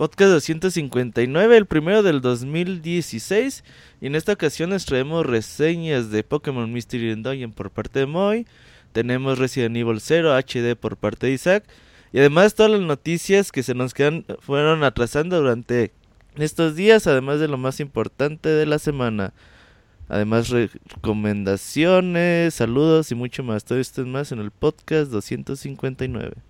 Podcast 259, el primero del 2016. Y en esta ocasión les traemos reseñas de Pokémon Mystery Dungeon por parte de Moy. Tenemos Resident Evil 0 HD por parte de Isaac. Y además todas las noticias que se nos quedan fueron atrasando durante estos días, además de lo más importante de la semana. Además recomendaciones, saludos y mucho más. Todo esto es más en el podcast 259.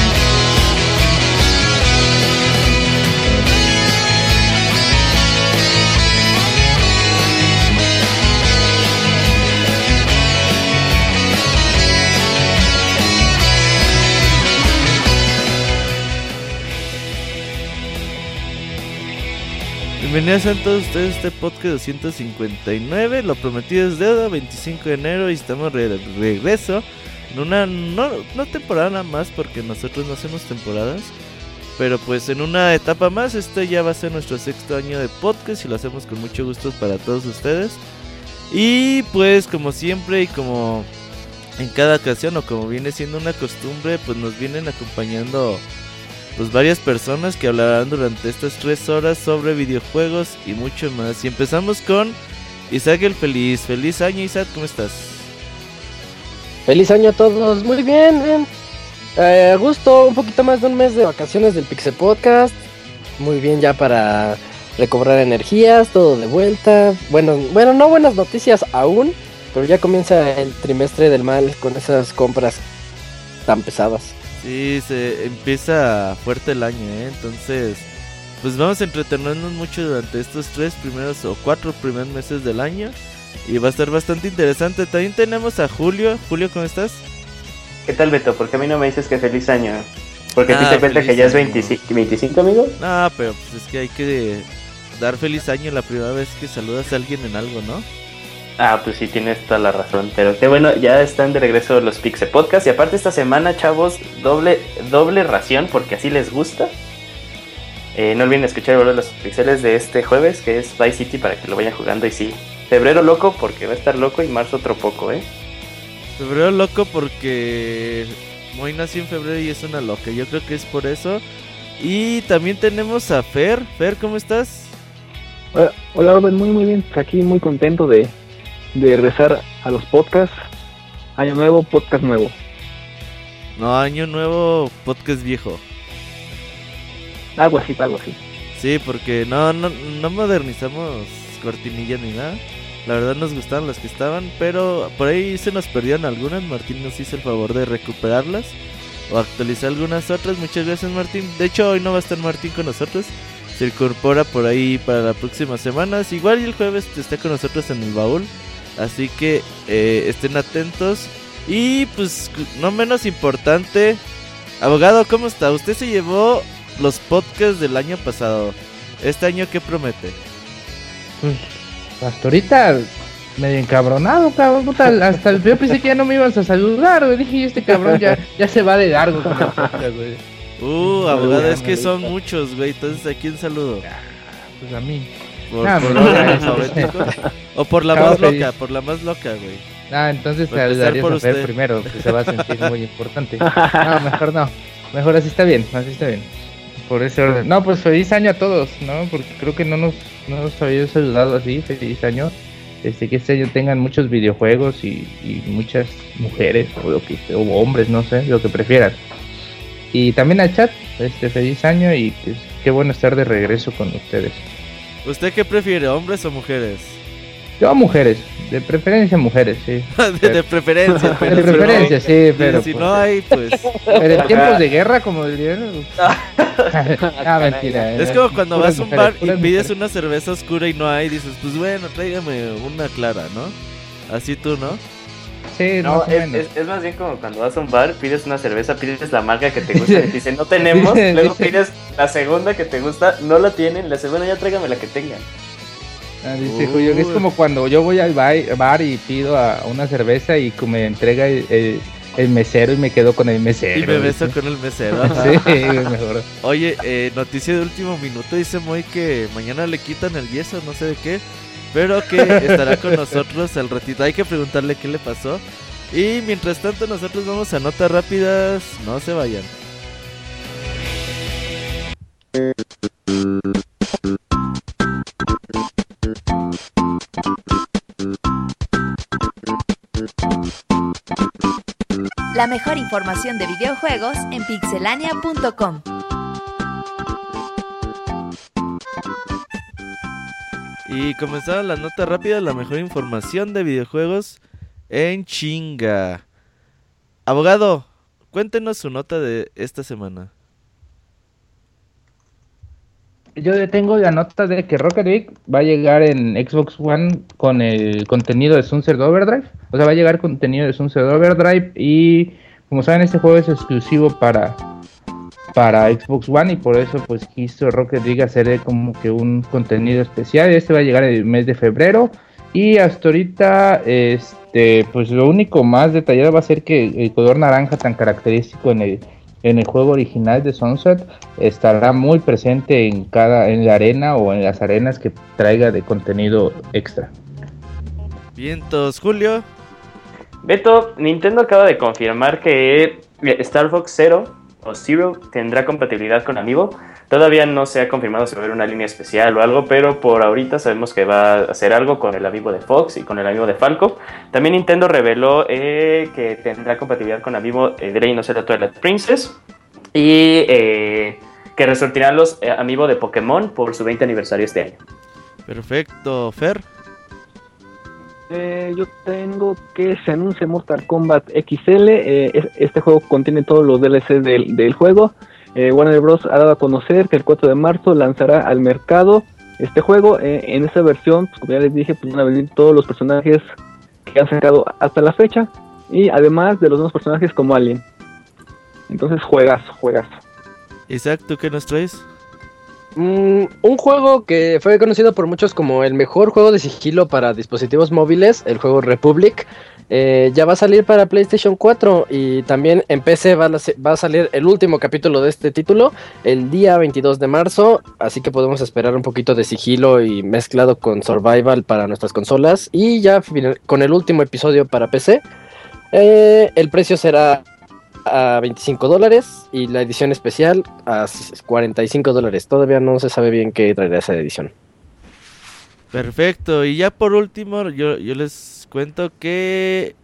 Bienvenidos a todos ustedes a este podcast 259. Lo prometido es deuda, 25 de enero y estamos de regreso. En una, no, no temporada nada más porque nosotros no hacemos temporadas. Pero pues en una etapa más, este ya va a ser nuestro sexto año de podcast y lo hacemos con mucho gusto para todos ustedes. Y pues como siempre y como en cada ocasión o como viene siendo una costumbre, pues nos vienen acompañando pues varias personas que hablarán durante estas tres horas sobre videojuegos y mucho más. Y empezamos con Isaac el Feliz. Feliz año Isaac, ¿cómo estás? Feliz año a todos, muy bien, bien. Eh, gusto, un poquito más de un mes de vacaciones del Pixel Podcast. Muy bien ya para recobrar energías, todo de vuelta. Bueno, bueno, no buenas noticias aún, pero ya comienza el trimestre del mal con esas compras tan pesadas. Sí, se empieza fuerte el año, ¿eh? Entonces, pues vamos a entretenernos mucho durante estos tres primeros o cuatro primeros meses del año. Y va a estar bastante interesante. También tenemos a Julio. Julio, ¿cómo estás? ¿Qué tal, Beto? ¿Por qué a mí no me dices que feliz año? Porque ah, te cuenta que ya es 25, 25, amigo. No, pero pues es que hay que dar feliz año la primera vez que saludas a alguien en algo, ¿no? Ah, pues sí, tienes toda la razón. Pero qué bueno, ya están de regreso los Pixel Podcast. Y aparte esta semana, chavos, doble, doble ración, porque así les gusta. Eh, no olviden escuchar los pixeles de este jueves, que es Vice City, para que lo vayan jugando. Y sí, febrero loco, porque va a estar loco, y marzo otro poco, ¿eh? Febrero loco porque Moy nació en febrero y es una loca. Yo creo que es por eso. Y también tenemos a Fer. Fer, ¿cómo estás? Hola, hola muy muy bien. Aquí muy contento de de regresar a los podcasts. Año nuevo, podcast nuevo. No, año nuevo, podcast viejo. Algo así, algo así. Sí, porque no, no, no modernizamos cortinillas ni nada. La verdad nos gustaban las que estaban, pero por ahí se nos perdieron algunas. Martín nos hizo el favor de recuperarlas o actualizar algunas otras. Muchas gracias Martín. De hecho hoy no va a estar Martín con nosotros. Se incorpora por ahí para las próximas semanas. Igual y el jueves está con nosotros en el baúl. Así que eh, estén atentos. Y pues no menos importante, abogado, ¿cómo está? Usted se llevó los podcasts del año pasado. ¿Este año qué promete? Pues hasta ahorita medio encabronado, cabrón. hasta yo pensé que ya no me ibas a saludar, güey. Dije, este cabrón ya, ya se va de largo con Uh, abogado, es que son muchos, güey. Entonces, ¿a quién saludo? Pues a mí. Ah, o por la más loca, por la más loca, güey. Ah, entonces te ayudaría a Fer primero, que se va a sentir muy importante. No, mejor no. Mejor así está bien, así está bien. Por ese orden. No, pues feliz año a todos, ¿no? Porque creo que no nos, no nos habíamos ayudado así. Feliz año. Este, que este año tengan muchos videojuegos y, y muchas mujeres o, lo que, o hombres, no sé, lo que prefieran. Y también al chat, este feliz año y pues, qué bueno estar de regreso con ustedes. ¿Usted qué prefiere, hombres o mujeres? Yo mujeres, de preferencia mujeres, sí. de, preferencia, pero, De preferencia, sí, pero. Si pues, no hay, pues. Pero en tiempos de guerra, como dirían. ah, mentira. Es como cuando vas a un bar y pides una cerveza oscura y no hay, dices, pues bueno, tráigame una clara, ¿no? Así tú, ¿no? Sí, no, es, es, más bien como cuando vas a un bar, pides una cerveza, pides la marca que te gusta y te dicen, no tenemos, luego pides la segunda que te gusta, no la tienen, la segunda ya tráigame la que tengan. Ah, dice Julio que es como cuando yo voy al bar y pido a una cerveza y me entrega el, mesero y me quedo con el mesero. Y me beso con el mesero. sí, mejor. Oye, eh, noticia de último minuto, dice Moy que mañana le quitan el yeso, no sé de qué, pero que estará con nosotros al ratito. Hay que preguntarle qué le pasó. Y mientras tanto nosotros vamos a notas rápidas, no se vayan. La mejor información de videojuegos en pixelania.com. Y comenzaron las notas rápidas, la mejor información de videojuegos en chinga. Abogado, cuéntenos su nota de esta semana. Yo tengo la nota de que Rocket League va a llegar en Xbox One con el contenido de Sunset Overdrive. O sea, va a llegar contenido de Sunset Overdrive y como saben este juego es exclusivo para para Xbox One y por eso pues quiso Rocket League hacer como que un contenido especial. Este va a llegar el mes de febrero y hasta ahorita este pues lo único más detallado va a ser que el color naranja tan característico en el en el juego original de Sunset estará muy presente en cada en la arena o en las arenas que traiga de contenido extra. Vientos, Julio. Beto, Nintendo acaba de confirmar que Star Fox Zero o Zero tendrá compatibilidad con Amiibo. Todavía no se ha confirmado si va a haber una línea especial o algo, pero por ahorita sabemos que va a hacer algo con el Amiibo de Fox y con el Amiibo de Falco. También Nintendo reveló eh, que tendrá compatibilidad con Amiibo eh, Legend of Zelda Twilight Princess y eh, que resortirán los Amiibo de Pokémon por su 20 aniversario este año. Perfecto, Fer. Yo tengo que se anuncia Mortal Kombat XL. este juego contiene todos los DLC del, del juego. Eh, Warner Bros. ha dado a conocer que el 4 de marzo lanzará al mercado este juego. Eh, en esa versión, pues, como ya les dije, pues, van a venir todos los personajes que han sacado hasta la fecha. Y además de los nuevos personajes como Alien. Entonces, juegazo. Isaac, ¿tú qué nos traes? Mm, un juego que fue conocido por muchos como el mejor juego de sigilo para dispositivos móviles, el juego Republic, eh, ya va a salir para PlayStation 4 y también en PC va a, salir el último capítulo de este título el día 22 de marzo, así que podemos esperar un poquito de sigilo y mezclado con survival para nuestras consolas y ya con el último episodio para PC. Eh, el precio será a 25 dólares y la edición especial a 45 dólares. Todavía no se sabe bien qué traerá esa edición. Perfecto, y ya por último yo, yo les cuento que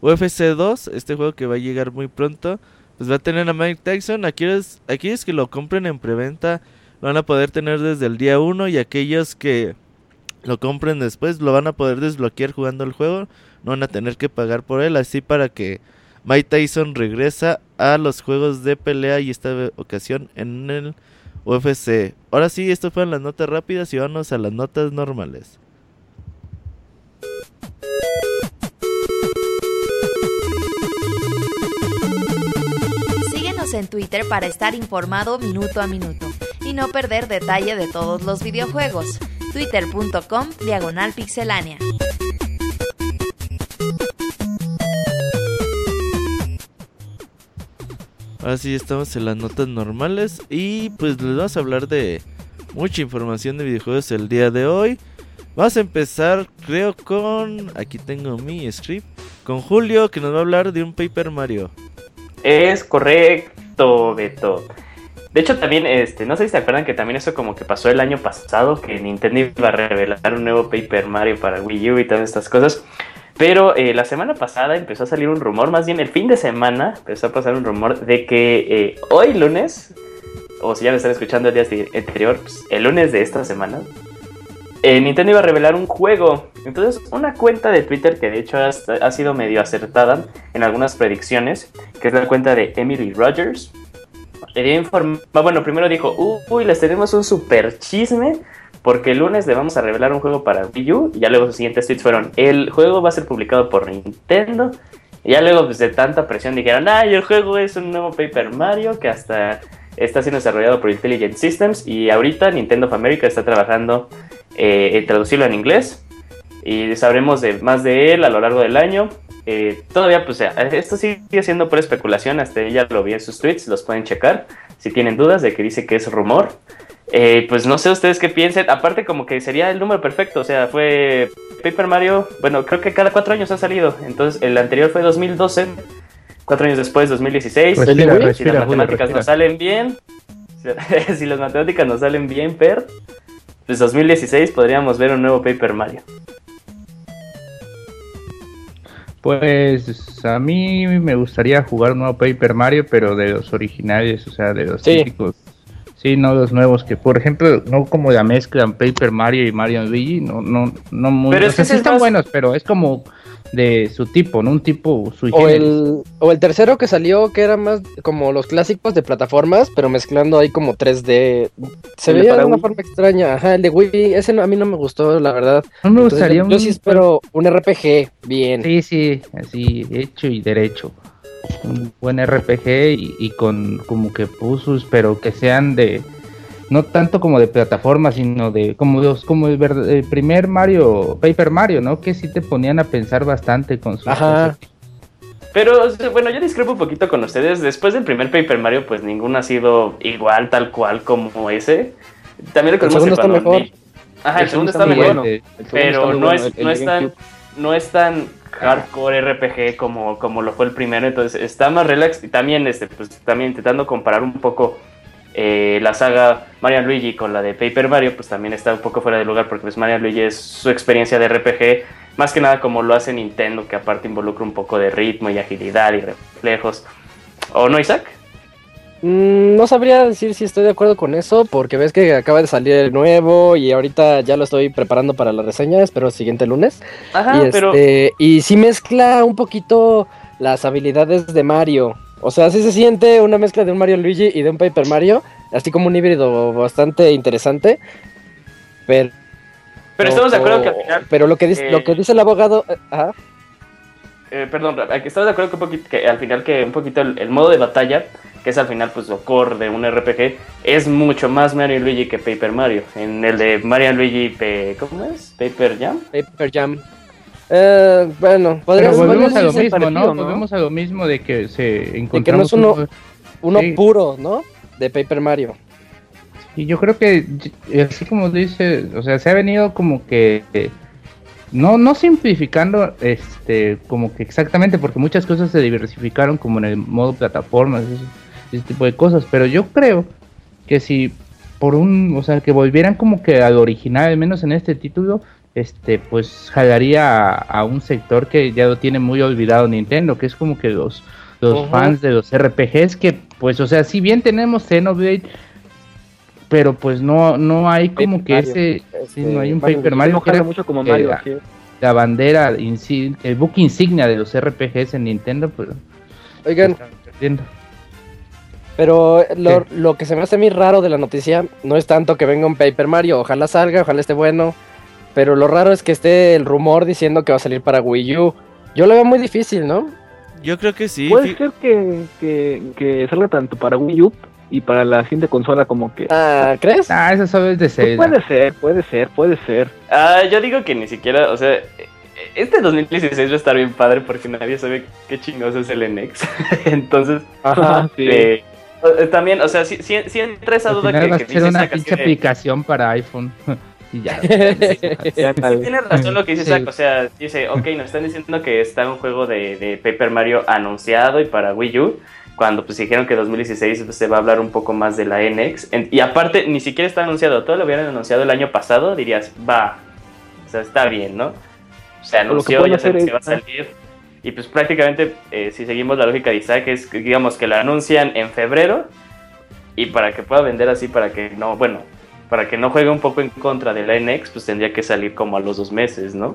UFC 2, este juego que va a llegar muy pronto, pues va a tener a Mike Tyson. Aquellos, aquellos que lo compren en preventa lo van a poder tener desde el día 1 y aquellos que lo compren después lo van a poder desbloquear jugando el juego. No van a tener que pagar por él, así para que Mike Tyson regresa a los juegos de pelea y esta ocasión en el UFC. Ahora sí, esto fueron las notas rápidas y vamos a las notas normales. Síguenos en Twitter para estar informado minuto a minuto y no perder detalle de todos los videojuegos. Twitter.com Diagonal Pixelánea. Ahora sí estamos en las notas normales y pues les vamos a hablar de mucha información de videojuegos el día de hoy. Vamos a empezar, creo, con. Aquí tengo mi script. Con Julio, que nos va a hablar de un Paper Mario. Es correcto, Beto. De hecho, también, este, no sé si se acuerdan que también eso como que pasó el año pasado, que Nintendo iba a revelar un nuevo Paper Mario para Wii U y todas estas cosas. Pero eh, la semana pasada empezó a salir un rumor, más bien el fin de semana empezó a pasar un rumor de que eh, hoy lunes, o si ya me están escuchando el día anterior, pues, el lunes de esta semana, eh, Nintendo iba a revelar un juego. Entonces, una cuenta de Twitter que de hecho ha, sido medio acertada en algunas predicciones, que es la cuenta de Emily Rogers, informar. Bueno, primero dijo: Uy, les tenemos un super chisme. Porque el lunes le vamos a revelar un juego para Wii U. Y ya luego sus siguientes tweets fueron: El juego va a ser publicado por Nintendo. Y ya luego, pues de tanta presión, dijeron: ¡Ay, el juego es un nuevo Paper Mario! Que hasta está siendo desarrollado por Intelligent Systems. Y ahorita Nintendo of America está trabajando eh, traducirlo en inglés y sabremos más de él a lo largo del año. Eh, todavía, pues, esto sigue siendo por especulación, hasta ella lo vi en sus tweets, los pueden checar si tienen dudas de que dice que es rumor. Eh, pues no sé ustedes qué piensen, aparte como que sería el número perfecto, o sea, fue Paper Mario, bueno, creo que cada cuatro años ha salido, entonces el anterior fue 2012, cuatro años después 2016, si las matemáticas no salen bien, si las matemáticas no salen bien, Per, pues 2016 podríamos ver un nuevo Paper Mario. Pues a mí me gustaría jugar un nuevo Paper Mario, pero de los originales, o sea, de los típicos. Sí, no los nuevos que, por ejemplo, no como la mezcla Paper Mario y Mario Luigi, no, no, no muy. Pero es que sí están buenos, pero es como de su tipo, ¿no? Un tipo sui o el, o el tercero que salió, que era más como los clásicos de plataformas, pero mezclando ahí como 3D. Se veía de una forma extraña. Ajá, el de Wii, ese a mí no me gustó, la verdad. No me gustaría Yo sí espero un RPG bien. Sí, sí, así, hecho y derecho. Un buen RPG y, y con como que pusos, pero que sean de no tanto como de plataforma, sino de como los, como el, primer Mario, Paper Mario, ¿no? Que sí te ponían a pensar bastante con su Ajá. Pero bueno, yo discrepo un poquito con ustedes. Después del primer Paper Mario, pues ninguno ha sido igual, tal cual como ese. También el segundo está mejor. Ajá, el, segundo está, mejor. pero no, es, no, es tan, no es tan hardcore RPG como, como lo fue el primero. Entonces está más relax. Y también, este, pues también intentando comparar un poco eh, la saga Mario Luigi con la de Paper Mario, pues también está un poco fuera de lugar porque pues Mario Luigi es su experiencia de RPG, más que nada como lo hace Nintendo, que aparte involucra un poco de ritmo y agilidad y reflejos. ¿O no, Isaac? Mm, no sabría decir si estoy de acuerdo con eso, porque ves que acaba de salir el nuevo y ahorita ya lo estoy preparando para la reseña, espero el siguiente lunes. Ajá, y, pero... Este, y sí mezcla un poquito las habilidades de Mario o sea, sí se siente una mezcla de un Mario Luigi y de un Paper Mario, así como un híbrido bastante interesante. Pero, pero estamos de acuerdo que al final. Pero lo que dice, lo que dice el abogado. Eh, eh, perdón, estamos de acuerdo que, un poquito, que al final que un poquito el, modo de batalla, que es al final pues lo core de un RPG, es mucho más Mario Luigi que Paper Mario. En el de Mario Luigi, ¿cómo es? Paper Jam. Paper Jam. Eh, bueno, podríamos volvemos a lo mismo, ¿no? Volvemos a lo mismo de que se encontramos que no es uno, uno puro, ¿no? De Paper Mario. Y yo creo que así como dice, o sea, se ha venido como que no no simplificando este como que exactamente porque muchas cosas se diversificaron como en el modo plataformas, ese, ese tipo de cosas, pero yo creo que si por un, o sea, que volvieran como que al original, al menos en este título, este pues jalaría a, un sector que ya lo tiene muy olvidado Nintendo, que es como que los, los fans de los RPGs que pues o sea, si bien tenemos Xenoblade pero pues no no hay como que ese este, no hay un Paper Mario que mucho como Mario la, bandera el book insignia de los RPGs en Nintendo pues Oigan, pero lo, lo, que se me hace muy raro de la noticia no es tanto que venga un Paper Mario, ojalá salga, ojalá esté bueno, pero lo raro es que esté el rumor diciendo que va a salir para Wii U. Yo lo veo muy difícil, ¿no? Yo creo que sí. Puede ser que, que, salga tanto para Wii U y para la siguiente consola como que... Ah, ¿crees? Ah, eso solo es de ser. Pues puede ser, puede ser, puede ser. Ah, yo digo que ni siquiera, o sea, este 2016 va a estar bien padre porque nadie sabe qué chingoso es el NX. Entonces, Ajá, sí. Eh, también, o sea, si, si, si entra esa duda que, va a ser una pinche aplicación para iPhone. Y ya. Tienes razón lo que dice Zach, o sea, dice, ok, nos están diciendo que está un juego de, Paper Mario anunciado y para Wii U, cuando pues dijeron que 2016 pues, se va a hablar un poco más de la NX, y aparte ni siquiera está anunciado, todo lo hubieran anunciado el año pasado, dirías, va, o sea, está bien, ¿no? Se anunció, ya se, va a salir. Y pues prácticamente, eh, si seguimos la lógica de Isaac, es digamos que la anuncian en febrero y para que pueda vender así, para que no, bueno, para que no juegue un poco en contra de la NX, pues tendría que salir como a los dos meses, ¿no?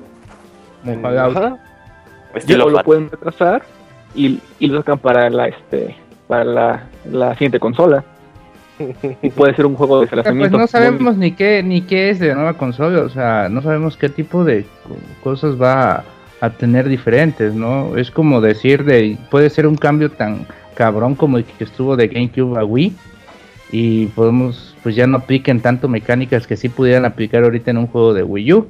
Estilo lo pueden retrasar y, y, lo sacan para la este para la, la siguiente consola. y puede ser un juego de Pues no sabemos ni qué ni qué es de la nueva consola, o sea, no sabemos qué tipo de cosas va a, tener diferentes, ¿no? Es como decir de puede ser un cambio tan cabrón como el que estuvo de GameCube a Wii y podemos pues ya no apliquen tanto mecánicas que sí pudieran aplicar ahorita en un juego de Wii U.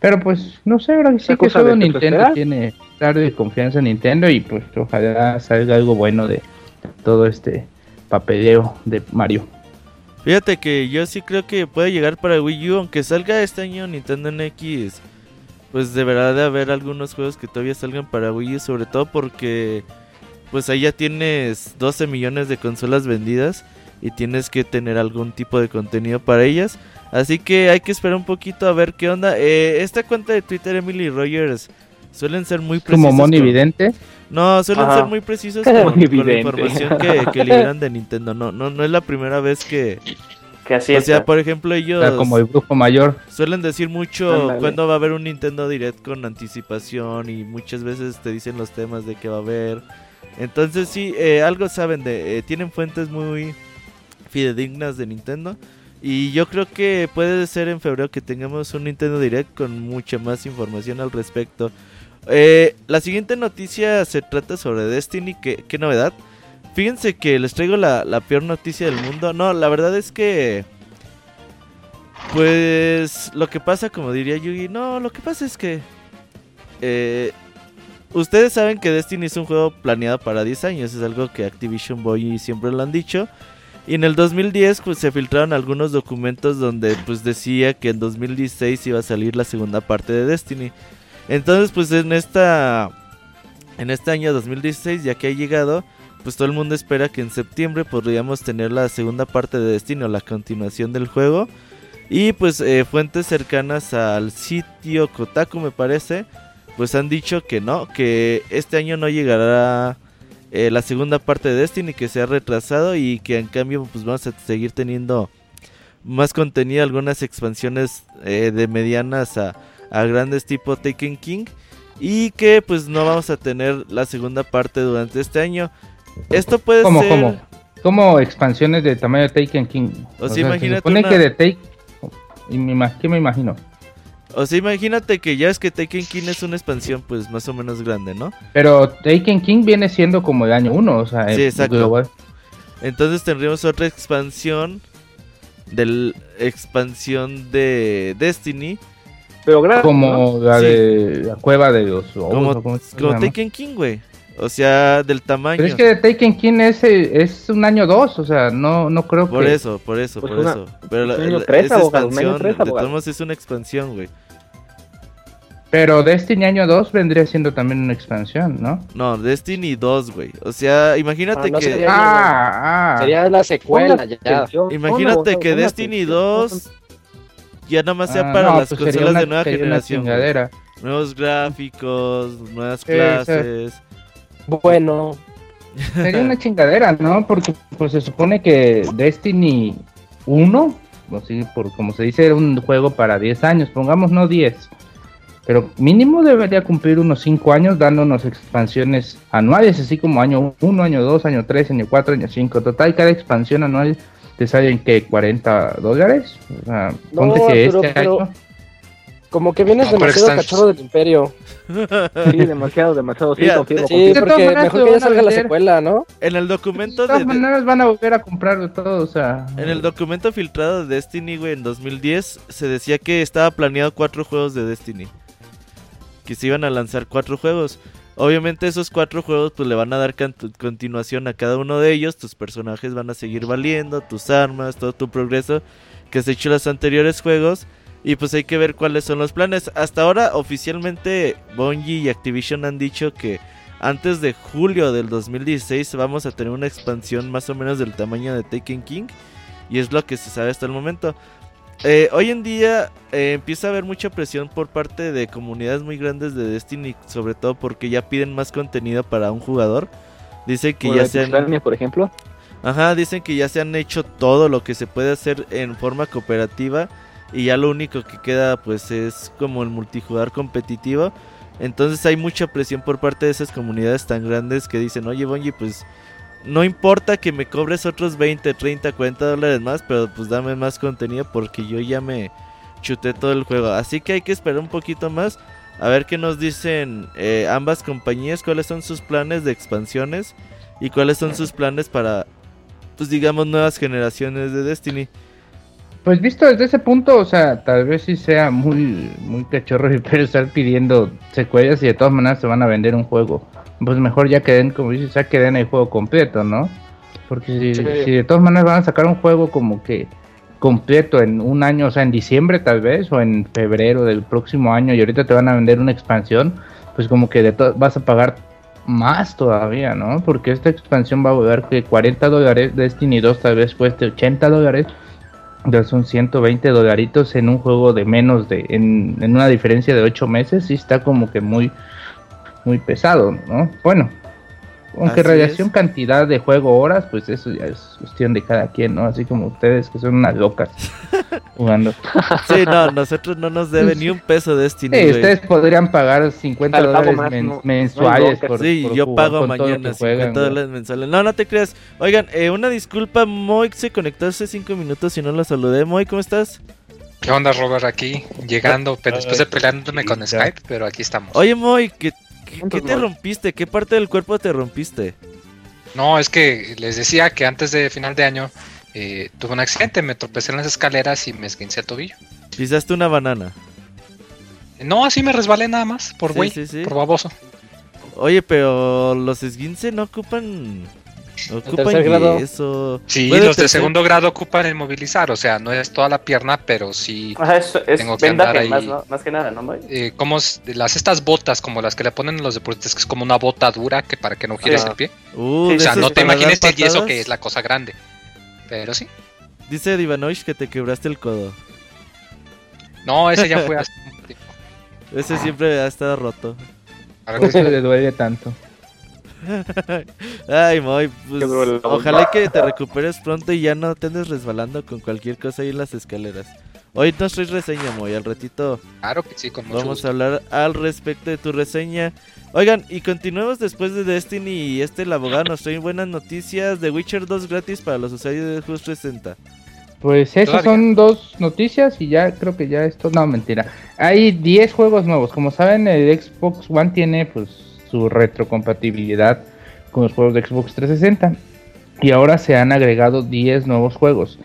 Pero pues no sé, ahora sí que solo Nintendo tiene tarde de confianza en Nintendo y pues ojalá salga algo bueno de todo este papeleo de Mario. Fíjate que yo sí creo que puede llegar para Wii U, aunque salga este año Nintendo NX, pues deberá de haber algunos juegos que todavía salgan para Wii U, sobre todo porque pues ahí ya tienes 12 millones de consolas vendidas y tienes que tener algún tipo de contenido para ellas. Así que hay que esperar un poquito a ver qué onda. Eh, esta cuenta de Twitter, Emily Rogers, suelen ser muy precisos. ¿Como Moni Evidente? No, suelen ser muy precisos con, la información que, que liberan de Nintendo. No, no, no es la primera vez que... Que así o sea, por ejemplo, ellos... como el brujo mayor. Suelen decir mucho cuándo va a haber un Nintendo Direct con anticipación y muchas veces te dicen los temas de que va a haber. Entonces sí, eh, algo saben de... Eh, tienen fuentes muy fidedignas de Nintendo. Y yo creo que puede ser en febrero que tengamos un Nintendo Direct con mucha más información al respecto. Eh, la siguiente noticia se trata sobre Destiny. ¿Qué, qué novedad? Fíjense que les traigo la, peor noticia del mundo. No, la verdad es que... Pues lo que pasa, como diría Yugi, no, lo que pasa es que... Eh, ustedes saben que Destiny es un juego planeado para 10 años, es algo que Activision Boy siempre lo han dicho. Y en el 2010 pues se filtraron algunos documentos donde pues decía que en 2016 iba a salir la segunda parte de Destiny. Entonces, pues en esta en este año 2016, ya que ha llegado, pues todo el mundo espera que en septiembre podríamos tener la segunda parte de Destino, la continuación del juego. Y pues eh, fuentes cercanas al sitio Kotaku me parece, pues han dicho que no, que este año no llegará eh, la segunda parte de Destiny, que se ha retrasado y que en cambio pues vamos a seguir teniendo más contenido, algunas expansiones eh, de medianas a a grandes tipo Taken King y que pues no vamos a tener la segunda parte durante este año. Esto puede ¿Cómo, ser ¿Cómo? ¿Cómo expansiones de tamaño de Taken King? O, sea, imagínate supone que de Take y me, ¿qué me imagino? O sea, imagínate que ya es que Taken King es una expansión pues más o menos grande, ¿no? Pero Taken King viene siendo como el año 1, o sea, sí, exacto. Entonces tendríamos otra expansión del expansión de Destiny pero Como la de la cueva de los Como, como Taken King, güey. O sea, del tamaño. Pero es que Taken King es, es un año 2, o sea, no, no creo por que... Por eso, por eso, pues por eso. Pero la, la, tres, esa expansión, de todos modos es una expansión, güey. Pero Destiny año 2 vendría siendo también una expansión, ¿no? No, Destiny 2, güey. O sea, imagínate ah, que... ah, ah. Sería la secuela, ya. Imagínate que Destiny 2 ya nada más sea ah, para las pues consolas de nueva generación. Nuevos gráficos, nuevas clases. Bueno. Sería una chingadera, ¿no? Porque pues se supone que Destiny 1, así por como se dice, era un juego para 10 años, pongamos no 10. Pero mínimo debería cumplir unos 5 años dándonos expansiones anuales, así como año 1, año 2, año 3, año 4, año 5. Total, cada expansión anual te salen que 40 dólares. O sea, ponte que este año... Como que vienes demasiado cachorro del imperio. Sí, demasiado, demasiado. Sí, sí porque mejor que ya salga la secuela, ¿no? En el documento de todas maneras van a volver a comprar todo, o sea... En el documento filtrado de Destiny, güey, en 2010, se decía que estaba planeado cuatro juegos de Destiny. Que se iban a lanzar cuatro juegos. Obviamente esos cuatro juegos pues le van a dar continuación a cada uno de ellos, tus personajes van a seguir valiendo, tus armas, todo tu progreso que has hecho en los anteriores juegos y pues hay que ver cuáles son los planes. Hasta ahora oficialmente Bungie y Activision han dicho que antes de julio del 2016 vamos a tener una expansión más o menos del tamaño de Taken King y es lo que se sabe hasta el momento. Eh, hoy en día eh, empieza a haber mucha presión por parte de comunidades muy grandes de Destiny, sobre todo porque ya piden más contenido para un jugador. Dice que ya sean. por ejemplo. Ajá, dicen que ya se han hecho todo lo que se puede hacer en forma cooperativa y ya lo único que queda pues es como el multijugador competitivo. Entonces hay mucha presión por parte de esas comunidades tan grandes que dicen, oye Bungie, pues no importa que me cobres otros 20, 30, 40 dólares más, pero pues dame más contenido porque yo ya me chuté todo el juego. Así que hay que esperar un poquito más a ver qué nos dicen eh, ambas compañías, cuáles son sus planes de expansiones y cuáles son sus planes para, pues digamos, nuevas generaciones de Destiny. Pues visto desde ese punto, o sea, tal vez sí sea muy, muy cachorro pero estar pidiendo secuelas y de todas maneras se van a vender un juego. Pues mejor ya queden, como dices, ya queden el juego completo, ¿no? Porque si, si de todas maneras van a sacar un juego como que completo en un año, o sea, en diciembre tal vez, o en febrero del próximo año, y ahorita te van a vender una expansión, pues como que de vas a pagar más todavía, ¿no? Porque esta expansión va a volver que 40 dólares, Destiny 2 tal vez cueste 80 dólares, son 120 dolaritos en un juego de menos de, en, en una diferencia de 8 meses, sí está como que muy, muy pesado, ¿no? Bueno, aunque radiación cantidad de juego horas, pues eso ya es cuestión de cada quien, ¿no? Así como ustedes que son unas locas jugando. Sí, no, nosotros no nos deben ni un peso de Destiny. Sí, ustedes podrían pagar 50 dólares mensuales por Sí, yo pago mañana 50 dólares mensuales. No, no te creas. Oigan, eh, una disculpa, Moy se conectó hace 5 minutos y no lo saludé. Moy, ¿cómo estás? ¿Qué onda, Robert? Aquí, llegando, después de peleándome con Skype, pero aquí estamos. Oye, Moy, que ¿Qué, te rompiste? ¿Qué parte del cuerpo te rompiste? No, es que les decía que antes de final de año eh, tuve un accidente, me tropecé en las escaleras y me esguincé el tobillo. ¿Pisaste una banana? No, así me resbalé nada más, por güey, por baboso. Oye, pero los esguince no ocupan Ocupan grado. eso. Sí, los de segundo grado ocupan el movilizar, o sea, no es toda la pierna, pero sí tengo que andar ahí. Más, que nada, ¿no? Eh, como las estas botas, como las que le ponen los deportistas, que es como una bota dura que para que no gires el pie. Uh, o sea, no te imagines el yeso que es la cosa grande. Pero sí. Dice Divanoish que te quebraste el codo. No, ese ya fue hace Ese siempre ha estado roto. A ver, eso le duele tanto. Ay, Moy, pues, ojalá que te recuperes pronto y ya no te andes resbalando con cualquier cosa ahí en las escaleras. Hoy no soy reseña, Moy, al ratito. Claro que sí, con Vamos a hablar al respecto de tu reseña. Oigan, y continuemos después de Destiny y este el abogado nos trae buenas noticias de Witcher 2 gratis para los usuarios de Just 60. Pues esas son dos noticias y ya creo que ya esto, no mentira. Hay 10 juegos nuevos, como saben el Xbox One tiene pues su retrocompatibilidad con los juegos de Xbox 360. Y ahora se han agregado 10 nuevos juegos.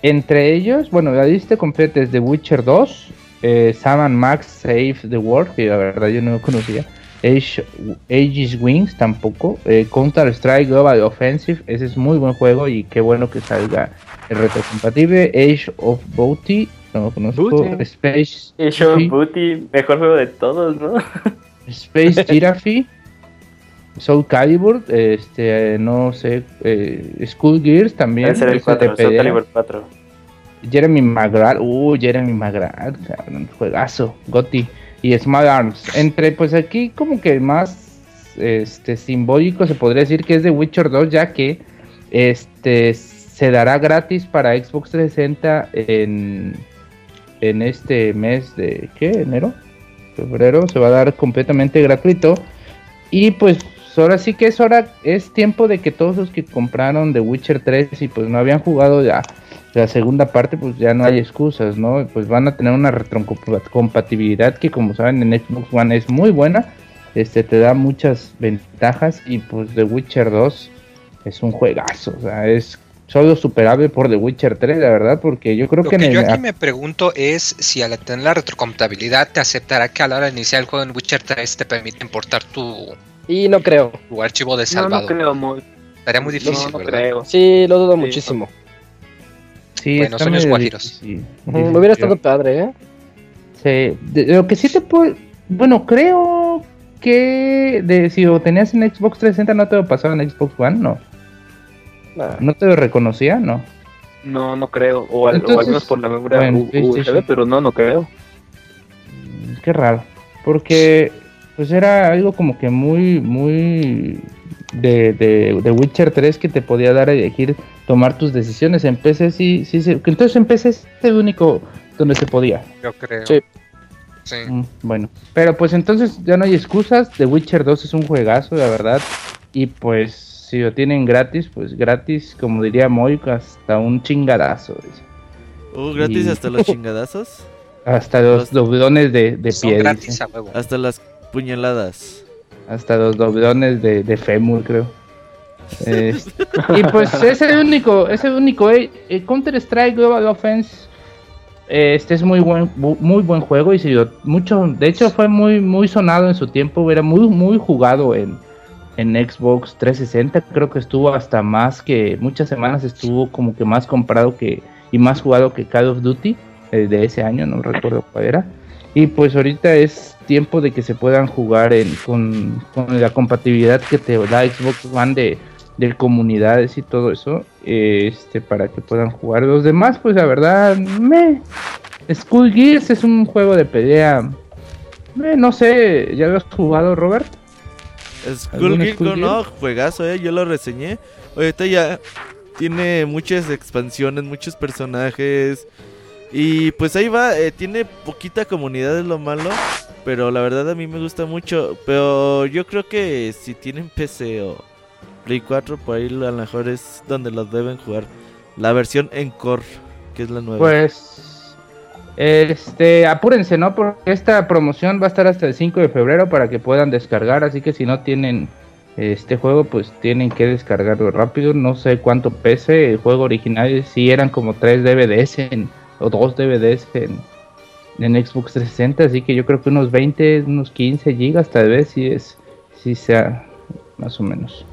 Entre ellos, bueno, la lista completa es The Witcher 2, eh, Sam Max Save the World, que la verdad yo no lo conocía. Age, Aegis Wings tampoco. Eh, Counter Strike Global Offensive, ese es muy buen juego y qué bueno que salga el retrocompatible. Age of Booty, no lo conozco. Space. Age of Booty, mejor juego de todos, ¿no? Space Giraffe. Soul Calibur, este, no sé, eh, School Gears también. El 4, Soul Calibur 4. Jeremy McGrath, uh, Jeremy McGrath, un juegazo, Gotti y Small Arms. Entre, pues aquí como que más este simbólico se podría decir que es de Witcher 2, ya que este se dará gratis para Xbox 360 en, en este mes de ¿qué? enero, febrero, se va a dar completamente gratuito. Y pues ahora sí que es hora, es tiempo de que todos los que compraron The Witcher 3 y pues no habían jugado ya la segunda parte, pues ya no hay excusas, ¿no? Pues van a tener una retrocompatibilidad que como saben en Xbox One es muy buena, este te da muchas ventajas y pues The Witcher 2 es un juegazo, o sea, es solo superable por The Witcher 3, la verdad, porque yo creo Lo que... que yo aquí me pregunto es si al tener la retrocompatibilidad te aceptará que a la hora de iniciar el juego en Witcher 3 te permite importar tu y no creo. Tu archivo de salvado. No, creo, muy. Estaría muy difícil, no, Creo. Sí, lo dudo muchísimo. Sí, bueno, sueños guajiros. me hubiera estado padre, ¿eh? Sí, lo que sí te puedo. Bueno, creo que de, si lo tenías en Xbox 360 no te lo pasaba en Xbox One, no. ¿No te reconocía? No. No, no creo. O al, menos por la memoria USB, pero no, no creo. Mm, qué raro. Porque pues era algo como que muy, muy, de, de, Witcher 3 que te podía dar a elegir tomar tus decisiones. En PC sí, sí, sí. Entonces en PC es el único donde se podía. Yo creo. Sí. Sí. Mm, bueno, pero pues entonces ya no hay excusas. The Witcher 2 es un juegazo, la verdad. Y pues si lo tienen gratis, pues gratis, como diría Moy, hasta un chingadazo. Uh, gratis hasta los chingadazos. Hasta los, doblones de, de pie. Hasta las puñaladas. Hasta los doblones de, de fémur, creo. y pues es el único, es el único. Eh, Counter Strike Global Offense este es muy buen muy buen juego y se mucho de hecho fue muy muy sonado en su tiempo era muy muy jugado en, en Xbox 360 creo que estuvo hasta más que muchas semanas estuvo como que más comprado que y más jugado que Call of Duty eh, de ese año no recuerdo cuál era y pues ahorita es tiempo de que se puedan jugar en, con, la compatibilidad que te da Xbox One de de comunidades y todo eso, este, para que puedan jugar. Los demás, pues la verdad, me. Skull Gears es un juego de pelea. no sé, ¿ya lo has jugado, Robert? Skull Gears, no, juegazo, eh, yo lo reseñé. Ahorita ya tiene muchas expansiones, muchos personajes. Y pues ahí va, eh, tiene poquita comunidad, es lo malo. Pero la verdad a mí me gusta mucho. Pero yo creo que si tienen PC o Play 4, por ahí a lo mejor es donde los deben jugar. La versión Encore, que es la nueva. Pues, este, apúrense, ¿no? Porque esta promoción va a estar hasta el 5 de febrero para que puedan descargar. Así que si no tienen este juego, pues tienen que descargarlo rápido. No sé cuánto pese. El juego original si eran como 3 DVDs o 2 DVDs en, en Xbox 360. Así que yo creo que unos 20, unos 15 gigas tal vez si es, si sea más o menos.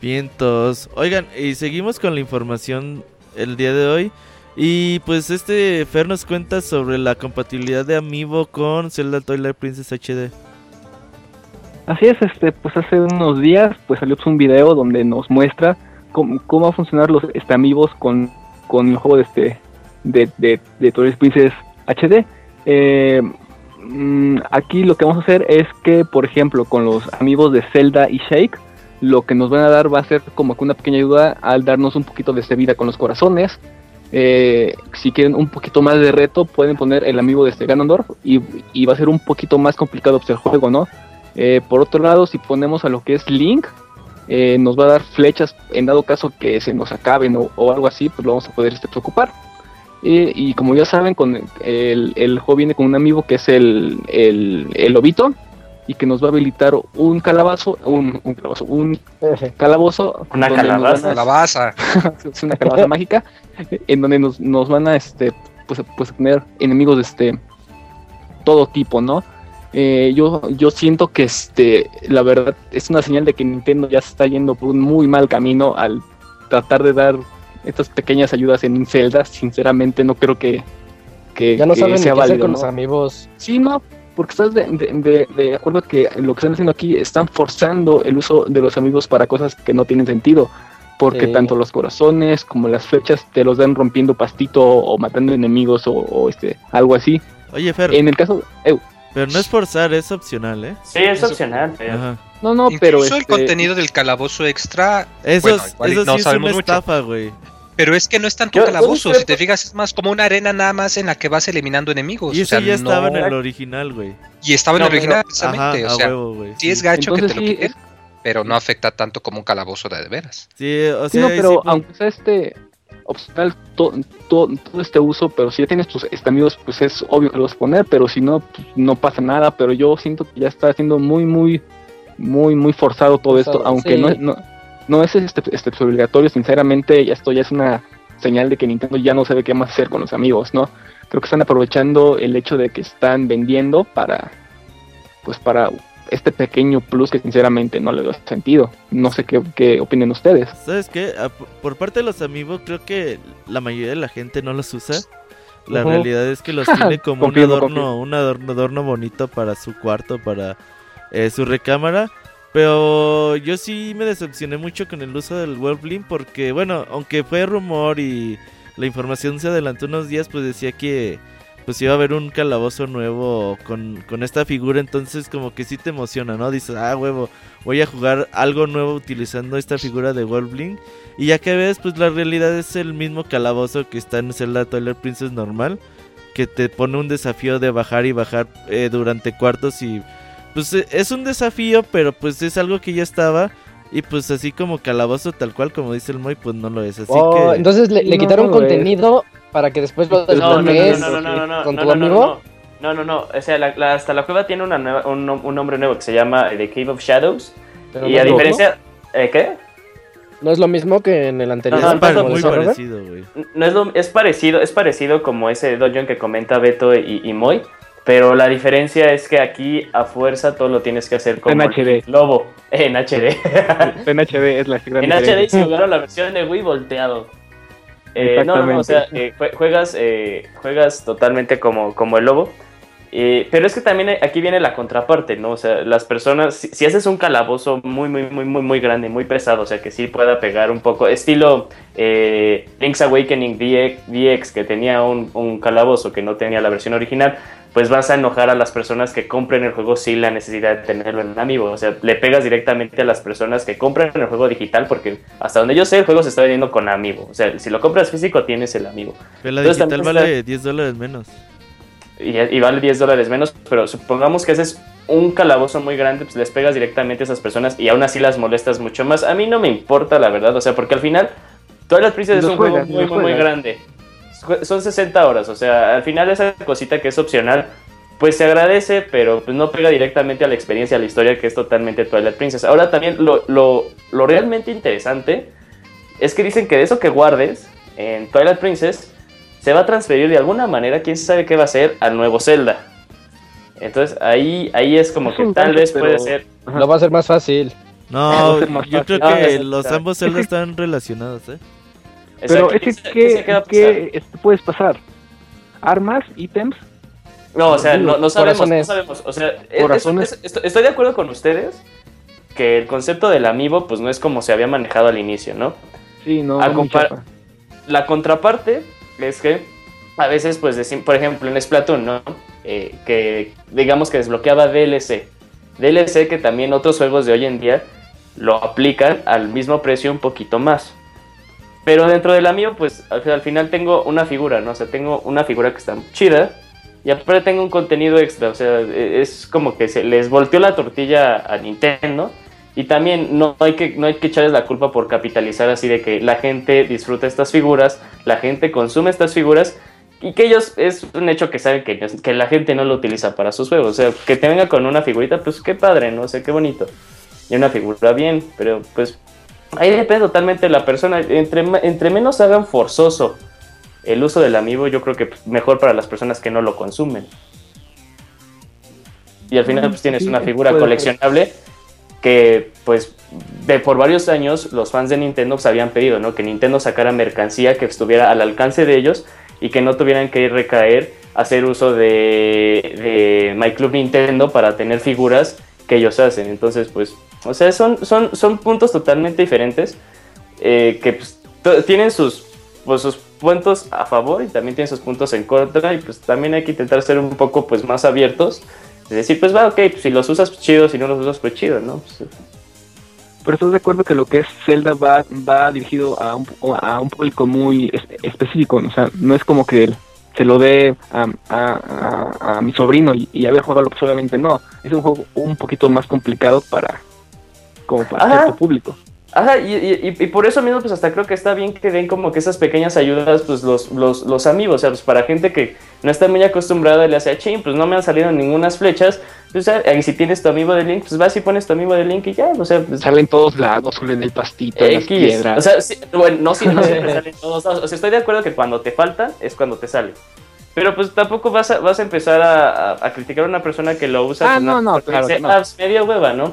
Vientos. Oigan, y seguimos con la información el día de hoy. Y pues este Fer nos cuenta sobre la compatibilidad de Amiibo con Zelda Twilight Princess HD. Así es, este, pues hace unos días pues salió un video donde nos muestra cómo, cómo va a funcionar los este, Amiibos con, con el juego de este de, de, Twilight Princess HD. Eh, mm, aquí lo que vamos a hacer es que, por ejemplo, con los amigos de Zelda y Shake, lo que nos van a dar va a ser como que una pequeña ayuda al darnos un poquito de vida con los corazones. Eh, si quieren un poquito más de reto, pueden poner el amigo de este Ganondorf y, va a ser un poquito más complicado pues, el juego, ¿no? Eh, por otro lado, si ponemos a lo que es Link, eh, nos va a dar flechas en dado caso que se nos acaben o, algo así, pues lo vamos a poder este, ocupar. y como ya saben, con el, el, juego viene con un amigo que es el, el, el lobito, y que nos va a habilitar un calabazo, un, un calabazo, un calabozo. Una calabaza. calabaza. es una calabaza mágica, en donde nos, nos van a este pues, pues tener enemigos de este todo tipo, ¿no? Eh, yo, yo siento que este, la verdad es una señal de que Nintendo ya se está yendo por un muy mal camino al tratar de dar estas pequeñas ayudas en Zelda. Sinceramente no creo que, que ya no saben sea qué hacer con los amigos. Sí, no, porque estás de, acuerdo que lo que están haciendo aquí están forzando el uso de los amigos para cosas que no tienen sentido. Porque tanto los corazones como las flechas te los dan rompiendo pastito o matando enemigos o, este algo así. Oye, Fer. En el caso. pero no es forzar, es opcional, ¿eh? Sí, es opcional. No, no, pero. Incluso el este contenido del calabozo extra. Eso, eso sí es una estafa, güey. Pero es que no es tanto calabozo, si te fijas, es más como una arena nada más en la que vas eliminando enemigos. Y eso ya estaba en el original, güey. Y estaba en el original, precisamente. o sea, sí es gacho que te lo quiten, pero no afecta tanto como un calabozo de, de veras. Sí, o sea, no, pero aunque sea este opcional todo este uso, pero si ya tienes tus amigos, pues es obvio que lo vas a poner, pero si no, pues no pasa nada. Pero yo siento que ya está siendo muy, muy, muy, muy forzado todo esto, aunque no, no no es este, este, obligatorio, sinceramente, esto ya es una señal de que Nintendo ya no sabe qué más hacer con los amigos, ¿no? Creo que están aprovechando el hecho de que están vendiendo para, pues para este pequeño plus que sinceramente no le da sentido. No sé qué, qué opinen ustedes. ¿Sabes qué? Por parte de los amigos, creo que la mayoría de la gente no los usa. La realidad es que los tiene como un adorno, un adorno, bonito para su cuarto, para eh, su recámara. Pero yo sí me decepcioné mucho con el uso del Webblink porque, bueno, aunque fue rumor y la información se adelantó unos días, pues decía que pues iba a haber un calabozo nuevo con, con esta figura, entonces como que sí te emociona, ¿no? Dices, ah, huevo, voy a jugar algo nuevo utilizando esta figura de Wolfling. Y ya que ves, pues la realidad es el mismo calabozo que está en Zelda Twilight Princess normal, que te pone un desafío de bajar y bajar eh, durante cuartos y pues eh, es un desafío, pero pues es algo que ya estaba. Y pues así como calabozo tal cual como dice el Moy, pues no lo es. Así oh, que... Entonces le, quitaron contenido para que después lo desbloquees no, no, no, no, con tu amigo. No, no, no. O sea, hasta la cueva tiene una nueva, un, nombre nuevo que se llama The Cave of Shadows. y a diferencia... ¿Eh, ¿Qué? No es lo mismo que en el anterior. No, no, es muy parecido, güey. No es, lo, es parecido, es parecido como ese dungeon que comenta Beto y, y Moy. Pero la diferencia es que aquí a fuerza todo lo tienes que hacer como en HD. Lobo. En HD. en HD es la gran En HD se jugaron la versión de Wii volteado. Eh, no, no, o sea, eh, juegas, eh, juegas totalmente como, como el lobo. pero es que también aquí viene la contraparte, ¿no? O sea, las personas, si, haces un calabozo muy, muy, muy, muy, muy grande, muy pesado, o sea, que sí pueda pegar un poco, estilo Link's Awakening DX, que tenía un, un, calabozo que no tenía la versión original, pues vas a enojar a las personas que compren el juego sin la necesidad de tenerlo en amigo. O sea, le pegas directamente a las personas que compran el juego digital porque hasta donde yo sé el juego se está vendiendo con amigo. O sea, si lo compras físico tienes el amigo. Pero la digital vale 10 dólares menos. Y, vale 10 dólares menos, pero supongamos que haces un calabozo muy grande, pues les pegas directamente a esas personas y aún así las molestas mucho más. A mí no me importa, la verdad, o sea, porque al final Todas las es un juego muy, muy, muy grande son 60 horas, o sea, al final esa cosita que es opcional, pues se agradece, pero pues no pega directamente a la experiencia, a la historia que es totalmente Twilight Princess. Ahora también lo, lo, lo realmente interesante es que dicen que de eso que guardes en Twilight Princess se va a transferir de alguna manera, quién sabe qué va a ser, al nuevo Zelda. Entonces ahí, ahí es como que tal vez puede ser... Lo va a ser más fácil. No, yo creo que los ambos Zelda están relacionados, ¿eh? Pero es que, ¿qué, puedes pasar? ¿Armas? ¿Ítems? No, o sea, no, sabemos, no sabemos. O sea, estoy de acuerdo con ustedes que el concepto del amiibo pues no es como se había manejado al inicio, ¿no? Sí, no. la contraparte es que a veces, pues, por ejemplo, en Splatoon, ¿no? Eh, que digamos que desbloqueaba DLC. DLC que también otros juegos de hoy en día lo aplican al mismo precio un poquito más. Pero dentro del amigo, pues al, final tengo una figura, ¿no? O sea, tengo una figura que está chida. Y aparte tengo un contenido extra. O sea, e, es como que se les volteó la tortilla a Nintendo. Y también no hay, que, no hay que echarles la culpa por capitalizar así de que la gente disfruta estas figuras, la gente consume estas figuras y que ellos es un hecho que saben que, que la gente no lo utiliza para sus juegos. O sea, que te venga con una figurita, pues qué padre, ¿no? O sea, qué bonito. Y una figura bien, pero pues Ahí depende totalmente de la persona. Entre, entre menos hagan forzoso el uso del amiibo, yo creo que mejor para las personas que no lo consumen. Y al final pues tienes una figura coleccionable que pues de por varios años los fans de Nintendo se habían pedido, ¿no? Que Nintendo sacara mercancía que estuviera al alcance de ellos y que no tuvieran que recaer hacer uso de, de My Club Nintendo para tener figuras que ellos hacen. Entonces, pues o sea, son, son, son puntos totalmente diferentes eh, que pues, tienen sus, pues, sus puntos a favor y también tienen sus puntos en contra y pues también hay que intentar ser un poco pues más abiertos. Es decir, pues va, ok, pues, si los usas pues, chido, si no los usas pues chido, ¿no? Pues, pero estás de acuerdo que lo que es Zelda va, va dirigido a un, a un público muy específico, o sea, no es como que se lo dé a, a, a, mi sobrino y, y haber jugado, pues obviamente no, es un juego un poquito más complicado para, como para cierto público. Ajá, y, y, por eso mismo, pues hasta creo que está bien que den como que esas pequeñas ayudas, pues los, los, los amigos, o sea, pues para gente que no está muy acostumbrada y le hace, ching, pues no me han salido ninguna flechas, pues y si tienes tu amigo de Link, pues vas y pones tu amigo de Link y ya, o sea, pues, Salen todos lados, salen el pastito, las piedras. O sea, bueno, no, si no siempre salen todos lados, o sea, estoy de acuerdo que cuando te falta es cuando te sale. Pero pues tampoco vas a, vas a empezar a, a, criticar a una persona que lo usa. Ah, pues, no, no, claro. no. Ah, pues, media hueva, ¿no?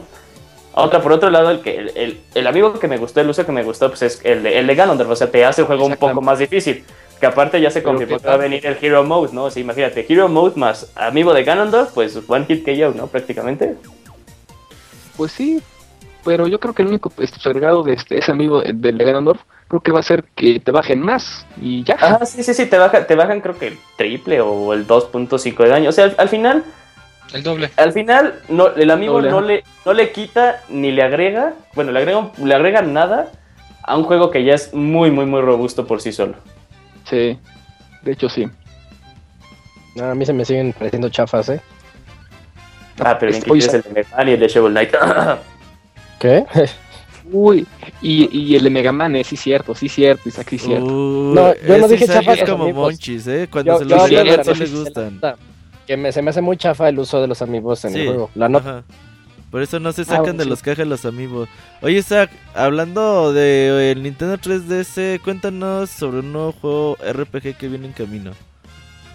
Otra, por otro lado, el, que, el, el, amigo que me gustó, el uso que me gustó, pues es el de, el de Ganondorf. O sea, te hace el juego un poco más difícil. Que aparte ya se confirmó que va a venir el Hero Mode, ¿no? O sea, imagínate, Hero Mode más amigo de Ganondorf, pues one hit KO, ¿no? Prácticamente. Pues sí. pero yo creo que el único este, agregado de este, ese amigo del Ganondorf creo que va a ser que te bajen más y ya. Ah, sí, sí, sí, te, baja, te bajan creo que el triple o el 2.5 de daño. O sea, al, final... El doble. Al final, no, el amigo no le, no le quita ni le agrega, bueno, le agrega, le agrega nada a un juego que ya es muy, muy, muy robusto por sí solo. Sí, de hecho sí. a mí se me siguen pareciendo chafas, ¿eh? Ah, pero incluye el de Metal y el de Shovel Knight. ¿Qué? Uy, y, y el de Mega Man, eh, sí cierto, sí cierto, Isaac, sí cierto. no, yo no dije chafas es como monchis, ¿eh? Cuando se los regalan sí les gustan. Que me, se me hace muy chafa el uso de los amigos en el juego. La nota. Por eso no se ah, sacan de los cajas los amigos. Oye, Isaac, hablando de el Nintendo 3DS, cuéntanos sobre un nuevo juego RPG que viene en camino.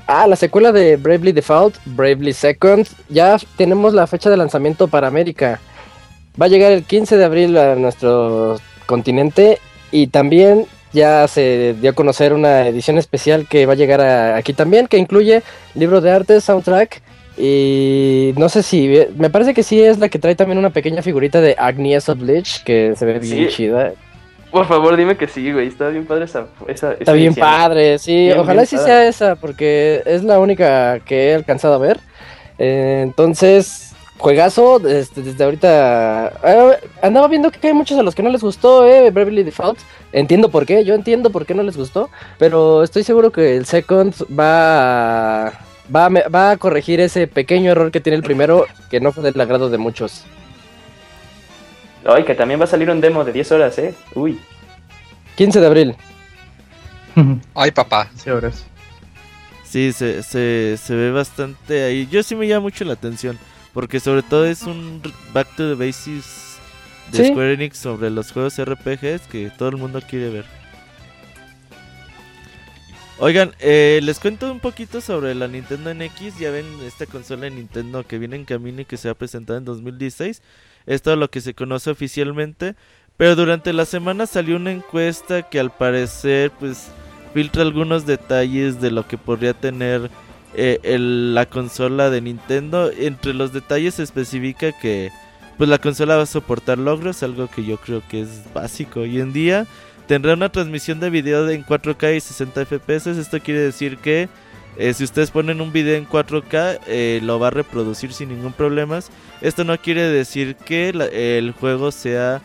Ah, la secuela de Bravely Default, Bravely Second. Ya tenemos la fecha de lanzamiento para América. Va a llegar el 15 de abril a nuestro continente y también ya se dio a conocer una edición especial que va a llegar aquí también, que incluye libro de arte, soundtrack y no sé si, me parece que sí es la que trae también una pequeña figurita de Agnes of Bleach que se ve bien chida. Por favor, dime que sí, güey. Está bien padre esa. esa Está bien padre, sí. Ojalá sí sea esa, porque es la única que he alcanzado a ver. Eh, entonces, juegazo. Este, desde ahorita. Eh, andaba viendo que hay muchos a los que no les gustó, eh. Bravely Default. Entiendo por qué, yo entiendo por qué no les gustó. Pero estoy seguro que el Second va a, va, va a corregir ese pequeño error que tiene el primero, que no fue del agrado de muchos. Ay, que también va a salir un demo de 10 horas, ¿eh? Uy. 15 de abril. Ay, papá. Sí, horas. Sí, se, se, se ve bastante ahí. Yo sí me llama mucho la atención. Porque sobre todo es un back to the basics de Square Enix sobre los juegos RPGs que todo el mundo quiere ver. Oigan, eh, les cuento un poquito sobre la Nintendo NX. Ya ven esta consola de Nintendo que viene en camino y que se ha presentado en 2016. Es todo lo que se conoce oficialmente. Pero durante la semana salió una encuesta que al parecer pues filtra algunos detalles de lo que podría tener eh, la consola de Nintendo. Entre los detalles se especifica que pues la consola va a soportar logros, algo que yo creo que es básico hoy en día. Tendrá una transmisión de video en 4K y 60 FPS. Esto quiere decir que eh, si ustedes ponen un video en 4K, eh, lo va a reproducir sin ningún problema. Esto no quiere decir que el juego sea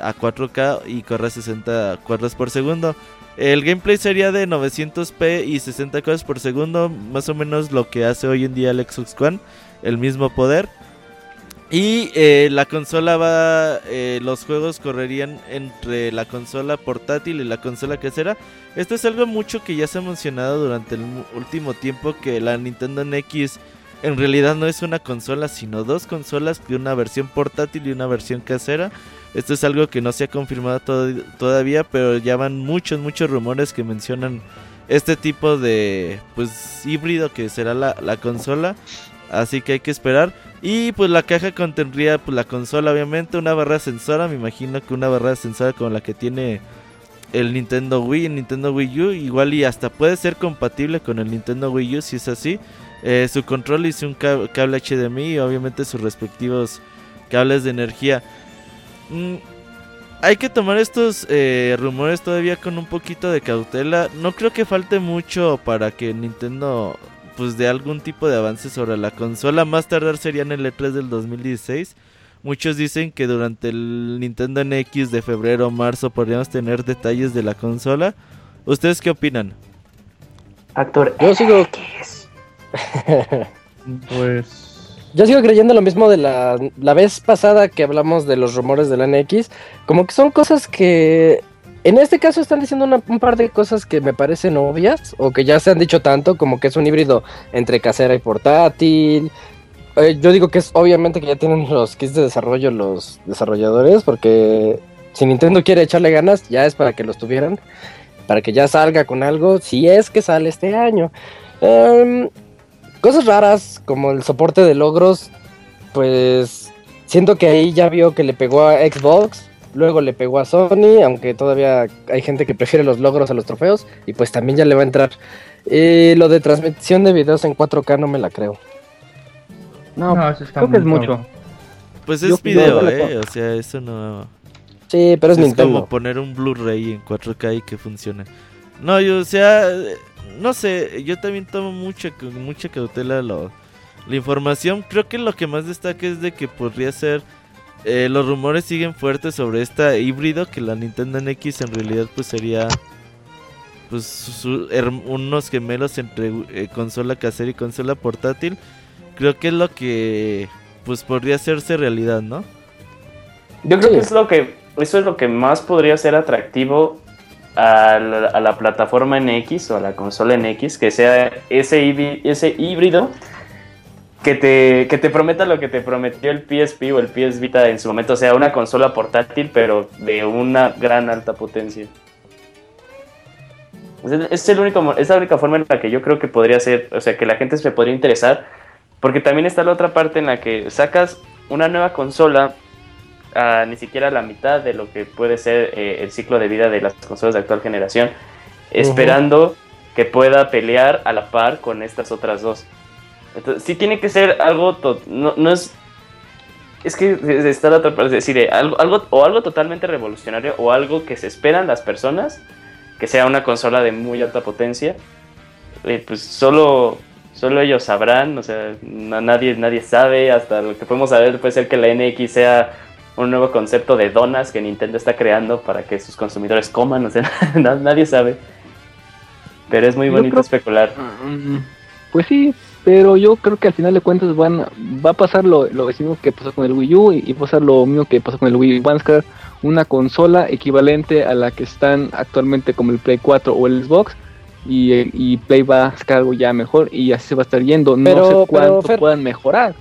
a 4K y corra 60 cuadros por segundo. El gameplay sería de 900p y 60 cuadros por segundo, más o menos lo que hace hoy en día el Xbox One, el mismo poder. Y eh, la consola va, eh, los juegos correrían entre la consola portátil y la consola casera. Esto es algo mucho que ya se ha mencionado durante el último tiempo que la Nintendo NX en realidad no es una consola, sino dos consolas, una versión portátil y una versión casera. Esto es algo que no se ha confirmado todavía, pero ya van muchos, muchos rumores que mencionan este tipo de pues híbrido que será la, la consola. Así que hay que esperar. Y pues la caja contendría pues la consola obviamente, una barra sensora, me imagino que una barra sensora como la que tiene el Nintendo Wii, el Nintendo Wii U, igual y hasta puede ser compatible con el Nintendo Wii U si es así. Eh, su control y un cable HDMI y obviamente sus respectivos cables de energía. Mm, hay que tomar estos eh, rumores todavía con un poquito de cautela. No creo que falte mucho para que Nintendo pues de algún tipo de avance sobre la consola. Más tardar sería en el E3 del 2016. Muchos dicen que durante el Nintendo NX de febrero o marzo podríamos tener detalles de la consola. ¿Ustedes qué opinan? Actor. Yo sigo. Pues. Yo sigo creyendo lo mismo de la, la vez pasada que hablamos de los rumores de la NX. Como que son cosas que en este caso están diciendo un par de cosas que me parecen obvias o que ya se han dicho tanto, como que es un híbrido entre casera y portátil. Eh, yo digo que es obviamente que ya tienen los kits de desarrollo los desarrolladores, porque si Nintendo quiere echarle ganas, ya es para que los tuvieran, para que ya salga con algo, si es que sale este año. Em, cosas raras como el soporte de logros, pues siento que ahí ya vio que le pegó a Xbox Luego le pegó a Sony, aunque todavía hay gente que prefiere los logros a los trofeos. Y pues también ya le va a entrar. Y lo de transmisión de videos en 4K no me la creo. No, eso creo que es mucho. Pues es video, eh, o sea, eso no... Sí, pero es, es como poner un Blu-ray en 4K y que funcione. No, yo, o sea, no sé, yo también tomo mucha, mucha cautela lo, la información. Creo que lo que más destaca es de que podría ser... Eh, los rumores siguen fuertes sobre esta híbrido que la Nintendo NX en realidad pues sería pues unos gemelos entre eh, consola casera y consola portátil. Creo que es lo que pues podría hacerse realidad, ¿no? Yo creo que es lo que eso es lo que más podría ser atractivo a la, plataforma NX o a la consola NX, que sea ese, ese híbrido que te, que te prometa lo que te prometió el PSP o el PS Vita en su momento, o sea, una consola portátil, pero de una gran alta potencia. Es, el único, es la única forma en la que yo creo que podría ser, o sea, que la gente se podría interesar, porque también está la otra parte en la que sacas una nueva consola a ni siquiera la mitad de lo que puede ser eh, el ciclo de vida de las consolas de actual generación, esperando que pueda pelear a la par con estas otras dos. Entonces, sí tiene que ser algo, no, no, es... Es que está la otra parte, es decir, algo, algo, o algo totalmente revolucionario o algo que se esperan las personas, que sea una consola de muy alta potencia. Eh, pues solo, solo ellos sabrán, o sea, nadie, nadie sabe, hasta lo que podemos saber puede ser que la NX sea un nuevo concepto de donas que Nintendo está creando para que sus consumidores coman, o sea, nadie sabe. Pero es muy bonito especular. Mm, pues sí, pero yo creo que al final de cuentas van va a pasar lo, lo mismo que pasó con el Wii U y, va a pasar lo mismo que pasó con el Wii U. Van a sacar una consola equivalente a la que están actualmente como el Play 4 o el Xbox y, y Play va a sacar algo ya mejor y así se va a estar yendo. no sé cuánto puedan mejorar.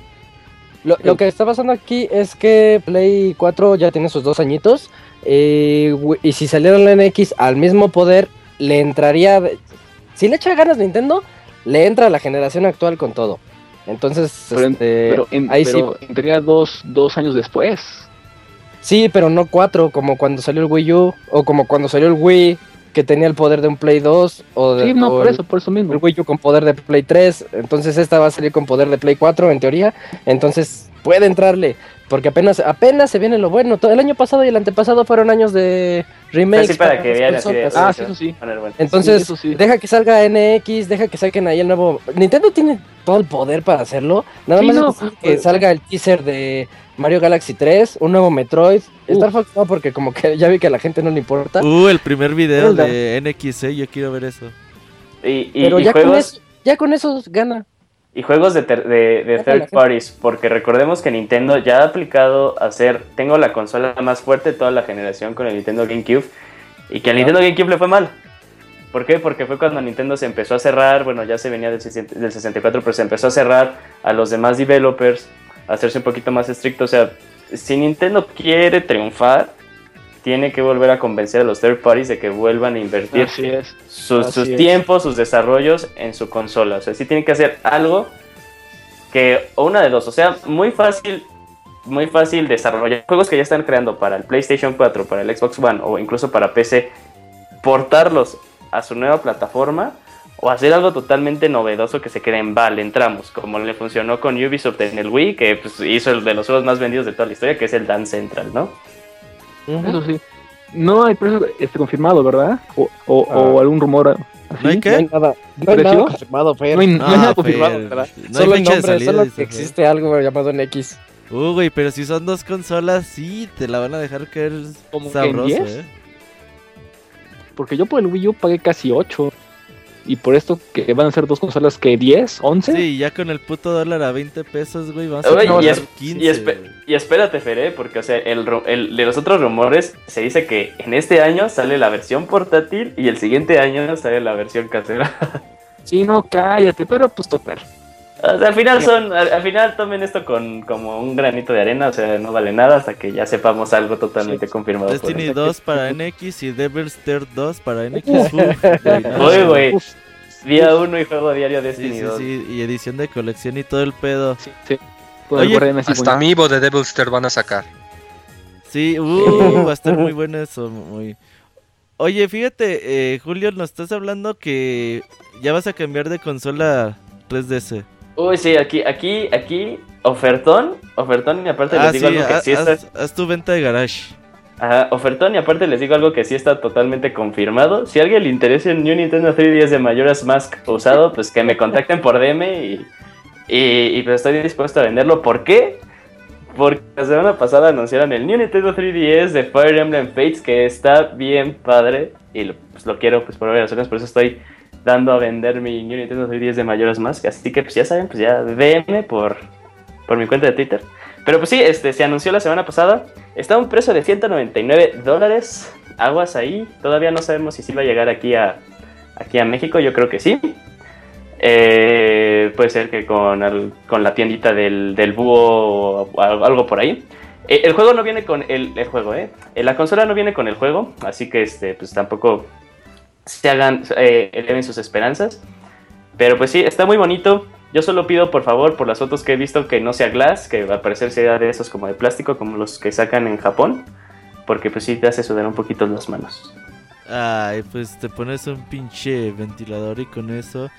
Lo, lo, que está pasando aquí es que Play 4 ya tiene sus dos añitos eh, y si saliera la NX al mismo poder le entraría... Si le echa ganas Nintendo, le entra a la generación actual con todo. Entonces, pero, este, ahí sí. entraría dos, dos años después. Sí, pero no cuatro, como cuando salió el Wii U o como cuando salió el Wii que tenía el poder de un Play 2 o de, sí, no, por eso, por eso mismo. El Wii U con poder de Play 3, entonces esta va a salir con poder de Play 4 en teoría, entonces puede entrarle, porque apenas apenas se viene lo bueno. Todo, el año pasado y el antepasado fueron años de remakes. para, que vean Ah, sí, eso sí. Entonces, deja que salga NX, deja que saquen ahí el nuevo. Nintendo tiene todo el poder para hacerlo. Nada más que salga el teaser de Mario Galaxy 3, un nuevo Metroid. Star Fox no, porque como que ya vi que a la gente no le importa. Uh, el primer video de NX, eh, yo quiero ver eso. Y, Pero ya, con eso, ya con eso gana. Y juegos de, de, third parties, porque recordemos que Nintendo ya ha aplicado hacer, tengo la consola más fuerte de toda la generación con el Nintendo GameCube, y que al Nintendo GameCube le fue mal. ¿Por qué? Porque fue cuando Nintendo se empezó a cerrar, bueno, ya se venía del 64, pero se empezó a cerrar a los demás developers, hacerse un poquito más estricto. O sea, si Nintendo quiere triunfar, tiene que volver a convencer a los third parties de que vuelvan a invertir sus, tiempos, sus desarrollos en su consola. O sea, sí tienen que hacer algo que, o una de dos, o sea, muy fácil, muy fácil desarrollar juegos que ya están creando para el PlayStation 4, para el Xbox One o incluso para PC, portarlos a su nueva plataforma o hacer algo totalmente novedoso que se quede en vale, entramos, como le funcionó con Ubisoft en el Wii, que pues, hizo el de los juegos más vendidos de toda la historia, que es el Dance Central, ¿no? Eso sí. No hay precio este, confirmado, ¿verdad? O, o, ah. algún rumor. Así. ¿No hay qué? No hay nada, no hay nada confirmado, Fer. No hay, nada confirmado, ¿verdad? No solo el nombre, solo que existe algo llamado NX. Uh, güey, pero si son dos consolas, sí, te la van a dejar caer sabroso, ¿eh? Porque yo por el Wii U pagué casi 8. Y por esto que van a ser dos consolas que 10, 11. Sí, ya con el puto dólar a 20 pesos, güey, va a ser 15. Y, espérate, Feré, porque o sea, el, el, de los otros rumores se dice que en este año sale la versión portátil y el siguiente año sale la versión casera. Sí, no, cállate, pero pues total al final son, al, final tomen esto con como un granito de arena, o sea, no vale nada hasta que ya sepamos algo totalmente confirmado. Destiny 2 para NX y Devil's Third 2 para NX. Uy, güey. Día 1 y juego diario Destiny sí, 2. Sí, y edición de colección y todo el pedo. Sí, sí. Oye, hasta amiibo de Devil's Third van a sacar. Sí, uh, va a estar muy bueno eso, muy... Oye, fíjate, eh, Julio, nos estás hablando que ya vas a cambiar de consola 3DS. Uy, sí, aquí, aquí, aquí, ofertón, ofertón y aparte les ah, digo algo que sí está... Haz tu venta de garage. Ajá, ofertón y aparte les digo algo que sí está totalmente confirmado. Si a alguien le interesa un Nintendo 3DS de Majora's Mask usado, pues que me contacten por DM y, y, pues estoy dispuesto a venderlo. ¿Por qué? Porque la semana pasada anunciaron el New Nintendo 3DS de Fire Emblem Fates que está bien padre y lo, pues lo quiero pues por varias razones, por eso estoy dando a vender mi New Nintendo 3DS de Majora's Mask. Así que pues ya saben, pues ya DM por, por mi cuenta de Twitter. Pero pues sí, este, se anunció la semana pasada. Está a un precio de 199 dólares. Aguas ahí. Todavía no sabemos si sí va a llegar aquí a, aquí a México. Yo creo que sí. Eh, puede ser que con, con la tiendita del, del búho o algo por ahí. Eh, el juego no viene con el, el, juego, ¿eh? La consola no viene con el juego, así que este, pues tampoco se hagan, eh, eleven sus esperanzas. Pero pues sí, está muy bonito. Yo solo pido por favor, por las fotos que he visto, que no sea glass, que va a parecer sea de esos como de plástico, como los que sacan en Japón, porque pues sí te hace sudar un poquito las manos. Ay, pues te pones un pinche ventilador y con eso.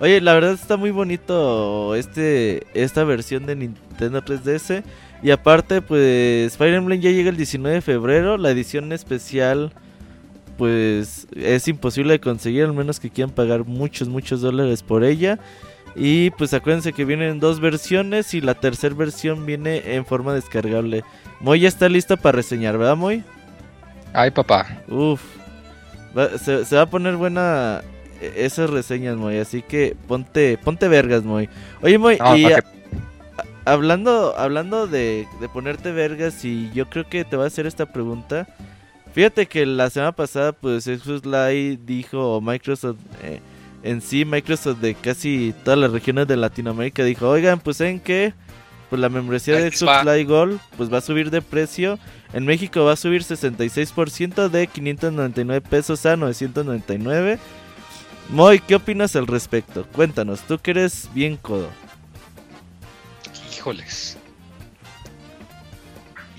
Oye, la verdad está muy bonito este esta versión de Nintendo 3DS. Y aparte, pues Fire Emblem ya llega el 19 de febrero. La edición especial, pues es imposible de conseguir, al menos que quieran pagar muchos, muchos dólares por ella. Y pues acuérdense que vienen dos versiones y la tercera versión viene en forma descargable. Moy ya está lista para reseñar, ¿verdad, Moy? Ay, papá. Uf. se, va a poner buena e, esas reseñas, Moy. Así que ponte, ponte vergas, Moy. Oye, Moy, y hablando, hablando de, de, ponerte vergas, y yo creo que te voy a hacer esta pregunta. Fíjate que la semana pasada, pues, Xbox Live dijo, Microsoft... Eh, en sí Microsoft de casi todas las regiones de Latinoamérica dijo, oigan, pues en qué, pues la membresía de Xbox Live Gold pues va a subir de precio. En México va a subir 66% de 599 pesos a 999. Moy, ¿qué opinas al respecto? Cuéntanos, tú que eres bien codo. Híjoles.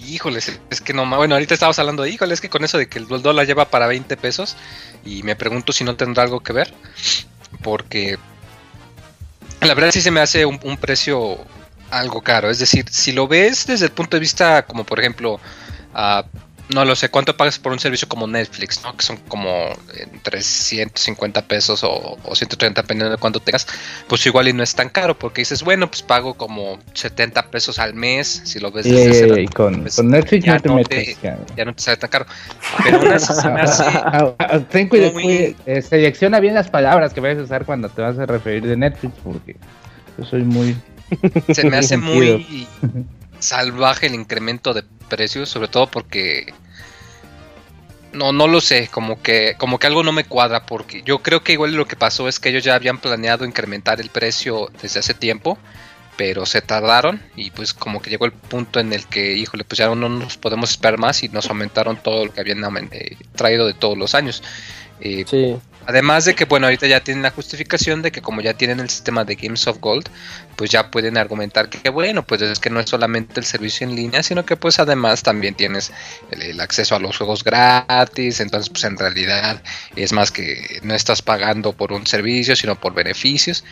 Híjoles, es que no, bueno, ahorita estábamos hablando de, híjoles, es que con eso de que el dólar lleva para 20 pesos y me pregunto si no tendrá algo que ver porque la verdad sí se me hace un, precio algo caro. Es decir, si lo ves desde el punto de vista como por ejemplo, uh, no lo sé, ¿cuánto pagas por un servicio como Netflix? ¿no? Que son como entre 150 pesos o, 130 dependiendo de cuánto tengas. Pues igual y no es tan caro porque dices, bueno, pues pago como 70 pesos al mes. Si lo ves desde ese con, pues, con, Netflix ya no te ya no te sale tan caro. Pero una se me hace... Ah, ah, ten cuidado, eh, selecciona bien las palabras que vayas a usar cuando te vas a referir de Netflix porque yo soy muy... Se me hace muy salvaje el incremento de precios, sobre todo porque no, no lo sé, como que, como que algo no me cuadra, porque yo creo que igual lo que pasó es que ellos ya habían planeado incrementar el precio desde hace tiempo, pero se tardaron y pues como que llegó el punto en el que, híjole, pues ya no nos podemos esperar más y nos aumentaron todo lo que habían eh, traído de todos los años. Eh, sí. Además de que, bueno, ahorita ya tienen la justificación de que como ya tienen el sistema de Games of Gold, pues ya pueden argumentar que, bueno, pues es que no es solamente el servicio en línea, sino que pues además también tienes el, acceso a los juegos gratis, entonces pues en realidad es más que no estás pagando por un servicio, sino por beneficios.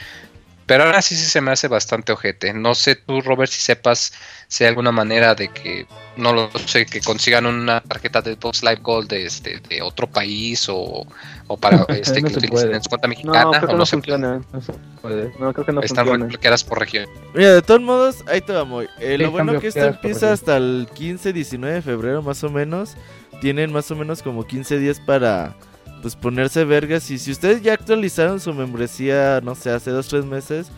Pero ahora sí, sí se me hace bastante ojete. No sé tú, Robert, si sepas si hay alguna manera de que, no lo sé, que consigan una tarjeta de Box Live Gold de, este, de otro país o, o para este, que lo utilicen en su cuenta mexicana. No, creo que no, funciona. No se puede. No, creo que no Están funciona. bloqueadas por región. Mira, de todos modos, ahí te vamos. Eh, lo bueno que esto empieza hasta el 15-19 de febrero, más o menos. Tienen más o menos como 15 días para pues ponerse vergas. Y si ustedes ya actualizaron su membresía, no sé, hace 2-3 meses,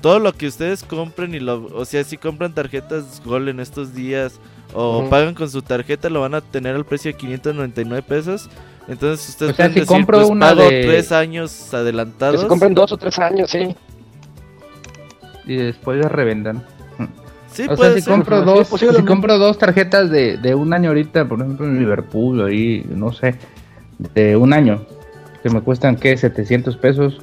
todo lo que ustedes compren y lo, o sea, si compran tarjetas Gold en estos días o pagan con su tarjeta, lo van a tener al precio de 599 pesos. Entonces ustedes o sea, si compro pues, una de... tres años adelantados. se compren dos o tres años, sí. Y después las revendan. Sí, o sea, si compro dos, si compro dos tarjetas de, de un año ahorita, por ejemplo en Liverpool, ahí, no sé, de un año, que me cuestan, ¿qué? 700 pesos.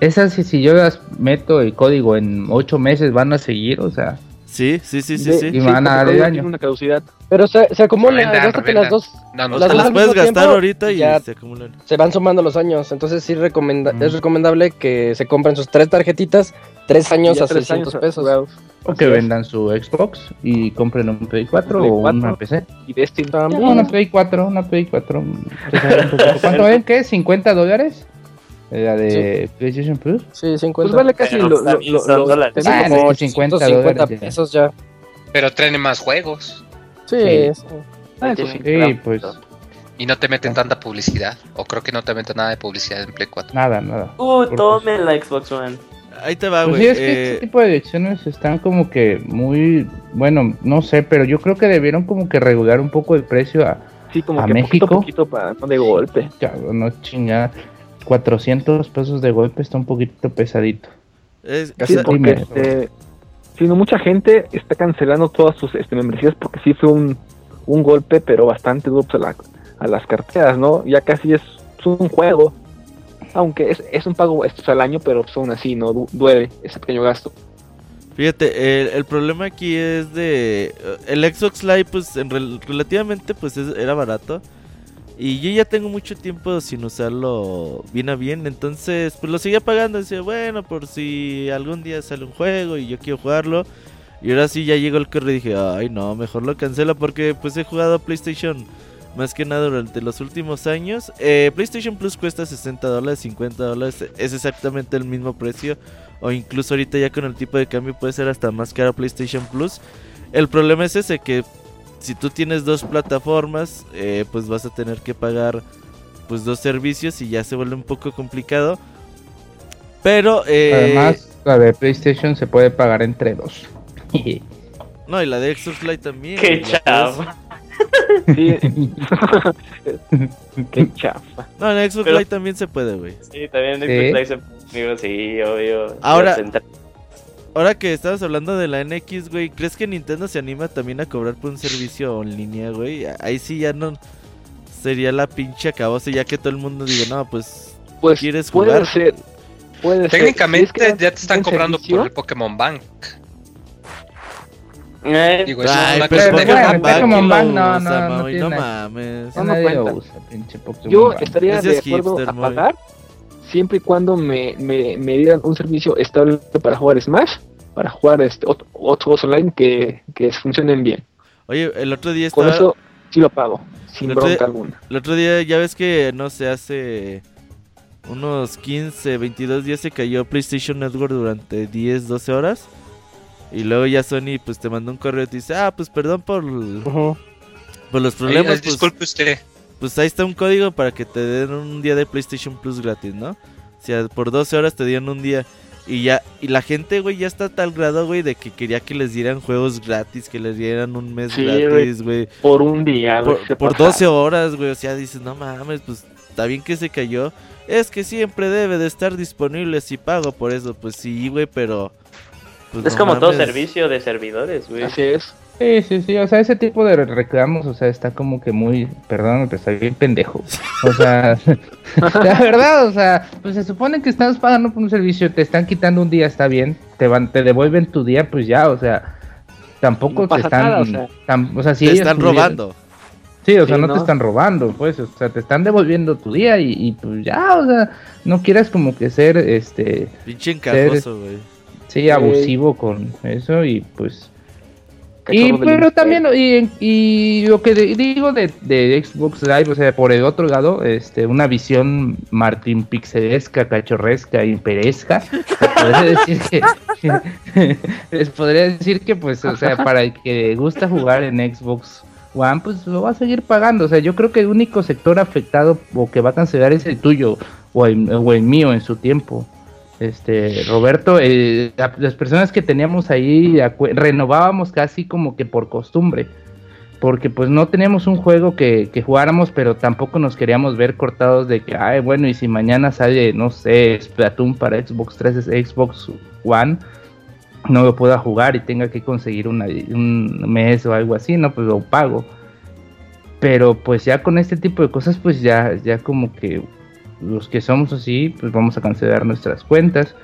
Esas, si yo las meto el código en 8 meses, van a seguir, o sea. Sí, sí, sí, sí. sí. Y van a darle daño. una caducidad. Pero se, se acumulan, gástate las dos. No, no, las, puedes gastar ahorita y se acumulan. Se van sumando los años, entonces sí recomenda es recomendable que se compren sus tres tarjetitas, tres años a 600 pesos. O que vendan su Xbox y compren un Play 4 o una PC. Y Destiny también. una Play 4, una Play 4. ¿Cuánto ven? ¿Qué? ¿50 dólares? La de PlayStation Plus. Sí, 50. Pues vale casi lo, lo, lo, dólares. Ah, como 50, 50 pesos ya. Pero traen más juegos. Sí, sí. Ah, sí, pues. Y no te meten tanta publicidad. O creo que no te meten nada de publicidad en Play 4. Nada, nada. Uh, tome la Xbox One. Ahí te va, pues güey. Pues sí, es que eh... este tipo de ediciones están como que muy. Bueno, no sé, pero yo creo que debieron como que regular un poco el precio a, sí, como a que México. Poquito, poquito para, no de golpe. Claro, no chingada. 400 pesos de golpe está un poquito pesadito. Es casi porque este, sino mucha gente está cancelando todas sus este, membresías porque sí fue un, un golpe, pero bastante duro pues, a, la, a, las carteras, ¿no? Ya casi es, es un juego, aunque es, es un pago esto al año, pero pues, aún así no du duele ese pequeño gasto. Fíjate, el, el, problema aquí es de el Xbox Live, pues en rel relativamente pues es, era barato. Y yo ya tengo mucho tiempo sin usarlo bien a bien. Entonces, pues lo seguía pagando. Decía, bueno, por si algún día sale un juego y yo quiero jugarlo. Y ahora sí ya llegó el correo y dije, ay no, mejor lo cancelo porque pues he jugado PlayStation más que nada durante los últimos años. Eh, PlayStation Plus cuesta 60 dólares, 50 dólares. Es exactamente el mismo precio. O incluso ahorita ya con el tipo de cambio puede ser hasta más caro PlayStation Plus. El problema es ese que si tú tienes dos plataformas, eh, pues vas a tener que pagar pues dos servicios y ya se vuelve un poco complicado. Pero eh, además la de PlayStation se puede pagar entre dos. no, y la de Xbox Live también. Qué chafa. Qué chafa. No, en Xbox Pero... Live también se puede, güey. Sí, también en Xbox Live se puede. Sí, obvio. Ahora, Ahora que estabas hablando de la NX, güey, ¿crees que Nintendo se anima también a cobrar por un servicio en línea, güey? Ahí sí ya no sería la pinche acabose, ya que todo el mundo diga, no, pues, pues ¿quieres jugar? Puede ser. Puede Técnicamente ser. Es que ya te están cobrando servicio? por el Pokémon Bank. Eh, Digo, Ay, es pero cosa Pokémon Bank, Pokémon ¿quién Bank, lo no, usa, no, no no mames. No, no usa, pinche Pokémon Yo Bank. estaría Ese de es acuerdo hipster, a muy. pagar siempre y cuando me, me, me dieran un servicio estable para jugar Smash, para jugar este, ot- otros juegos online que, que funcionen bien. Oye, el otro día Con estaba... eso sí lo pago, sin El bronca día- alguna. El otro día ya ves que, no sé, hace unos 15, 22 días se cayó PlayStation Network durante 10, 12 horas. Y luego ya Sony pues te mandó un correo y te dice, ah, pues perdón por, por los problemas. eh, pues, disculpe usted. Pues ahí está un código para que te den un día de PlayStation Plus gratis, ¿no? O sea, por 12 horas te dieron un día. Y ya, y la gente, güey, ya está a tal grado, güey, de que quería que les dieran juegos gratis, que les dieran un mes Sí, gratis, güey. Por un día, güey, Por, por pasaron. 12 horas, güey. O sea, dices, no mames, pues está bien que se cayó. Es que siempre debe de estar disponible si pago por eso. Pues sí, güey, pero. pues, Es no como todo servicio de servidores, güey. Así es. Sí, sí, sí, o sea, ese tipo de reclamos, o sea, está como que muy, perdón, pero está bien pendejo. O sea, la verdad, o sea, pues se supone que estás pagando por un servicio, te están quitando un día, está bien, te van, te devuelven tu día, pues ya, o sea, tampoco No te están, nada, o sea. tam- o sea, si Te ellos están robando. Sí, o sea, Sí, no, ¿no? te están robando, pues, o sea, te están devolviendo tu día y, y, pues ya, o sea, no quieras como que ser, este, Pinche encajoso, güey. sí, abusivo con eso y pues... Y pero también, y, y lo que digo de, de Xbox Live, o sea, por el otro lado, este, una visión Martín Pixelesca, cachorresca, imperesca, podría decir que, les podría decir que, pues, o sea, para el que gusta jugar en Xbox One, pues lo va a seguir pagando. O sea, yo creo que el único sector afectado o que va a cancelar es el tuyo o el, o el mío en su tiempo. Este, Roberto, la- las personas que teníamos ahí renovábamos casi como que por costumbre, porque pues no teníamos un juego que, que jugáramos, pero tampoco nos queríamos ver cortados de que, ay, bueno, y si mañana sale, no sé, Splatoon para Xbox 3, Xbox One, no lo pueda jugar y tenga que conseguir una- un mes o algo así, no, pues lo pago. Pero pues ya con este tipo de cosas, pues ya, ya como que los que somos así, pues vamos a cancelar nuestras cuentas.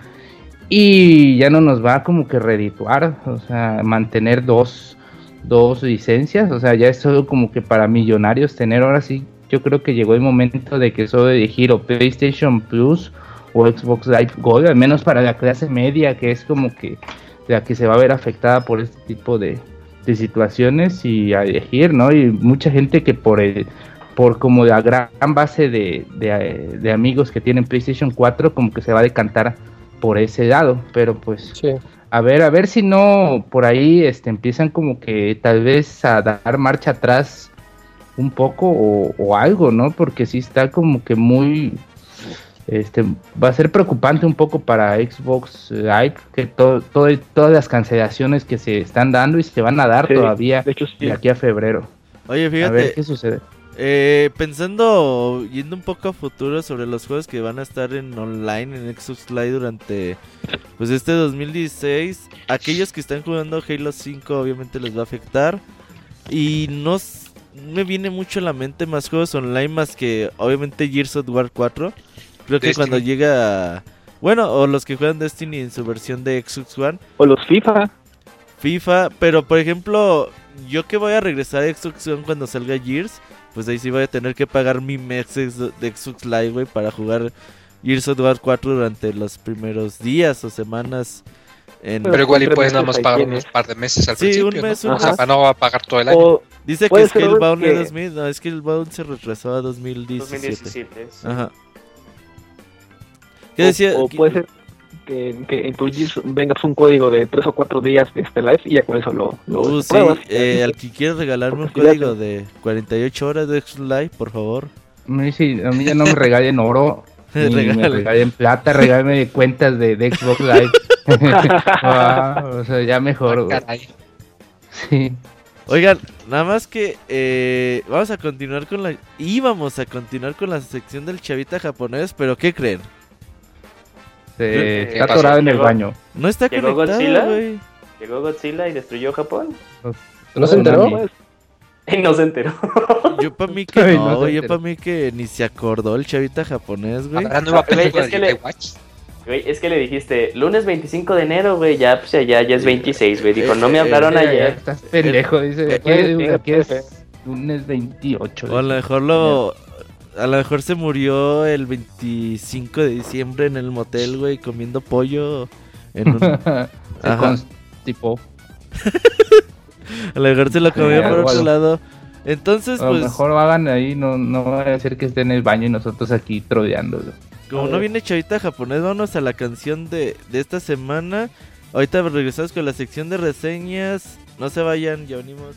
y ya no nos va como que redituar, o sea, mantener dos, dos licencias, o sea, ya es solo como que para millonarios tener ahora sí, yo creo que llegó el momento de que solo elegir o PlayStation Plus o Xbox Live Gold, al menos para la clase media, que es como que la que se va a ver afectada por este tipo de, de situaciones y a elegir, ¿no? Y mucha gente que por el por como la gran base de, de, amigos que tienen PlayStation 4 como que se va a decantar por ese lado, pero pues a ver, a ver si no por ahí este empiezan como que tal vez a dar marcha atrás un poco o, o algo, ¿no? Porque sí está como que muy este va a ser preocupante un poco para Xbox Live que todo, todas las cancelaciones que se están dando y se van a dar todavía de, aquí a febrero. Oye, fíjate. A ver qué sucede. Eh, pensando, yendo un poco a futuro sobre los juegos que van a estar en online en Xbox Live durante pues este 2016, aquellos que están jugando Halo 5 obviamente les va a afectar y no me viene mucho a la mente más juegos online más que obviamente Gears of War 4 Creo que cuando llega. Bueno, o los que juegan Destiny en su versión de Xbox One. O los FIFA. FIFA, pero por ejemplo, yo que voy a regresar a Xbox One cuando salga Gears, pues ahí sí voy a tener que pagar mi mes de Xbox Live, güey, para jugar Gears of War 4 durante los primeros días o semanas. Pero igual y puedes nada más pagar unos par de meses al sí, un mes, ¿no? Un O sea, no va a pagar todo el año. Dice que Scalebound que... 2000, no, Scalebound se retrasó a 2017. 2017 Ajá. O, puede ser que, en tu GIS vengas un código de 3 o 4 días de este live y ya con eso lo, lo uh, sí, eh, al que quiera regalarme un código de 48 horas de live, por favor. Sí, a mí ya no me regalen oro, ni me regalen plata, regálame cuentas de, Xbox Live. Ah, o sea, ya mejor. Ah, sí. Oigan, nada más que eh, vamos a continuar con la... Íbamos a continuar con la sección del chavita japonés, pero ¿qué creen? Está atorado en el baño. No está ¿Llegó Godzilla? ¿Llegó Godzilla y destruyó Japón? ¿No, se enteró? Y no se enteró. Yo para mí que no, yo para mí que ni se acordó el chavita japonés, güey. es, que le, es que le dijiste, lunes 25 de enero, güey, ya, pues ya, ya es 26, güey. Dijo, no me hablaron ayer. Estás pendejo, dice. Aquí, es lunes 28. O a lo mejor lo a lo mejor se murió el 25 de diciembre en el motel, güey, comiendo pollo en un... tipo. a lo mejor se lo comió por otro lado. Entonces, a pues... Lo mejor hagan ahí, no, no va a ser que esté en el baño y nosotros aquí trodeándolo. Como no viene chavita japonés, vámonos a la canción de, de esta semana. Ahorita regresamos con la sección de reseñas. No se vayan, ya venimos.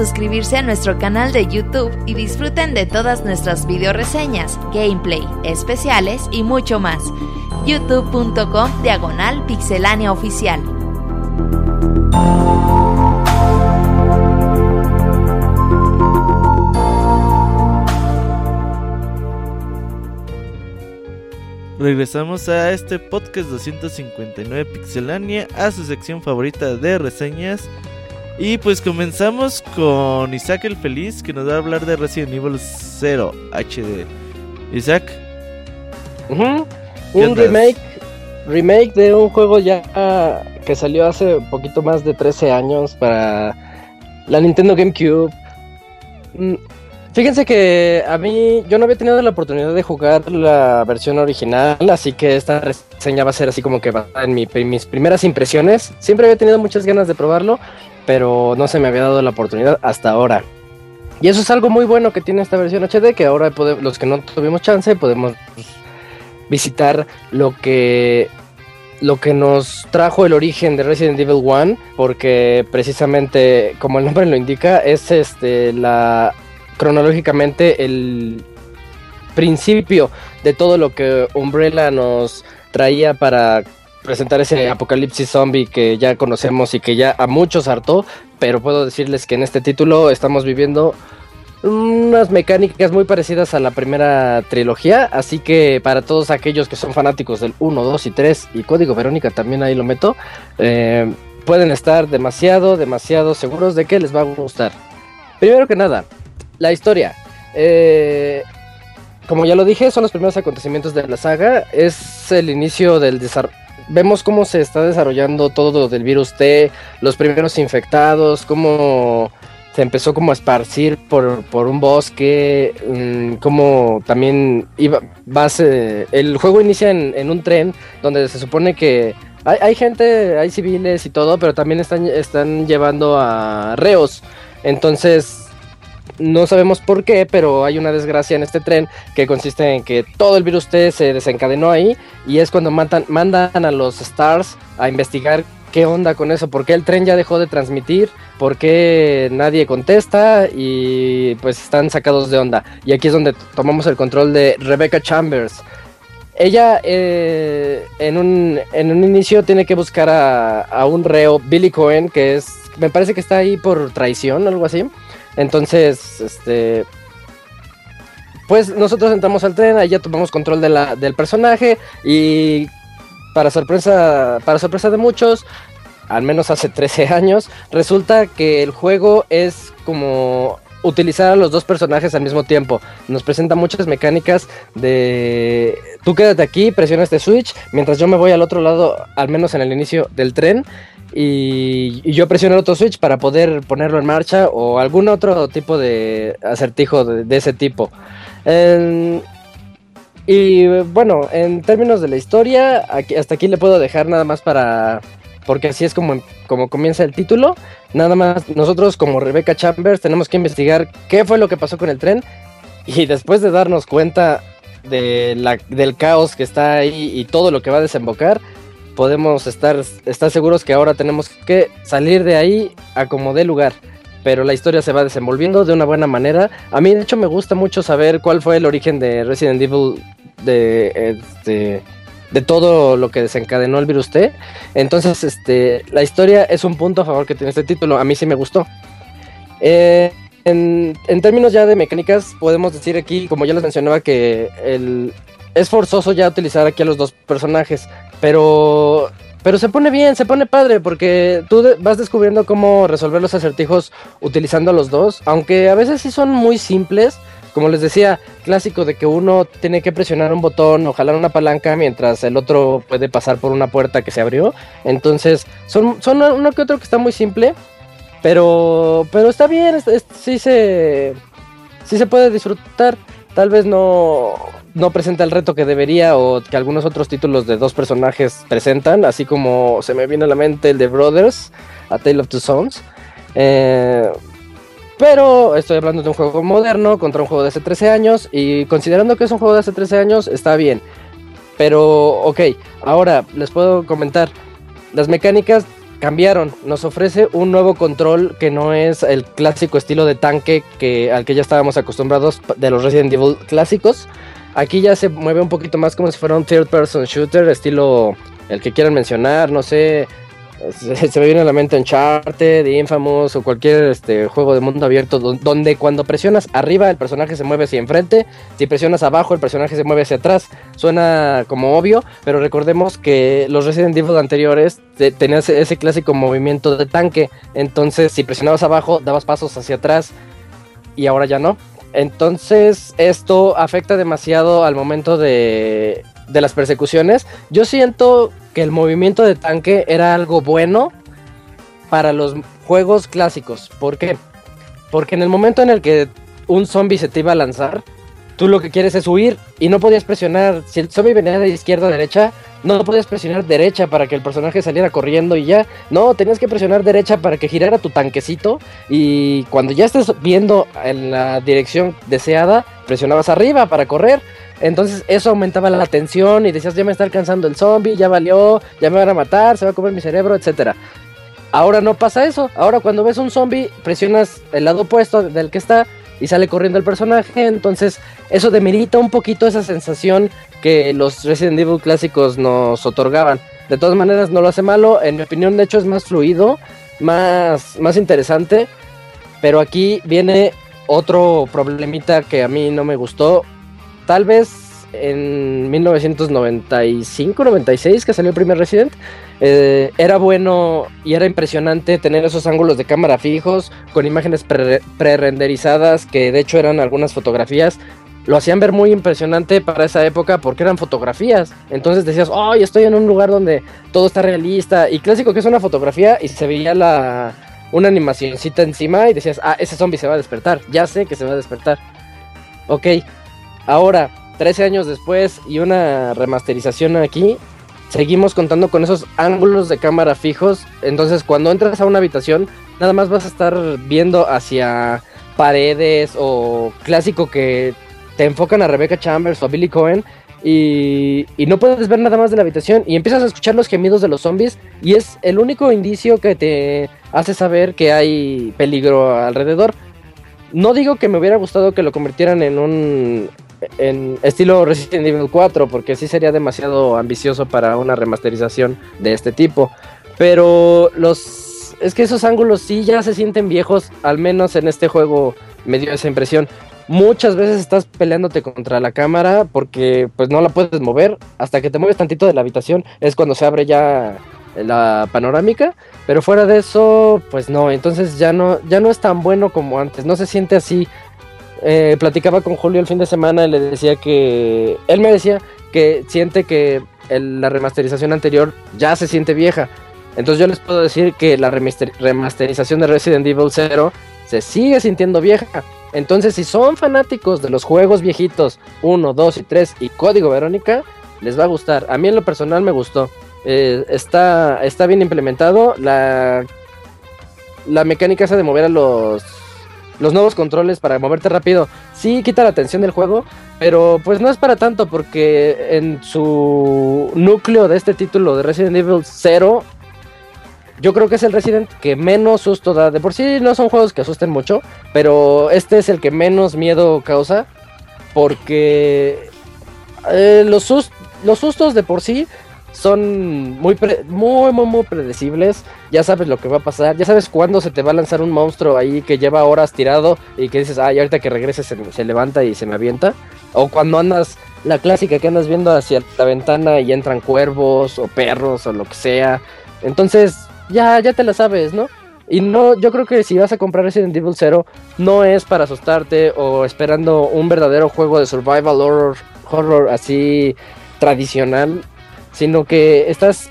suscribirse a nuestro canal de YouTube y disfruten de todas nuestras video reseñas, gameplay, especiales y mucho más. youtube.com diagonal pixelánea oficial. Regresamos a este podcast 259 Pixelania, a su sección favorita de reseñas. Y pues comenzamos con Isaac el Feliz, que nos va a hablar de Resident Evil 0 HD. Isaac. Un remake, remake de un juego ya que salió hace un poquito más de 13 años para la Nintendo GameCube. Mm, Fíjense que a mí yo no había tenido la oportunidad de jugar la versión original, así que esta reseña va a ser así como que va en mis primeras impresiones. Siempre había tenido muchas ganas de probarlo, pero no se me había dado la oportunidad hasta ahora. Y eso es algo muy bueno que tiene esta versión HD, que ahora los que no tuvimos chance podemos visitar lo que lo que nos trajo el origen de Resident Evil 1, porque precisamente como el nombre lo indica, es este la cronológicamente el principio de todo lo que Umbrella nos traía para presentar ese apocalipsis zombie que ya conocemos y que ya a muchos hartó, pero puedo decirles que en este título estamos viviendo unas mecánicas muy parecidas a la primera trilogía, así que para todos aquellos que son fanáticos del 1, 2 y 3 y Código Verónica también ahí lo meto, eh, pueden estar demasiado, demasiado seguros de que les va a gustar. Primero que nada, la historia. Eh, como ya lo dije, son los primeros acontecimientos de la saga. Es el inicio del desarrollo. Vemos cómo se está desarrollando todo del virus T, los primeros infectados, cómo se empezó como a esparcir por, un bosque, mm, cómo también iba, base, el juego inicia en, un tren donde se supone que hay, hay, gente, hay civiles y todo, pero también están, están llevando a reos. Entonces no sabemos por qué, pero hay una desgracia en este tren que consiste en que todo el virus T se desencadenó ahí y es cuando mandan, mandan a los Stars a investigar qué onda con eso, por qué el tren ya dejó de transmitir, por qué nadie contesta y pues están sacados de onda. Y aquí es donde tomamos el control de Rebecca Chambers. Ella eh, en, un, en un inicio tiene que buscar a, a un reo, Billy Cohen, que es, me parece que está ahí por traición o algo así. Entonces, este. Pues nosotros entramos al tren, ahí ya tomamos control de la, del personaje y para sorpresa, para sorpresa de muchos, al menos hace 13 años, resulta que el juego es como utilizar a los dos personajes al mismo tiempo. Nos presenta muchas mecánicas de tú quédate aquí, presiona este switch, mientras yo me voy al otro lado, al menos en el inicio del tren, y, yo presiono el otro switch para poder ponerlo en marcha o algún otro tipo de acertijo de, ese tipo. y bueno, en términos de la historia, hasta aquí le puedo dejar nada más para... Porque así es como, como comienza el título. Nada más nosotros como Rebecca Chambers tenemos que investigar qué fue lo que pasó con el tren. Y después de darnos cuenta de la, del caos que está ahí y todo lo que va a desembocar, podemos estar, estar seguros que ahora tenemos que salir de ahí a como dé lugar. Pero la historia se va desenvolviendo de una buena manera. A mí, de hecho, me gusta mucho saber cuál fue el origen de Resident Evil, de, este, de todo lo que desencadenó el virus T. Entonces, este, la historia es un punto a favor que tiene este título. A mí sí me gustó. Eh, en, en, términos ya de mecánicas, podemos decir aquí, como ya les mencionaba, que el, es forzoso ya utilizar aquí a los dos personajes. Pero, pero se pone bien, se pone padre, porque tú vas descubriendo cómo resolver los acertijos utilizando a los dos, aunque a veces sí son muy simples. Como les decía, clásico de que uno tiene que presionar un botón o jalar una palanca mientras el otro puede pasar por una puerta que se abrió. Entonces, son, son uno que otro que está muy simple, pero, pero está bien, sí, se, sí se puede disfrutar. Tal vez no, no presenta el reto que debería o que algunos otros títulos de dos personajes presentan, así como se me viene a la mente el de Brothers, A Tale of Two Sons. Eh, pero estoy hablando de un juego moderno contra un juego de hace 13 años y considerando que es un juego de hace 13 años está bien. Pero ok, ahora les puedo comentar, las mecánicas cambiaron. Nos ofrece un nuevo control que no es el clásico estilo de tanque que, al que ya estábamos acostumbrados de los Resident Evil clásicos. Aquí ya se mueve un poquito más como si fuera un third person shooter, estilo el que quieran mencionar, no sé, se, me viene a la mente Uncharted, Infamous o cualquier este, juego de mundo abierto donde cuando presionas arriba el personaje se mueve hacia enfrente, si presionas abajo el personaje se mueve hacia atrás. Suena como obvio, pero recordemos que los Resident Evil anteriores tenían ese, clásico movimiento de tanque, entonces si presionabas abajo dabas pasos hacia atrás y ahora ya no. Entonces esto afecta demasiado al momento de, de las persecuciones. Yo siento que el movimiento de tanque era algo bueno para los juegos clásicos. ¿Por qué? Porque en el momento en el que un zombie se te iba a lanzar, tú lo que quieres es huir y no podías presionar. Si el zombie venía de izquierda a derecha, no podías presionar derecha para que el personaje saliera corriendo y ya. No, tenías que presionar derecha para que girara tu tanquecito. Y cuando ya estés viendo en la dirección deseada, presionabas arriba para correr. Entonces eso aumentaba la tensión y decías, ya me está alcanzando el zombie, ya valió, ya me van a matar, se va a comer mi cerebro, etcétera. Ahora no pasa eso. Ahora cuando ves un zombie, presionas el lado opuesto del que está y sale corriendo el personaje. Entonces eso demerita un poquito esa sensación que los Resident Evil clásicos nos otorgaban. De todas maneras no lo hace malo. En mi opinión de hecho es más fluido, más, más interesante. Pero aquí viene otro problemita que a mí no me gustó tal vez en 1995-96 que salió el primer Resident, eh, era bueno y era impresionante tener esos ángulos de cámara fijos con imágenes pre-renderizadas que de hecho eran algunas fotografías. Lo hacían ver muy impresionante para esa época porque eran fotografías. Entonces decías, ¡ay, estoy en un lugar donde todo está realista! Y clásico que es una fotografía y se veía la, una animacióncita encima y decías, ah, ese zombie se va a despertar. Ya sé que se va a despertar. Ok, Ahora, 13 años después y una remasterización aquí, seguimos contando con esos ángulos de cámara fijos. Entonces, cuando entras a una habitación, nada más vas a estar viendo hacia paredes o clásico que te enfocan a Rebecca Chambers o a Billy Cohen y, y, no puedes ver nada más de la habitación y empiezas a escuchar los gemidos de los zombies y es el único indicio que te hace saber que hay peligro alrededor. No digo que me hubiera gustado que lo convirtieran en un en estilo Resident Evil 4, porque sí sería demasiado ambicioso para una remasterización de este tipo. Pero los es que esos ángulos sí ya se sienten viejos, al menos en este juego me dio esa impresión. Muchas veces estás peleándote contra la cámara porque pues no la puedes mover hasta que te mueves tantito de la habitación, es cuando se abre ya la panorámica, pero fuera de eso pues no, entonces ya no ya no es tan bueno como antes, no se siente así eh, platicaba con Julio el fin de semana y le decía que él me decía que siente que la remasterización anterior ya se siente vieja. Entonces yo les puedo decir que la remasterización de Resident Evil 0 se sigue sintiendo vieja. Entonces si son fanáticos de los juegos viejitos 1, 2 y 3 y Código Verónica, les va a gustar. A mí en lo personal me gustó. Eh, está, está bien implementado. La, la mecánica esa de mover a los los nuevos controles para moverte rápido, sí quita la atención del juego, pero pues no es para tanto porque en su núcleo de este título de Resident Evil 0, yo creo que es el Resident que menos susto da. De por sí no son juegos que asusten mucho, pero este es el que menos miedo causa porque eh, los, los sustos de por sí son muy, muy, muy, muy predecibles. Ya sabes lo que va a pasar. Ya sabes cuándo se te va a lanzar un monstruo ahí que lleva horas tirado y que dices, ay, ahorita que regrese se, levanta y se me avienta. O cuando andas, la clásica que andas viendo hacia la ventana y entran cuervos o perros o lo que sea. Entonces, ya, ya te la sabes, ¿no? Y no, yo creo que si vas a comprar Resident Evil 0, no es para asustarte o esperando un verdadero juego de survival horror, horror así tradicional sino que estás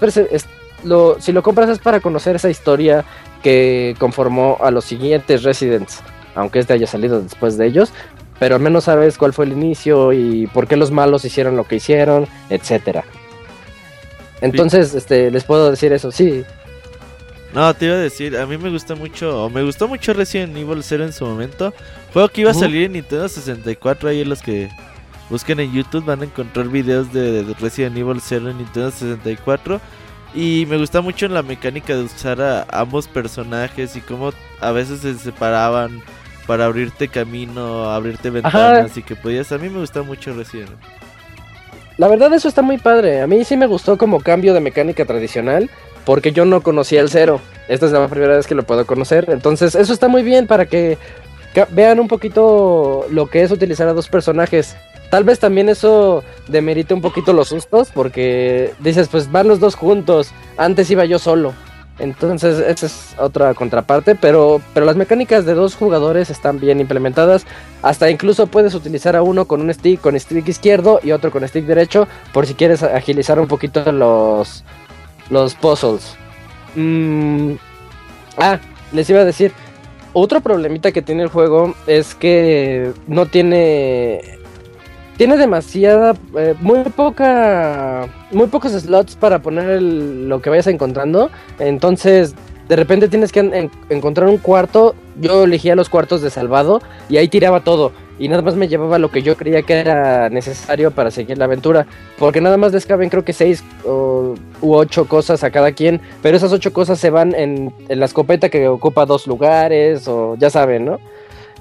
lo, si lo compras es para conocer esa historia que conformó a los siguientes Residents, aunque este haya salido después de ellos, pero al menos sabes cuál fue el inicio y por qué los malos hicieron lo que hicieron, etcétera. Entonces, este, les puedo decir eso, sí. No, te iba a decir, a mí me gusta mucho, o me gustó mucho Resident Evil 0 en su momento. Juego que iba a salir en Nintendo 64, ahí en los que Busquen en YouTube, van a encontrar videos de, Resident Evil 0 en Nintendo 64. Y me gusta mucho la mecánica de usar a ambos personajes y cómo a veces se separaban para abrirte camino, abrirte ventanas y que podías. A mí me gusta mucho Resident La verdad eso está muy padre. A mí sí me gustó como cambio de mecánica tradicional porque yo no conocía el cero. Esta es la primera vez que lo puedo conocer. Entonces eso está muy bien para que vean un poquito lo que es utilizar a dos personajes. Tal vez también eso demerite un poquito los sustos, porque dices, pues van los dos juntos, antes iba yo solo. Entonces, esa es otra contraparte, pero, pero las mecánicas de dos jugadores están bien implementadas. Hasta incluso puedes utilizar a uno con un stick con stick izquierdo y otro con stick derecho, por si quieres agilizar un poquito los, los puzzles. Mm, ah, les iba a decir, otro problemita que tiene el juego es que no tiene tiene demasiada, eh, muy poca, muy pocos slots para poner lo que vayas encontrando. Entonces, de repente tienes que encontrar un cuarto. Yo elegía los cuartos de salvado y ahí tiraba todo. Y nada más me llevaba lo que yo creía que era necesario para seguir la aventura. Porque nada más les caben creo que seis u ocho cosas a cada quien. Pero esas ocho cosas se van en, la escopeta que ocupa dos lugares o ya saben, ¿no?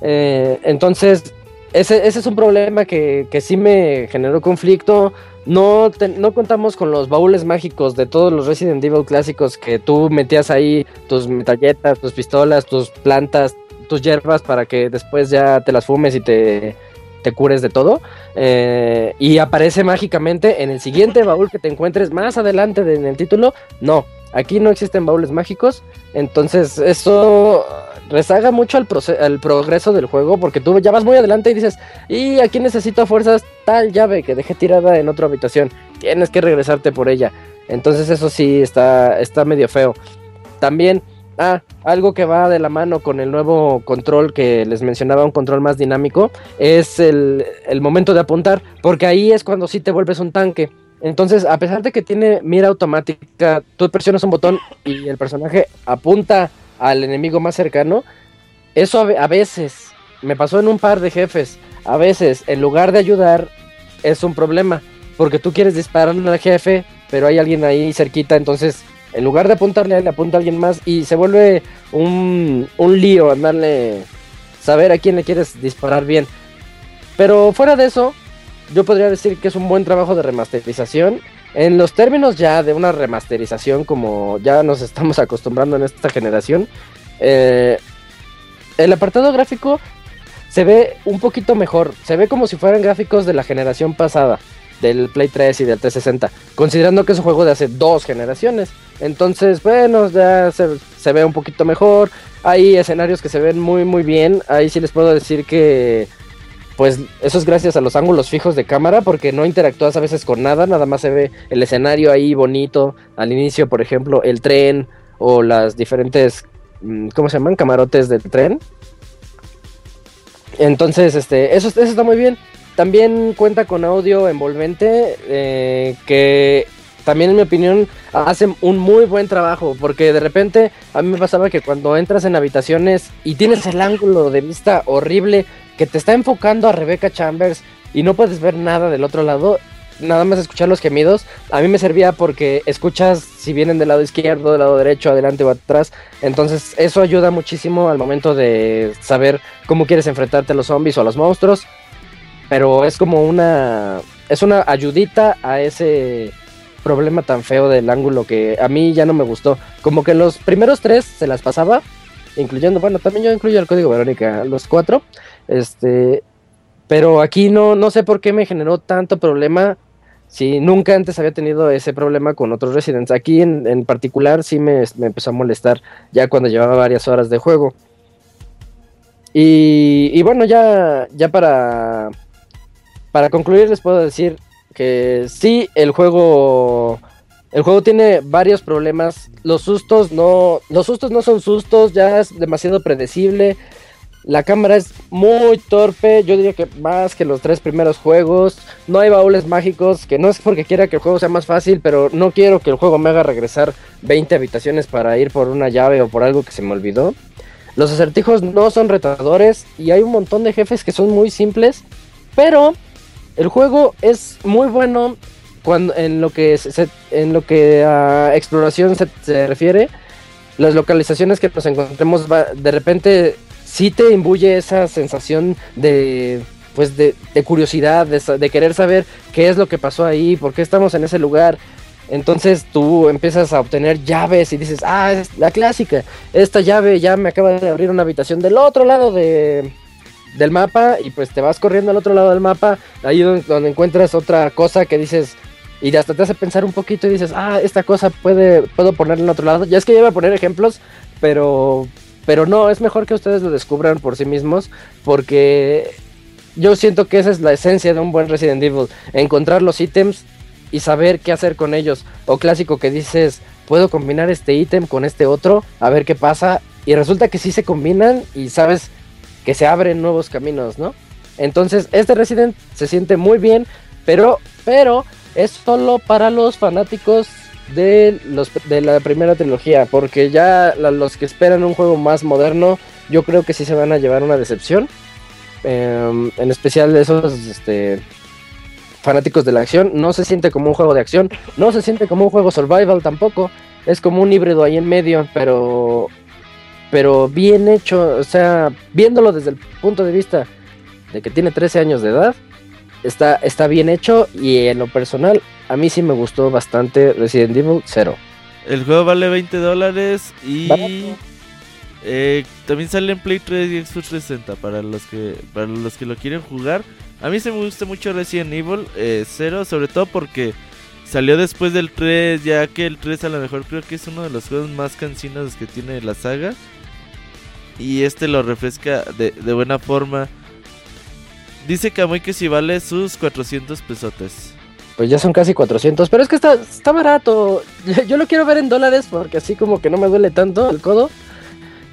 Eh, entonces ese, ese es un problema que, que sí me generó conflicto. No, no contamos con los baúles mágicos de todos los Resident Evil clásicos que tú metías ahí tus metralletas, tus pistolas, tus plantas, tus hierbas para que después ya te las fumes y te, te cures de todo. Eh, y aparece mágicamente en el siguiente baúl que te encuentres más adelante en el título. No, aquí no existen baúles mágicos. Entonces eso rezaga mucho al, al, progreso del juego porque tú ya vas muy adelante y dices, y aquí necesito fuerzas tal llave que dejé tirada en otra habitación, tienes que regresarte por ella. Entonces eso sí está, está medio feo. También, ah, algo que va de la mano con el nuevo control que les mencionaba, un control más dinámico, es el, el momento de apuntar, porque ahí es cuando sí te vuelves un tanque. Entonces, a pesar de que tiene mira automática, tú presionas un botón y el personaje apunta al enemigo más cercano, eso a, veces me pasó en un par de jefes. A veces, en lugar de ayudar, es un problema. Porque tú quieres dispararle al jefe, pero hay alguien ahí cerquita, entonces en lugar de apuntarle le apunta a alguien más y se vuelve un, un lío andarle saber a quién le quieres disparar bien. Pero fuera de eso, yo podría decir que es un buen trabajo de remasterización. En los términos ya de una remasterización, como ya nos estamos acostumbrando en esta generación, eh, el apartado gráfico se ve un poquito mejor. Se ve como si fueran gráficos de la generación pasada, del Play 3 y del 360, considerando que es un juego de hace dos generaciones. Entonces, bueno, ya se, se ve un poquito mejor. Hay escenarios que se ven muy, muy bien. Ahí sí les puedo decir que pues eso es gracias a los ángulos fijos de cámara, porque no interactúas a veces con nada, nada más se ve el escenario ahí bonito. Al inicio, por ejemplo, el tren o las diferentes, mm, ¿cómo se llaman? Camarotes del tren. Entonces, este, eso, eso está muy bien. También cuenta con audio envolvente, eh, que también en mi opinión hacen un muy buen trabajo, porque de repente a mí me pasaba que cuando entras en habitaciones y tienes el ángulo de vista horrible que te está enfocando a Rebecca Chambers y no puedes ver nada del otro lado, nada más escuchar los gemidos, a mí me servía porque escuchas si vienen del lado izquierdo, del lado derecho, adelante o atrás. Entonces eso ayuda muchísimo al momento de saber cómo quieres enfrentarte a los zombies o a los monstruos. Pero es como una... Es una ayudita a ese problema tan feo del ángulo que a mí ya no me gustó. Como que los primeros tres se las pasaba, incluyendo, bueno, también yo incluyo el código Verónica, los cuatro. Este, pero aquí no, no sé por qué me generó tanto problema. Si nunca antes había tenido ese problema con otros Residents. Aquí en, en particular sí me, me, empezó a molestar ya cuando llevaba varias horas de juego. Y, y bueno, ya, ya para, para concluir les puedo decir que sí, el juego... El juego tiene varios problemas. Los sustos no. Los sustos no son sustos. Ya es demasiado predecible. La cámara es muy torpe, yo diría que más que los tres primeros juegos. No hay baúles mágicos, que no es porque quiera que el juego sea más fácil, pero no quiero que el juego me haga regresar 20 habitaciones para ir por una llave o por algo que se me olvidó. Los acertijos no son retadores y hay un montón de jefes que son muy simples, pero el juego es muy bueno cuando en lo que en lo que a exploración se, refiere, las localizaciones que nos encontremos de repente sí te imbuye esa sensación de pues de, curiosidad, de, querer saber qué es lo que pasó ahí, por qué estamos en ese lugar. Entonces tú empiezas a obtener llaves y dices, ah, es la clásica, esta llave ya me acaba de abrir una habitación del otro lado de, del mapa y pues te vas corriendo al otro lado del mapa, ahí donde, encuentras otra cosa que dices, y hasta te hace pensar un poquito y dices, ah, esta cosa puede, puedo ponerla en otro lado. Ya es que ya iba a poner ejemplos, pero, pero no, es mejor que ustedes lo descubran por sí mismos, porque yo siento que esa es la esencia de un buen Resident Evil, encontrar los ítems y saber qué hacer con ellos. O clásico que dices, puedo combinar este ítem con este otro, a ver qué pasa, y resulta que sí se combinan y sabes que se abren nuevos caminos, ¿no? Entonces, este Resident se siente muy bien, pero, pero es solo para los fanáticos de, los, de la primera trilogía, porque ya los que esperan un juego más moderno, yo creo que sí se van a llevar una decepción. Em, en especial de esos este, fanáticos de la acción, no se siente como un juego de acción, no se siente como un juego survival tampoco, es como un híbrido ahí en medio, pero pero bien hecho, o sea, viéndolo desde el punto de vista de que tiene 13 años de edad, está, está bien hecho y en lo personal a mí sí me gustó bastante Resident Evil 0. El juego vale 20 dólares y eh, también sale en Play 3 y Xbox 360 para los que para los que lo quieren jugar. A mí se me gusta mucho Resident Evil 0, eh, sobre todo porque salió después del 3, ya que el 3 a lo mejor creo que es uno de los juegos más cansinos que tiene la saga y este lo refresca de, buena forma. Dice Kamui que si vale sus 400 pesotes. Pues ya son casi 400, pero es que está, está barato. Yo lo quiero ver en dólares porque así como que no me duele tanto el codo.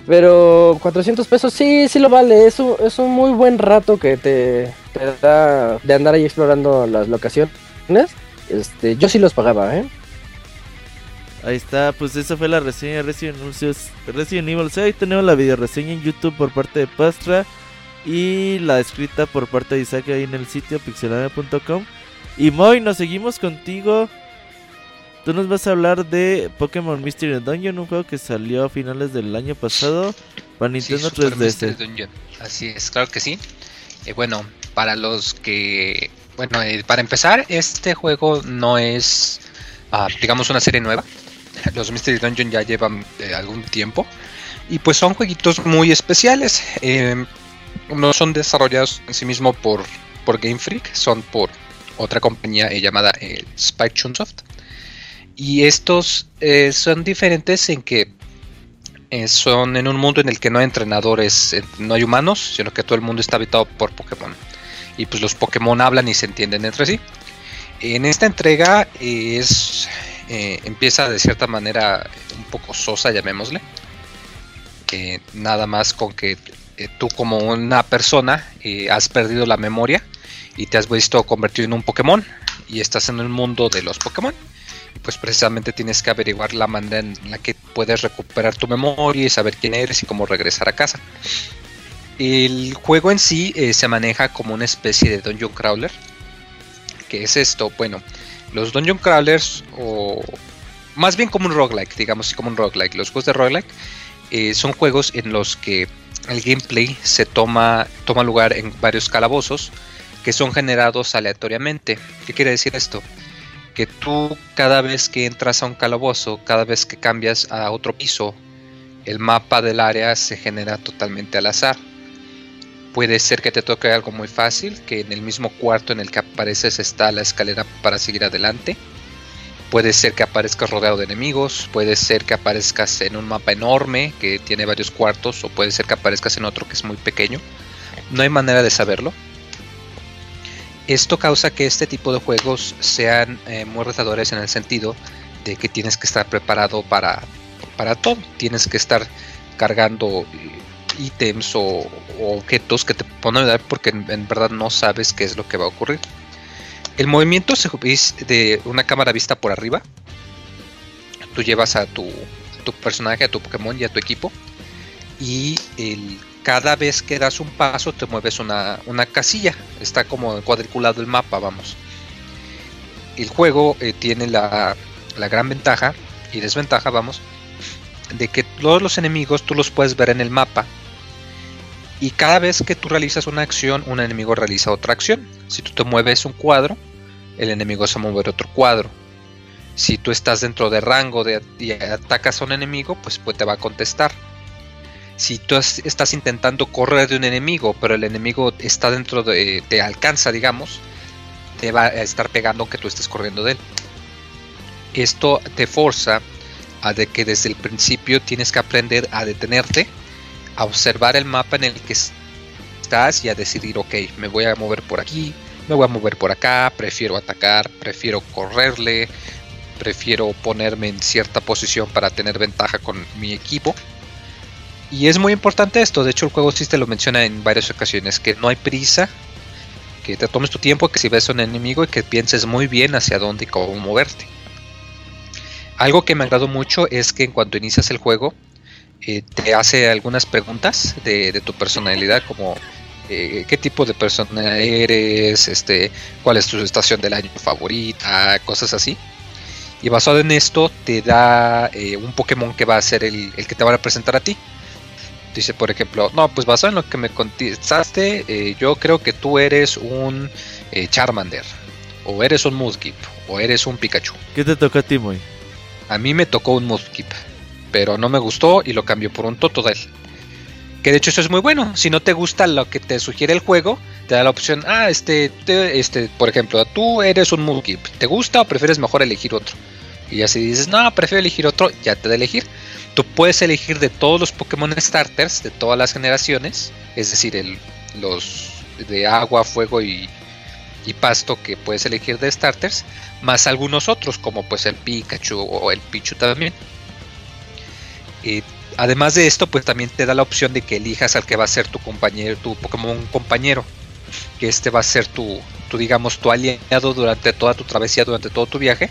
Pero 400 pesos sí, sí lo vale. Es un, es un muy buen rato que te, te da de andar ahí explorando las locaciones. Este, yo sí los pagaba, ¿eh? Ahí está, pues esa fue la reseña de Resident, Resident Evil 6. Tenemos la video reseña en YouTube por parte de Pastra y la escrita por parte de Isaac ahí en el sitio pixelania.com. Y Moy, nos seguimos contigo. Tú nos vas a hablar de Pokémon Mystery Dungeon, un juego que salió a finales del año pasado para Nintendo 3DS. Así es, claro que sí. Eh, bueno, para los que. Bueno, eh, para empezar, este juego no es, ah, digamos, una serie nueva los Mystery Dungeon ya llevan eh, algún tiempo. Y pues son jueguitos muy especiales. Eh, no son desarrollados en sí mismo por, por Game Freak, son por otra compañía eh, llamada Spike Chunsoft. Y estos son diferentes en que son en un mundo en el que no hay entrenadores, no hay humanos, sino que todo el mundo está habitado por Pokémon. Y pues los Pokémon hablan y se entienden entre sí. En esta entrega es eh, empieza de cierta manera un poco sosa, llamémosle. nada más con que eh, tú como una persona eh, has perdido la memoria y te has visto convertido en un Pokémon y estás en el mundo de los Pokémon. Pues precisamente tienes que averiguar la manera en la que puedes recuperar tu memoria y saber quién eres y cómo regresar a casa. El juego en sí se maneja como una especie de dungeon crawler. ¿Qué es esto? Bueno, los Dungeon Crawlers, o más bien como un roguelike, digamos como un roguelike. Los juegos de roguelike eh, son juegos en los que el gameplay se toma, toma lugar en varios calabozos que son generados aleatoriamente. ¿Qué quiere decir esto? Que tú cada vez que entras a un calabozo, cada vez que cambias a otro piso, el mapa del área se genera totalmente al azar. Puede ser que te toque algo muy fácil, que en el mismo cuarto en el que apareces está la escalera para seguir adelante. Puede ser que aparezcas rodeado de enemigos, puede ser que aparezcas en un mapa enorme que tiene varios cuartos, o puede ser que aparezcas en otro que es muy pequeño. No hay manera de saberlo. Esto causa que este tipo de juegos sean eh, muy retadores en el sentido de que tienes que estar preparado para, para todo. Tienes que estar cargando eh, ítems o, objetos que te ponen a dar porque en, verdad no sabes qué es lo que va a ocurrir. El movimiento se es de una cámara vista por arriba. Tú llevas a tu, tu personaje, a tu Pokémon y a tu equipo. Y cada vez que das un paso te mueves una, una casilla. Está como cuadriculado el mapa, vamos. el juego eh, tiene la, la gran ventaja y desventaja, vamos, de que todos los enemigos tú los puedes ver en el mapa y cada vez que tú realizas una acción, un enemigo realiza otra acción. Si tú te mueves un cuadro, el enemigo se mover otro cuadro. Si tú estás dentro de rango y atacas a un enemigo, pues, pues te va a contestar. Si tú estás intentando correr de un enemigo, pero el enemigo está dentro de. te alcanza, digamos, te va a estar pegando aunque tú estés corriendo de él. Esto te forza a de que desde el principio tienes que aprender a detenerte a observar el mapa en el que estás y a decidir, ok, me voy a mover por aquí, me voy a mover por acá, prefiero atacar, prefiero correrle, prefiero ponerme en cierta posición para tener ventaja con mi equipo. Y es muy importante esto, de hecho el juego sí te lo menciona en varias ocasiones, que no hay prisa, que te tomes tu tiempo, que si ves a un enemigo y que pienses muy bien hacia dónde y cómo moverte. Algo que me agradó mucho es que en cuanto inicias el juego, eh, te hace algunas preguntas de, tu personalidad, como eh, qué tipo de persona eres, este, cuál es tu estación del año favorita, cosas así. Y basado en esto te da eh, un Pokémon que va a ser el, que te van a presentar a ti. Dice, por ejemplo, no, pues basado en lo que me contestaste, yo creo que tú eres un Charmander, o eres un Mudkip, o eres un Pikachu. ¿Qué te toca a ti, Moy? A mí me tocó un Mudkip pero no me gustó y lo cambió por un Totodile. Que de hecho eso es muy bueno. Si no te gusta lo que te sugiere el juego, te da la opción, ah, este, este, por ejemplo, tú eres un Mudkip, ¿te gusta o prefieres mejor elegir otro? Y ya si dices, no, prefiero elegir otro, ya te da elegir. Tú puedes elegir de todos los Pokémon starters, de todas las generaciones, es decir, el, los de agua, fuego y, y pasto que puedes elegir de starters, más algunos otros, como pues el Pikachu o el Pichu también además de esto, pues también te da la opción de que elijas al que va a ser tu compañero, tu Pokémon compañero. Que este va a ser tu, tu digamos, tu aliado durante toda tu travesía, durante todo tu viaje.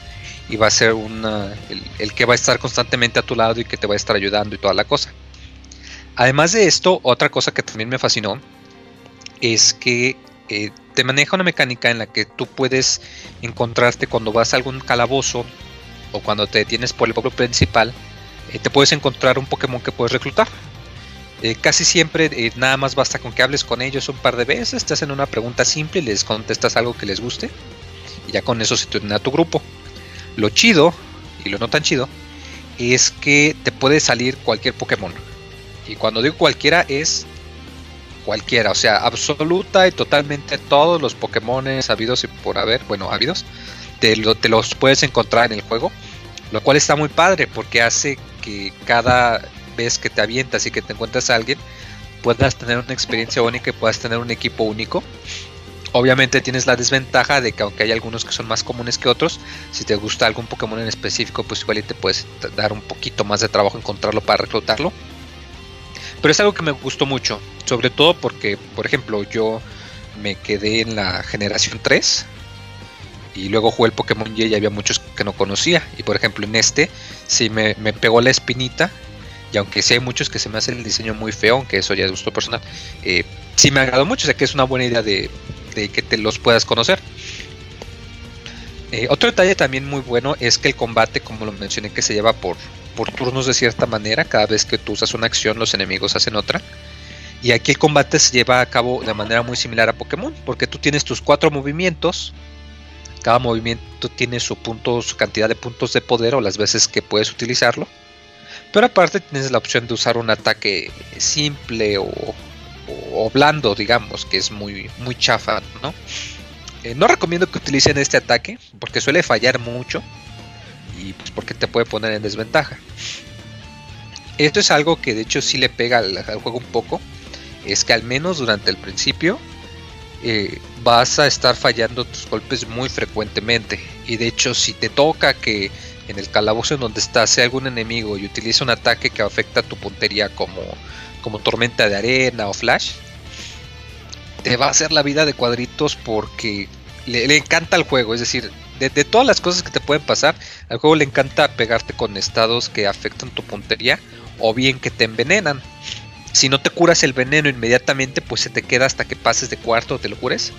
Y va a ser una, el, que va a estar constantemente a tu lado y que te va a estar ayudando y toda la cosa. Además de esto, otra cosa que también me fascinó es que eh, te maneja una mecánica en la que tú puedes encontrarte cuando vas a algún calabozo o cuando te detienes por el pueblo principal eh, te puedes encontrar un Pokémon que puedes reclutar. Eh, casi siempre eh, nada más basta con que hables con ellos un par de veces, te hacen una pregunta simple y les contestas algo que les guste. Y ya con eso se te a tu grupo. Lo chido, y lo no tan chido, es que te puede salir cualquier Pokémon. Y cuando digo cualquiera es cualquiera, o sea, absoluta y totalmente todos los Pokémon habidos y por haber, bueno, habidos, te los puedes encontrar en el juego. Lo cual está muy padre porque hace que cada vez que te avientas y que te encuentras a alguien puedas tener una experiencia única y puedas tener un equipo único. Obviamente tienes la desventaja de que aunque hay algunos que son más comunes que otros, si te gusta algún Pokémon en específico, pues igual te puedes dar un poquito más de trabajo encontrarlo para reclutarlo. Pero es algo que me gustó mucho, sobre todo porque, por ejemplo, yo me quedé en la generación 3, y luego jugué el Pokémon Y y había muchos que no conocía. Y por ejemplo en este sí me, pegó la espinita. Y aunque sí hay muchos que se me hace el diseño muy feo, aunque eso ya es gusto personal, eh, sí me ha agradado mucho. O sea que es una buena idea de, que te los puedas conocer. Eh, otro detalle también muy bueno es que el combate, como lo mencioné, que se lleva por, por turnos de cierta manera. Cada vez que tú usas una acción, los enemigos hacen otra. Y aquí el combate se lleva a cabo de manera muy similar a Pokémon, porque tú tienes tus cuatro movimientos cada movimiento tiene su punto, su cantidad de puntos de poder o las veces que puedes utilizarlo. Pero aparte tienes la opción de usar un ataque simple o, blando, digamos, que es muy, muy chafa, ¿no? Eh, no recomiendo que utilicen este ataque porque suele fallar mucho y pues porque te puede poner en desventaja. Esto es algo que de hecho sí le pega al juego un poco. Es que al menos durante el principio eh, vas a estar fallando tus golpes muy frecuentemente. Y de hecho, si te toca que en el calabozo en donde estás sea algún enemigo y utiliza un ataque que afecta tu puntería como, como tormenta de arena o flash, te va a hacer la vida de cuadritos porque le, encanta el juego. Es decir, de, de, todas las cosas que te pueden pasar, al juego le encanta pegarte con estados que afectan tu puntería o bien que te envenenan. Si no te curas el veneno inmediatamente, pues se te queda hasta que pases de cuarto, te lo cures.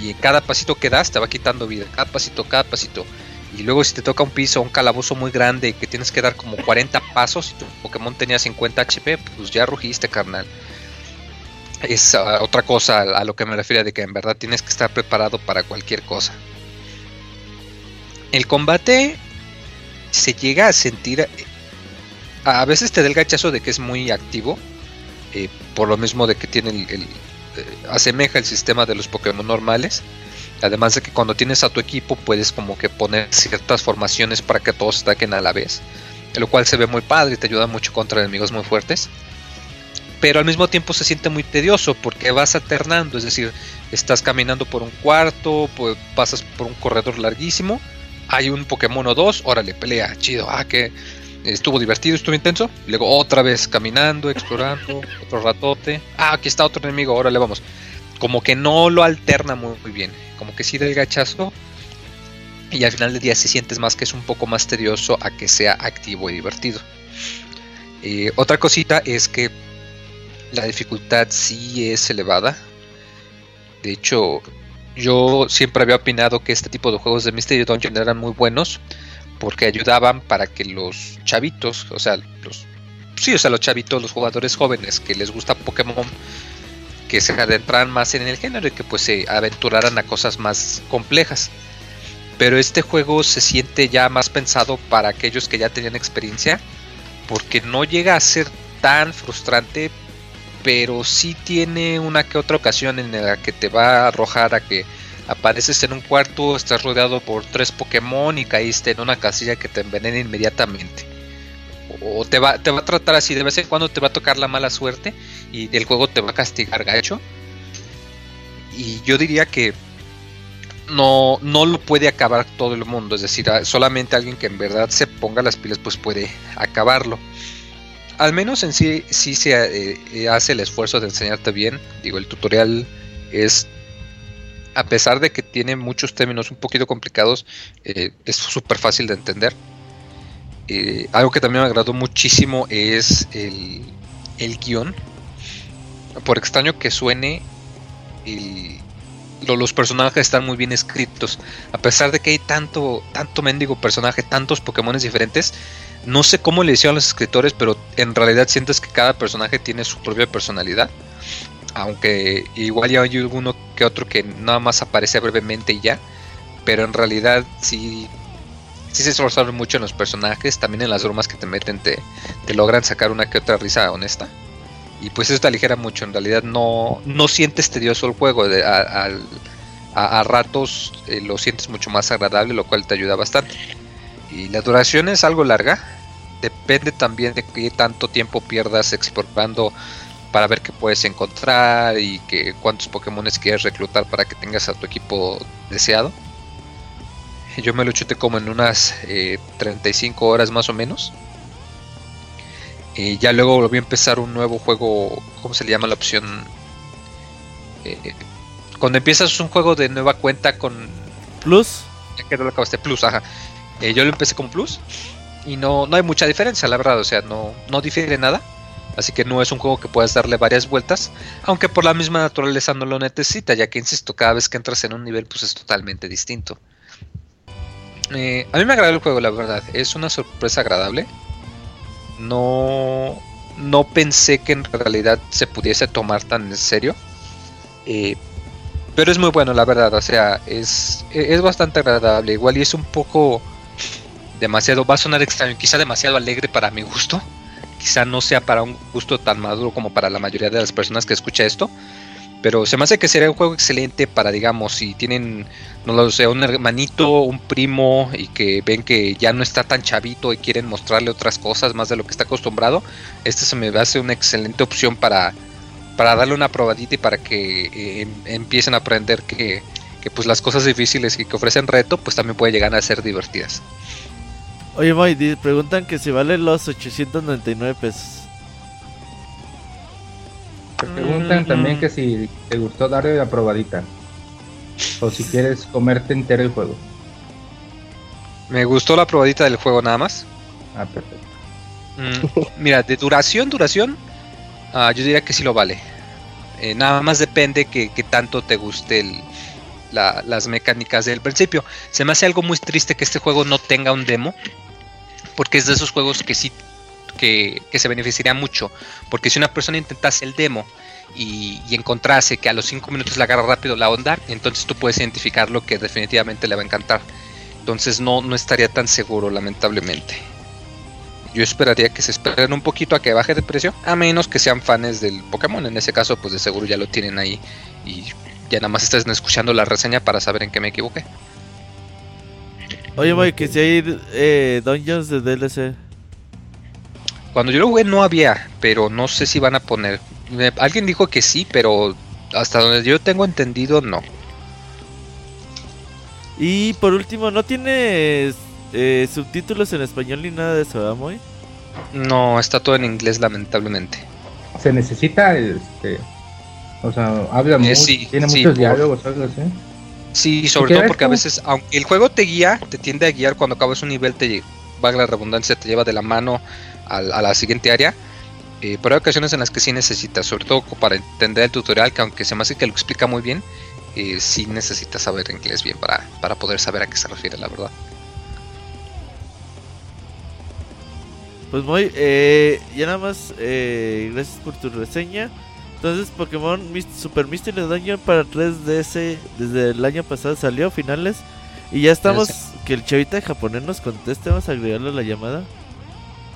Y cada pasito que das te va quitando vida, cada pasito, cada pasito. Y luego si te toca un piso, un calabozo muy grande que tienes que dar como 40 pasos y tu Pokémon tenía 50 HP, pues ya rugiste, carnal. Es ah, otra cosa a, lo que me refiero de que en verdad tienes que estar preparado para cualquier cosa. El combate se llega a sentir... A veces te da el gachazo de que es muy activo. Eh, por lo mismo de que tiene el, eh, asemeja el sistema de los Pokémon normales. Además de que cuando tienes a tu equipo puedes como que poner ciertas formaciones para que todos ataquen a la vez. Lo cual se ve muy padre y te ayuda mucho contra enemigos muy fuertes. Pero al mismo tiempo se siente muy tedioso porque vas alternando. Es decir, estás caminando por un cuarto, pues pasas por un corredor larguísimo. Hay un Pokémon o dos, órale, pelea, chido. Ah, que estuvo divertido, estuvo intenso. Luego otra vez caminando, explorando, otro ratote. Ah, aquí está otro enemigo, órale, vamos. Como que no lo alterna muy, bien. Como que sí da el gachazo. Y al final del día si sientes más que es un poco más tedioso a que sea activo y divertido. Eh, otra cosita es que la dificultad sí es elevada. De hecho, yo siempre había opinado que este tipo de juegos de Mystery Dungeon eran muy buenos porque ayudaban para que los chavitos, o sea, los sí, o sea, los chavitos, los jugadores jóvenes que les gusta Pokémon, que se adentraran más en el género y que pues se aventuraran a cosas más complejas. Pero este juego se siente ya más pensado para aquellos que ya tenían experiencia, porque no llega a ser tan frustrante, pero sí tiene una que otra ocasión en la que te va a arrojar a que apareces en un cuarto, estás rodeado por tres Pokémon y caíste en una casilla que te envenena inmediatamente. O te va, te va a tratar así, de vez en cuando te va a tocar la mala suerte y el juego te va a castigar gacho. Y yo diría que no, no lo puede acabar todo el mundo, es decir, solamente alguien que en verdad se ponga las pilas pues puede acabarlo. Al menos en sí, sí se eh, hace el esfuerzo de enseñarte bien. Digo, el tutorial es a pesar de que tiene muchos términos un poquito complicados, eh, es súper fácil de entender. Eh, algo que también me agradó muchísimo es el, guion. Por extraño que suene, los personajes están muy bien escritos. A pesar de que hay tanto, tanto mendigo personaje, tantos Pokémon diferentes, no sé cómo le hicieron los escritores, pero en realidad sientes que cada personaje tiene su propia personalidad aunque igual ya hay alguno que otro que nada más aparece brevemente y ya, pero en realidad sí, sí se esforzaron mucho en los personajes, también en las bromas que te meten te, te logran sacar una que otra risa honesta. Y pues eso te aligera mucho, en realidad no, no sientes tedioso el juego, a, ratos eh, lo sientes mucho más agradable, lo cual te ayuda bastante. Y la duración es algo larga, depende también de qué tanto tiempo pierdas explorando para ver qué puedes encontrar y que cuántos Pokémon quieres reclutar para que tengas a tu equipo deseado. Yo me lo chuté como en unas 35 eh, horas más o menos. Y ya luego volví a empezar un nuevo juego, ¿cómo se le llama la opción? Eh, cuando empiezas un juego de nueva cuenta con... Plus. Ya que no lo acabaste, Plus, ajá. Eh, yo lo empecé con Plus. Y no, no hay mucha diferencia, la verdad. O sea, no, no difiere nada Así que no es un juego que puedas darle varias vueltas, aunque por la misma naturaleza no lo necesita, ya que insisto, cada vez que entras en un nivel pues es totalmente distinto. Eh, a mí me agradó el juego, la verdad, es una sorpresa agradable. No, no pensé que en realidad se pudiese tomar tan en serio. Eh, pero es muy bueno, la verdad, o sea, es, es bastante agradable. Igual y es un poco demasiado, va a sonar extraño, quizá demasiado alegre para mi gusto quizá no sea para un gusto tan maduro como para la mayoría de las personas que escucha esto. Pero se me hace que sería un juego excelente para, digamos, si tienen, no lo sé, un hermanito, un primo y que ven que ya no está tan chavito y quieren mostrarle otras cosas más de lo que está acostumbrado. Este se me hace una excelente opción para, para darle una probadita y para que eh, em, empiecen a aprender que, que pues las cosas difíciles y que ofrecen reto, pues también pueden llegar a ser divertidas. Oye, Moy, preguntan que si vale los 899 pesos. Te preguntan también que si te gustó darle la probadita. O si quieres comerte entero el juego. Me gustó la probadita del juego nada más. Ah, perfecto. Mm, mira, de duración, duración, ah, yo diría que sí lo vale. Eh, nada más depende que, que, tanto te guste el, las mecánicas del principio. Se me hace algo muy triste que este juego no tenga un demo, porque es de esos juegos que sí que, se beneficiaría mucho, porque si una persona intentase el demo y, encontrase que a los 5 minutos le agarra rápido la onda, entonces tú puedes identificar lo que definitivamente le va a encantar. Entonces no, no estaría tan seguro, lamentablemente. Yo esperaría que se esperen un poquito a que baje de precio, a menos que sean fans del Pokémon. En ese caso, pues de seguro ya lo tienen ahí y ya nada más estás escuchando la reseña para saber en qué me equivoqué. Oye, voy que si hay eh, dungeons de DLC. Cuando yo lo jugué no había, pero no sé si van a poner. alguien dijo que sí, pero hasta donde yo tengo entendido no. Y por último, ¿no tiene eh, subtítulos en español ni nada de eso, ¿verdad, No, está todo en inglés, lamentablemente. Se necesita, este, o sea, habla eh, tiene muchos diálogos, algo así. Sí, sobre todo porque a veces, aunque el juego te guía, te tiende a guiar cuando acabas un nivel, te va la redundancia, te lleva de la mano a, la siguiente área. Eh, pero hay ocasiones en las que sí necesitas, sobre todo para entender el tutorial, que aunque se me hace que lo explica muy bien, eh, sí necesitas saber inglés bien para, para poder saber a qué se refiere, la verdad. Pues muy, eh, ya nada más, eh, gracias por tu reseña. Entonces Pokémon Super Mystery Dungeon para 3DS desde el año pasado salió, finales. Y ya estamos, que el chavita japonés nos conteste, vamos a agregarle la llamada.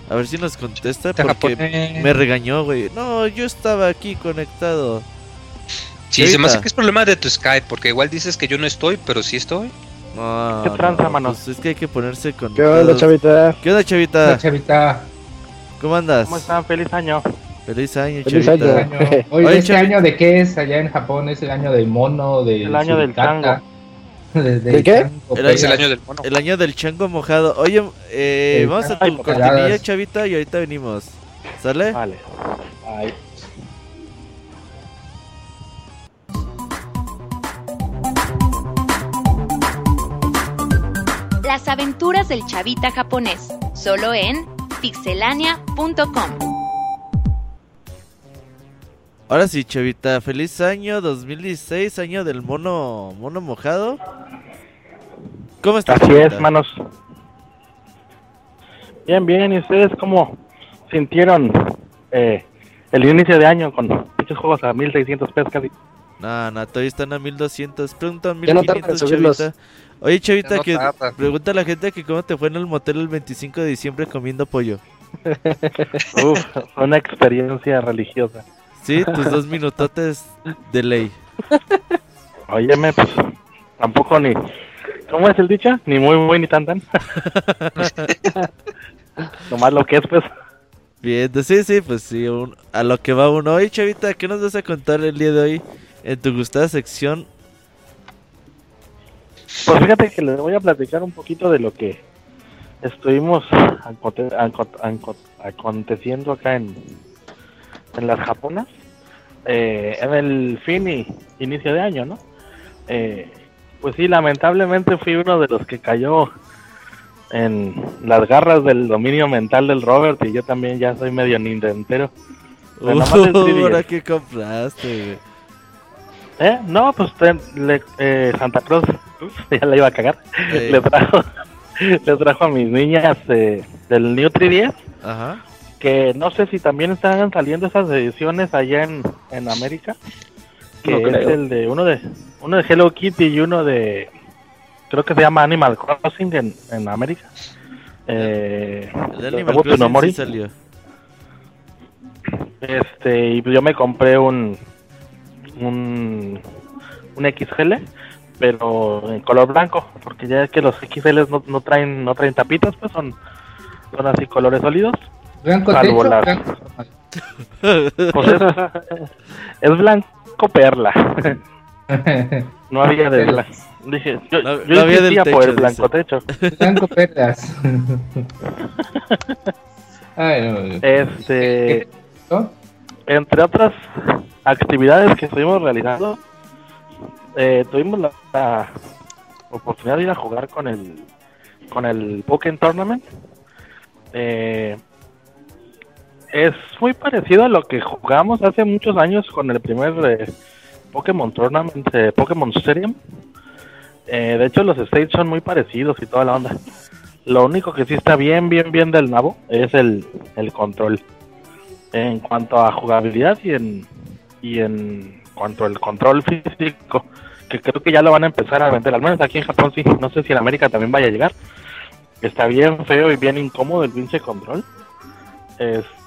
A ver si nos contesta porque me regañó, güey. No, yo estaba aquí conectado. Sí, se me hace que es problema de tu Skype, porque igual dices que yo no estoy, pero sí estoy. No, ¿Qué tranza, mano? Pues es que hay que ponerse con. ¿Qué onda, chavita? ¿Qué onda, chavita? Hola, chavita. ¿Cómo andas? ¿Cómo están? Feliz año. Feliz año, Feliz chavita. Año. Oye, ¿este año de qué es allá en Japón? ¿Es el año del mono? De el año del chango. ¿De, qué? El año, el año, del mono. El año del chango mojado. Oye, eh, vamos a tu cortinilla, chavita, y ahorita venimos. ¿Sale? Vale. Bye. Las aventuras del chavita japonés, solo en pixelania.com. Ahora sí, Chavita, feliz año 2016, año del mono mono mojado. ¿Cómo estás? Así es, manos. Bien, bien, ¿y ustedes cómo sintieron eh, el inicio de año con muchos juegos a 1600 pesos casi? No, no, todavía están a 1200, preguntan 1500, Chavita. Oye, Chavita, que pregunta a la gente que cómo te fue en el motel el 25 de diciembre comiendo pollo. Uf, una experiencia religiosa. Sí, tus dos minutotes de ley. Óyeme, pues tampoco ni. ¿Cómo es el dicho? Ni muy, muy, ni tan, tan. Nomás lo que es, pues. Bien, sí, sí, pues sí, a lo que va uno. Oye, Chavita, ¿qué nos vas a contar el día de hoy en tu gustada sección? Pues fíjate que les voy a platicar un poquito de lo que estuvimos aconteciendo acá en, en las japonas, eh, en el fin y inicio de año, ¿no? Eh, pues sí, lamentablemente fui uno de los que cayó en las garras del dominio mental del Robert y yo también ya soy medio nintendero. Uh, ¿Ahora qué compraste? ¿Eh? No, pues eh, Santa Cruz, ya la iba a cagar, le trajo le trajo a mis niñas eh, del New 3DS Ajá que no sé si también están saliendo esas ediciones allá en, en América, que es el de uno de uno de Hello Kitty y uno de creo que se llama Animal Crossing en, en América. Eh, el Animal Crossing salió. Este, y yo me compré un un un XL, pero en color blanco, porque ya es que los XL no, no traen no traen tapitas, pues son son así colores sólidos Blanco techo, blanco. Pues es, blanco perla. No había de blanco. Dije, yo, no, yo había del techo, por el blanco techo. Blanco perlas. este, entre otras actividades que estuvimos realizando, eh, tuvimos la, la, oportunidad de ir a jugar con el con el Pokémon Tournament. Eh, es muy parecido a lo que jugamos hace muchos años con el primer eh, Pokémon Tournament, eh, Pokémon Stadium. Eh, de hecho, los states son muy parecidos y toda la onda. Lo único que sí está bien, bien, bien del nabo es el, el control. En cuanto a jugabilidad y en, y en cuanto al control físico, que creo que ya lo van a empezar a vender, al menos aquí en Japón sí, no sé si en América también vaya a llegar. Está bien feo y bien incómodo el pinche control. Este,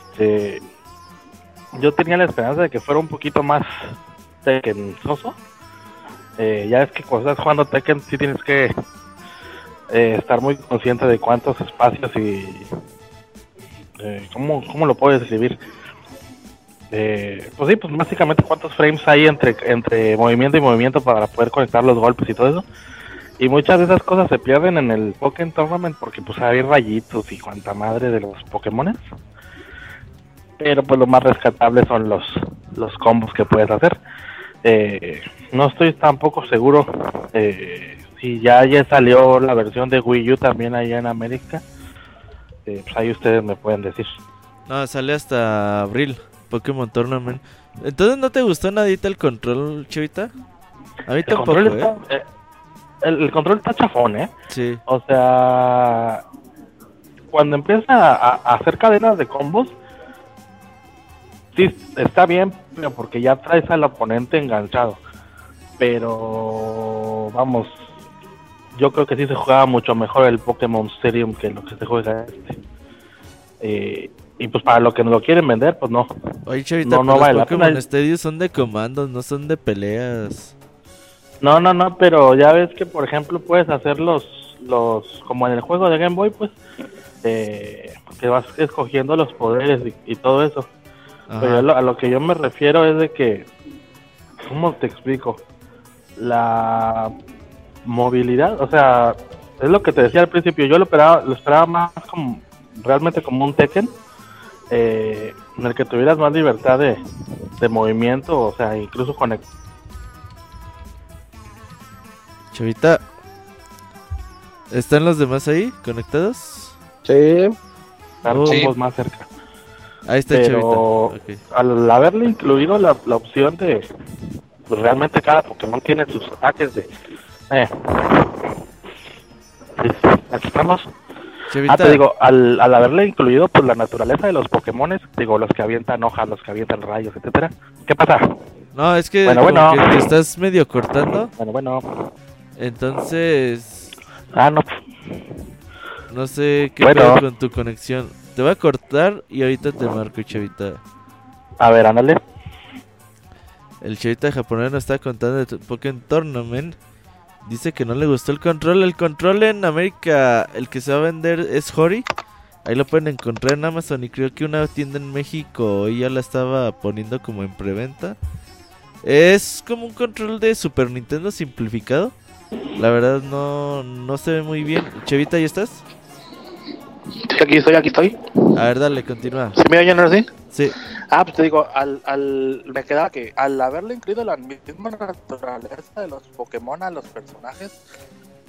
yo tenía la esperanza de que fuera un poquito más tekensoso. Eh, ya es que cuando estás jugando Tekken sí tienes que eh, estar muy consciente de cuántos espacios y eh, ¿cómo, cómo lo puedes describir. Pues sí, pues básicamente cuántos frames hay entre, entre movimiento y movimiento para poder conectar los golpes y todo eso. Y muchas de esas cosas se pierden en el Pokémon Tournament porque pues hay rayitos y cuanta madre de los Pokémon. Pero pues lo más rescatable son los, los combos que puedes hacer. Eh, no estoy tampoco seguro eh, si ya, ya salió la versión de Wii U también allá en América. Eh, pues ahí ustedes me pueden decir. No, sale hasta abril. Pokémon Tournament. Entonces, ¿no te gustó nadita el control, Chivita? A mí el tampoco, control está, ¿eh? El, control está chafón, ¿eh? Sí. O sea, cuando empieza a, hacer cadenas de combos, sí, está bien, pero porque ya traes al oponente enganchado. Pero, vamos, yo creo que sí se jugaba mucho mejor el Pokémon Stadium que lo que se juega este. Eh, y pues para lo que nos lo quieren vender, pues no. Oye, Chavita, no, no vale los Pokémon Stadium son de comandos, no son de peleas. No, no, no, pero ya ves que, por ejemplo, puedes hacer los, los como en el juego de Game Boy, pues, eh, que vas escogiendo los poderes y, todo eso. Pero a lo, que yo me refiero es de que, ¿cómo te explico? La movilidad, o sea, es lo que te decía al principio, yo lo esperaba, lo esperaba más como, realmente como un Tekken, eh, en el que tuvieras más libertad de, movimiento, o sea, incluso conectar. Chavita, ¿están los demás ahí conectados? Sí. Estamos más cerca. Ahí está Pero al haberle incluido la, la opción de pues realmente cada Pokémon tiene sus ataques de eh, aquí estamos Ah, te digo, al, al haberle incluido pues la naturaleza de los Pokémon, digo, los que avientan hojas, los que avientan rayos, etcétera. ¿Qué pasa? No, es que, bueno, que te estás medio cortando. Bueno, bueno. Entonces. Ah, no. No sé qué bueno. con tu conexión. Te voy a cortar y ahorita te marco, chavita. A ver, ándale. El chavita japonés nos está contando de Pokémon Tournament. Dice que no le gustó el control. El control en América, el que se va a vender es Hori. Ahí lo pueden encontrar en Amazon y creo que una tienda en México ya la estaba poniendo como en preventa. Es como un control de Super Nintendo simplificado. La verdad no, no se ve muy bien. Chevita, ¿ya estás? Aquí estoy, aquí estoy. A ver, dale, continúa. ¿Se me oyen ahora sí? Ah, pues te digo, al, al, me quedaba que al haberle incluido la misma naturaleza de los Pokémon a los personajes,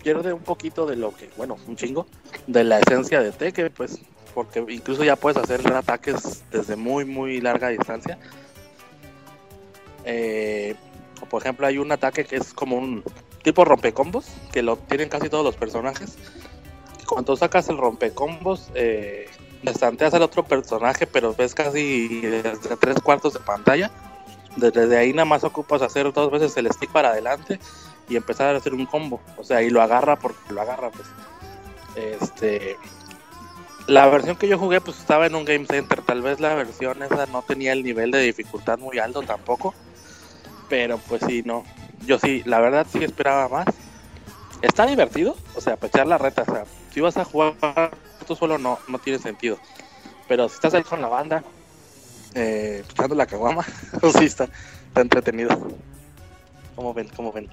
pierde un poquito de lo que, bueno, un chingo, de la esencia de T, pues, porque incluso ya puedes hacer ataques desde muy, muy larga distancia. Eh, por ejemplo, hay un ataque que es como un tipo rompecombos, que lo tienen casi todos los personajes. Cuando sacas el rompecombos, eh, destanteas al otro personaje, pero ves casi desde tres cuartos de pantalla. Desde ahí nada más ocupas hacer dos veces el stick para adelante y empezar a hacer un combo. O sea, y lo agarra porque lo agarra, pues. Este. La versión que yo jugué, pues estaba en un Game Center. Tal vez la versión esa no tenía el nivel de dificultad muy alto tampoco. Pero pues sí, no. Yo sí, la verdad sí esperaba más. Está divertido, o sea, pechar la reta. O sea, si vas a jugar solo no, no tiene sentido. Pero si estás ahí con la banda, eh, escuchando la caguama, sí está, entretenido. ¿Cómo ven? ¿Cómo ven?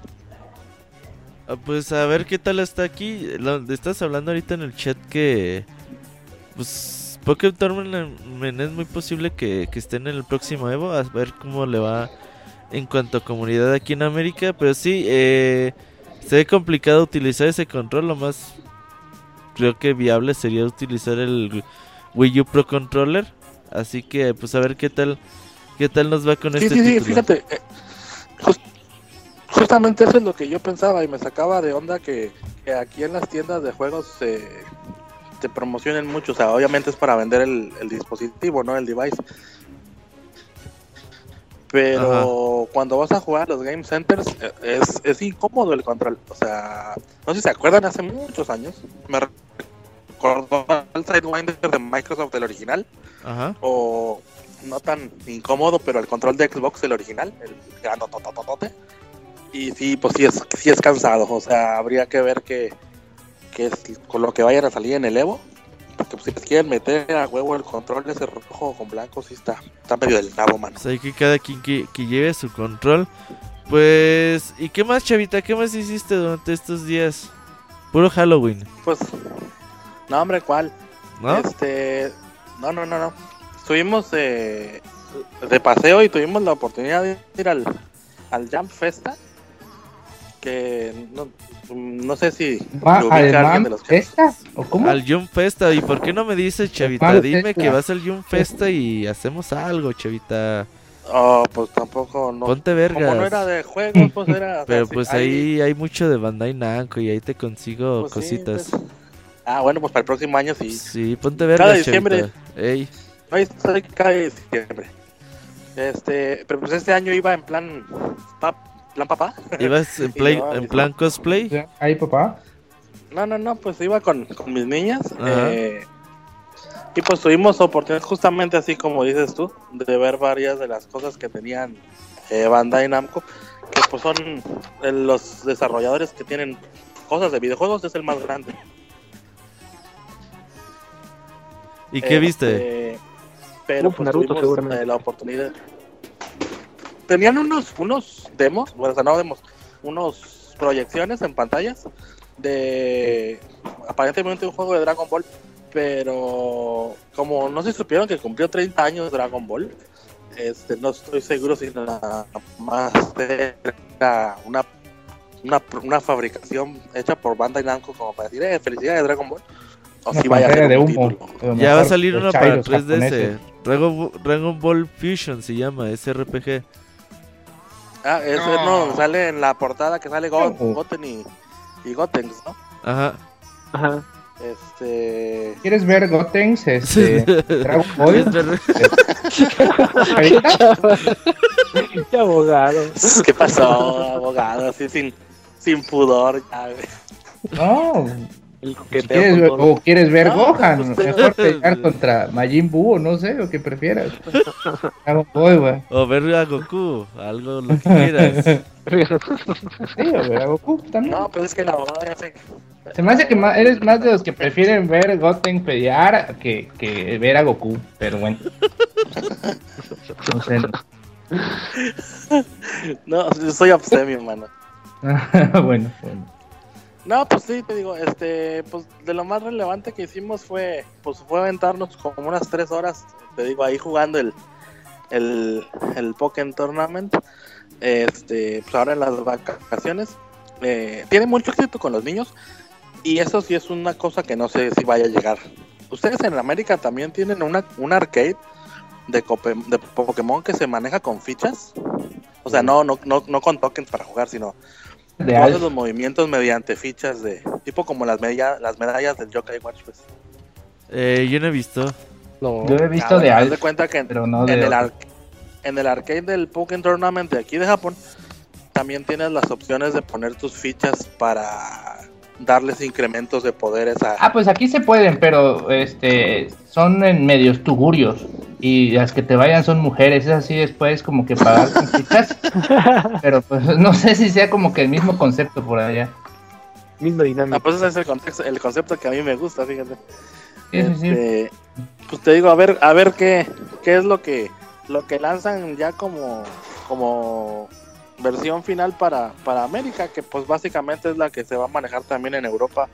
Ah, pues a ver qué tal está aquí. estás hablando ahorita en el chat que. Pues Pokémon Tournament es muy posible que, que esté en el próximo Evo. A ver cómo le va en cuanto a comunidad aquí en América. Pero sí, eh, se ve complicado utilizar ese control. Lo más creo que viable sería utilizar el Wii U Pro Controller. Así que pues a ver qué tal qué tal nos va con este sí, sí, fíjate, eh, justamente eso es lo que yo pensaba y me sacaba de onda que, aquí en las tiendas de juegos se, te promocionen mucho. O sea, obviamente es para vender el, dispositivo, ¿no? El device. Pero cuando vas a jugar los game centers eh, es, es incómodo el control. O sea, no sé si se acuerdan, hace muchos años me recordó al Sidewinder de Microsoft, el original. O no tan incómodo, pero el control de Xbox, el original, el grandotototote. Y sí, pues sí es, sí es cansado. O sea, habría que ver que, que es con lo que vayan a salir en el Evo. Porque pues, si quieren meter a huevo el control ese rojo con blanco, sí está, está medio del nabo, mano. O sea, hay que cada quien que, que lleve su control. Pues, ¿y qué más, Chavita? ¿Qué más hiciste durante estos días? Puro Halloween. Pues, no, hombre, ¿cuál? ¿No? Este, no, no, no, no. Estuvimos de, de paseo y tuvimos la oportunidad de ir al, al Jump Festa. Que no, no sé si alguien de los Festa? ¿O cómo? Al Jump Festa. ¿Y por qué no me dices, Chavita? Dime que vas al Jump Festa y hacemos algo, Chavita. Oh, pues tampoco no. Ponte vergas. Como no era de juego, pues era. Pero pues ahí... hay mucho de Bandai Namco y ahí te consigo pues cositas. Pues. Ah, bueno, pues para el próximo año sí. Sí, ponte vergas. Cada diciembre. Ey. No, estoy cada diciembre. Este, pero pues este año iba en plan. Plan papá. ¿Ibas en, play, en plan cosplay? ¿Ahí papá? No, no, no, pues iba con, con mis niñas. Eh, y pues tuvimos oportunidad, justamente así como dices tú, de ver varias de las cosas que tenían eh, Bandai Namco, que pues son eh, los desarrolladores que tienen cosas de videojuegos, es el más grande. ¿Y qué viste? Este, pero pues tuvimos eh, la oportunidad. Tenían unos unos demos, bueno, o sea, no demos, unos proyecciones en pantallas de aparentemente un juego de Dragon Ball pero como no se supieron que cumplió 30 años Dragon Ball, este, no estoy seguro si nada más era una, una, una fabricación hecha por Bandai Namco como para decir, eh, felicidades Dragon Ball. O si vaya a ser de humo, Ya va a salir una para 3DS. Dragon, Dragon Ball Fusion se llama, ese RPG. Ah, ese no. sale en la portada que sale Goten y, y Gotenks, ¿no? Ajá. Ajá. Este. ¿Quieres ver Gotenks? Este. Dragon Ball. ¿Qué abogado? ¿Qué pasó, abogado? Así sin, sin pudor, ya, No. ¿Quieres, o quieres ver Gohan, pues, mejor pelear contra Majin Buu, no sé, lo que prefieras. O ver a Goku, algo lo que quieras. sí, o ver a Goku también. No, pues es que la abogado ya sé. Se me hace que eres más de los que prefieren ver Goten pelear que, que ver a Goku, pero bueno. No sé. No, soy abstemio, hermano. bueno, bueno. No, pues sí, te digo, este, pues de lo más relevante que hicimos fue, pues fue aventarnos como unas tres horas, te digo, ahí jugando el, el, el Pokémon Tournament, este, pues ahora en las vacaciones, eh, tiene mucho éxito con los niños, y eso sí es una cosa que no sé si vaya a llegar. Ustedes en América también tienen una, un arcade de, de Pokémon que se maneja con fichas. O sea, no, no, no, no con tokens para jugar, sino todos los movimientos mediante fichas de tipo como las, media, las medallas del Yokai Watch. Pues. Eh, yo no he visto. No. Yo he visto de algo. de cuenta que en, el en el arcade del Pokémon Tournament de aquí de Japón también tienes las opciones de poner tus fichas para darles incrementos de poderes a... Ah, pues aquí se pueden, pero este son en medios tugurios y las que te vayan son mujeres, es así después como que pagar con fichas, pero pues no sé si sea como que el mismo concepto por allá. Mismo dinámica. Ah, pues ese es el, contexto, el concepto que a mí me gusta, fíjate. Este, pues te digo, a ver, a ver qué, qué es lo que, lo que lanzan ya como, como versión final para, para América, que pues básicamente es la que se va a manejar también en Europa.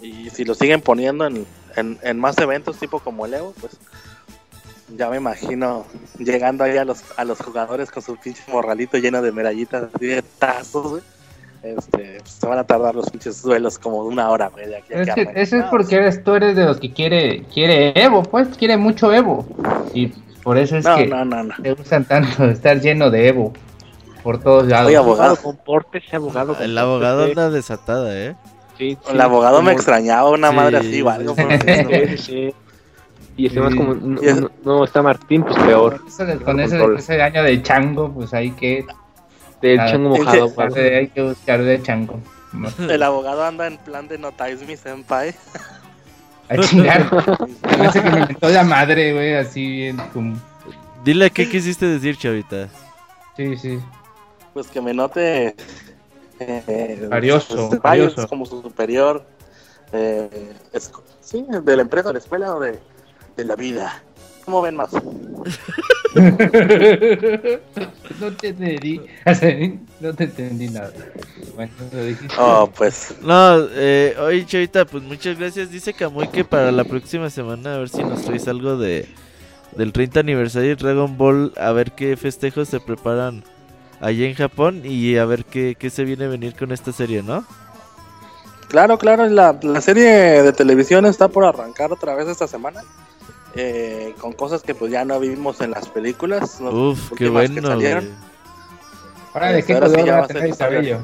Y si lo siguen poniendo en, en, más eventos tipo como el Evo, pues ya me imagino llegando ahí a los, a los jugadores con su pinche morralito lleno de medallitas así de tazos, Este, se van a tardar los pinches duelos como una hora, eso es porque eres, tú eres de los que quiere, quiere Evo, pues, quiere mucho Evo. Y por eso es que no, no, te gustan tanto estar lleno de Evo. Por todos lados. Oye, abogado, ese abogado. El abogado anda desatada, ¿eh? Sí, El abogado me extrañaba una madre así sí, sí. Y estamos como, no, está Martín, pues peor. con ese, ese, año de chango, pues hay que... De chango mojado. hay que buscar de chango. El abogado anda en plan de notáis mi senpai. A chingar. Parece que me inventó la madre, güey, así bien como... Dile qué quisiste decir, chavita. Sí, sí. Pues que me note... Eh, Arioso, pues, como su superior. Eh, sí, de la empresa, de la escuela o de de la vida. ¿Cómo ven más? no te entendí. No te entendí nada. Bueno. Oh, pues. No, eh, oye, Chavita, pues muchas gracias. Dice Kamui que para la próxima semana a ver si nos traes algo de del 30 aniversario de Dragon Ball. A ver qué festejos se preparan allá en Japón y a ver qué, qué se viene a venir con esta serie, ¿no? Claro, claro, la, la serie de televisión está por arrancar otra vez esta semana eh, con cosas que pues ya no vivimos en las películas. Uf, qué bueno. Ahora, ¿de qué color va a tener el cabello?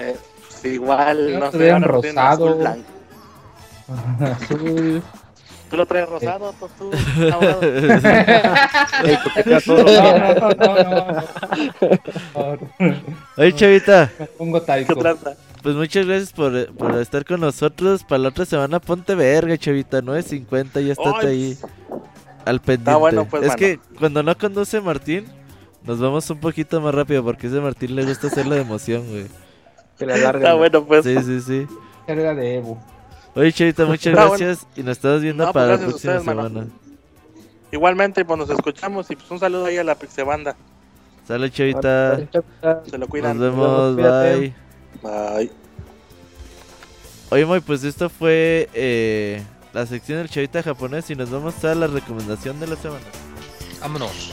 Eh, pues igual, no, sé. rosado. Azul, ¿Tú lo traes rosado? Pues tú, Oye, chavita. Me pongo talco. Pues muchas gracias por, por, estar con nosotros. Para la otra semana ponte verga, chavita. 9.50, ya está ahí. Al pendiente. bueno, pues, es que cuando no conduce Martín, nos vamos un poquito más rápido porque a ese Martín le gusta hacer la emoción, güey. Que la larga. Está bueno, pues. Sí, sí, sí. Carga de Evo. Oye, Chavita, muchas gracias. Y nos estamos viendo para la próxima semana. Igualmente, pues nos escuchamos. Y pues un saludo ahí a la Pixebanda. Salud, Chavita. Se lo cuidan. Nos vemos, bye. Bye. Oye, pues esto fue eh, la sección del chavita japonés y nos vamos a la recomendación de la semana. Vámonos.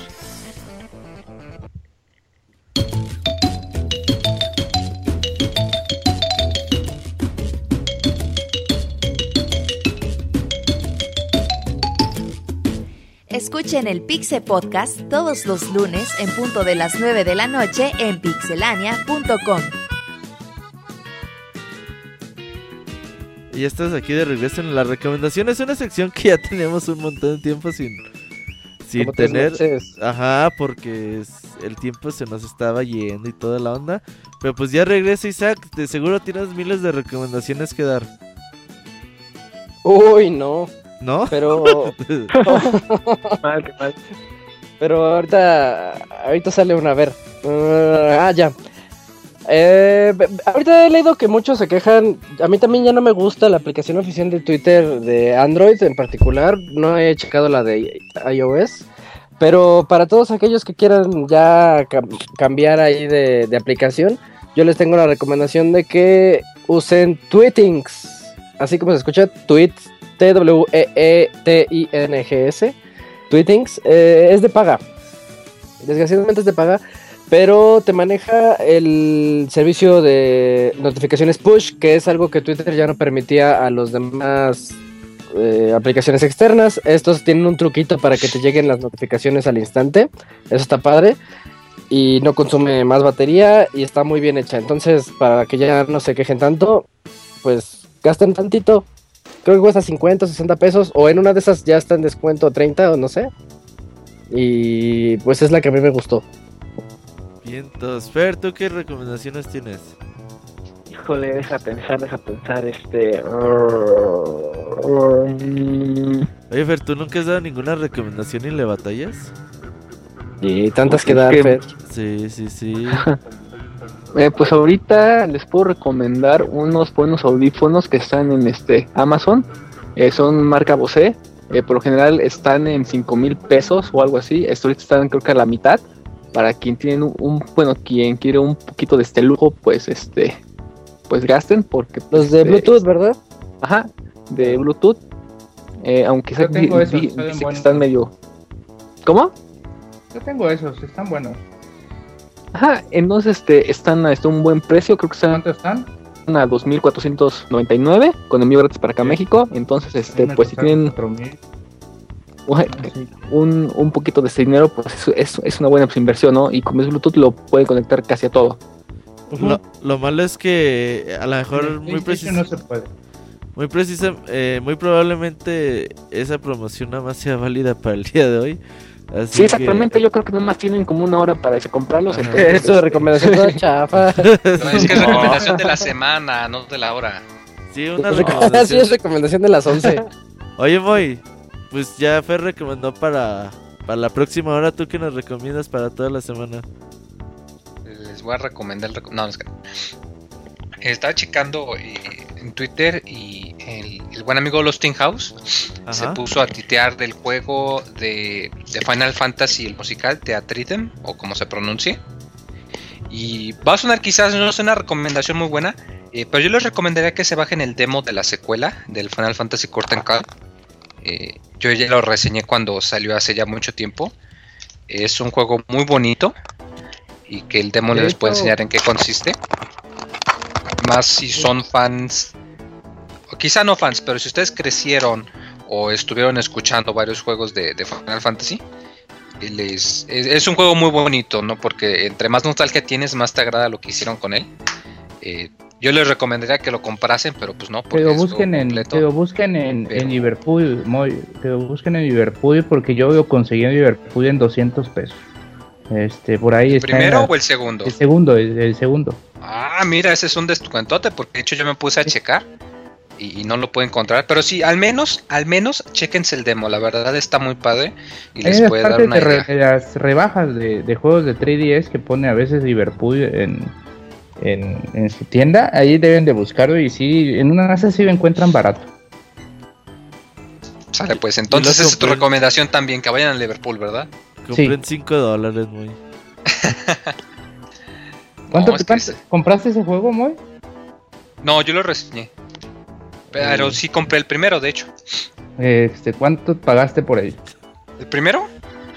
Escuchen el Pixe Podcast todos los lunes en punto de las 9 de la noche en pixelania.com. Y ya estás aquí de regreso en la recomendación. Es una sección que ya tenemos un montón de tiempo sin, sin tener. Ajá, porque el tiempo se nos estaba yendo y toda la onda. Pero pues ya regresa Isaac. De seguro tienes miles de recomendaciones que dar. Uy, no. ¿No? Pero. mal, qué mal. Pero ahorita. Ahorita sale una. A ver. ah, ya. Eh, ahorita he leído que muchos se quejan. A mí también ya no me gusta la aplicación oficial de Twitter de Android en particular. No he checado la de iOS. Pero para todos aquellos que quieran ya cambiar ahí de, aplicación, yo les tengo la recomendación de que usen Tweetings. Así como se escucha, Tweets, T-W-E-E-T-I-N-G-S. Tweetings. Eh, es de paga. Desgraciadamente es de paga pero te maneja el servicio de notificaciones push, que es algo que Twitter ya no permitía a los demás eh, aplicaciones externas. Estos tienen un truquito para que te lleguen las notificaciones al instante. Eso está padre. Y no consume más batería y está muy bien hecha. Entonces, para que ya no se quejen tanto, pues gasten tantito. Creo que cuesta 50 60 pesos. O en una de esas ya está en descuento 30 o no sé. Y pues es la que a mí me gustó. Vientos. Fer, ¿tú qué recomendaciones tienes? Híjole, deja pensar, deja pensar, este... Oye, Fer, ¿tú nunca has dado ninguna recomendación y le batallas? Y tantas que dar, Fer. Sí, sí, sí. Eh, pues ahorita les puedo recomendar unos buenos audífonos que están en este Amazon. Eh, son marca Bose. Eh, por lo general están en 5 mil pesos o algo así. Estos ahorita están creo que a la mitad para quien tiene un, bueno, quien quiere un poquito de este lujo, pues este, pues gasten porque los pues, de este, Bluetooth, ¿verdad? Ajá, de Bluetooth. Eh, aunque Yo tengo esos, que están medio. ¿Cómo? Yo tengo esos, están buenos. Ajá, entonces este están a este, un buen precio, creo que están. ¿Cuánto están? A 2499 con envío gratis para acá México. Entonces, este, pues si tienen un, un poquito de ese dinero, pues es, es, una buena inversión, ¿no? Y con es Bluetooth lo puede conectar casi a todo. lo, lo, malo es que a lo mejor muy preciso. No se puede. Muy precisa, eh, muy probablemente esa promoción nada más sea válida para el día de hoy. Sí, exactamente, yo creo que nada más tienen como una hora para comprarlos. Entonces... Eso, recomendación de chafa. es que es recomendación de la semana, no de la hora. Sí, una recomendación. sí, es recomendación de las 11. Oye, Moy, pues ya Fer recomendó para, para la próxima hora. ¿Tú qué nos recomiendas para toda la semana? Les voy a recomendar. No, no es que. Estaba checando eh, en Twitter y el, buen amigo Losting House se puso a titear del juego de, Final Fantasy, el musical, Theatrhythm, o como se pronuncie. Y va a sonar quizás, no es una recomendación muy buena, eh, pero yo les recomendaría que se bajen el demo de la secuela del Final Fantasy Curtain Call. Eh, yo ya lo reseñé cuando salió hace ya mucho tiempo. Es un juego muy bonito y que el demo les puede enseñar en qué consiste. Más si son fans, o quizá no fans, pero si ustedes crecieron o estuvieron escuchando varios juegos de, Final Fantasy, les, es, un juego muy bonito, ¿no? Porque entre más nostalgia tienes, más te agrada lo que hicieron con él. Eh, yo les recomendaría que lo comprasen, pero pues no. Pero busquen, en, pero busquen en, Liverpool, pero busquen en Liverpool porque yo lo conseguí en Liverpool en 200 pesos. Este, por ahí ¿El primero o el segundo? El segundo, el, segundo. Ah, mira, ese es un descuentote, porque de hecho yo me puse a checar y, no lo puedo encontrar. Pero sí, al menos, al menos, chequense el demo, la verdad está muy padre y les puede dar una idea. las rebajas de, juegos de 3DS que pone a veces Liverpool en, en, su tienda, ahí deben de buscarlo y sí, en una casa sí lo encuentran barato. Sale, pues entonces esa es tu recomendación también, que vayan a Liverpool, ¿verdad? Compren 5 dólares, muy. ¿Cuánto te compraste ese juego, muy? No, yo lo reseñé. Pero sí compré el primero, de hecho. Este, ¿cuánto pagaste por él? ¿El primero?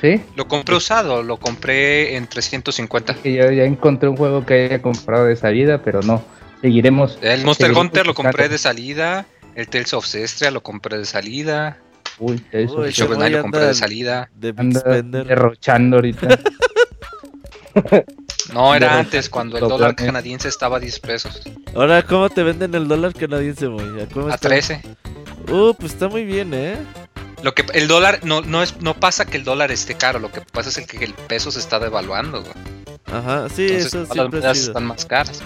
Sí. Lo compré usado, lo compré en 350. Que yo ya encontré un juego que haya comprado de salida, pero no. Seguiremos. El Monster Hunter lo compré de salida. El Tales of Cestria lo compré de salida. Uy, eso. El Shovel Knight lo compré de salida. De derrochando ahorita. no, era antes, cuando el dólar canadiense estaba a 10 pesos. Ahora, ¿cómo te venden el dólar canadiense? ¿A, a 13. Uh, pues está muy bien, ¿eh? Lo que el dólar no no es no pasa que el dólar esté caro, lo que pasa es el que el peso se está devaluando, güey. Ajá, sí, eso siempre las están más caras.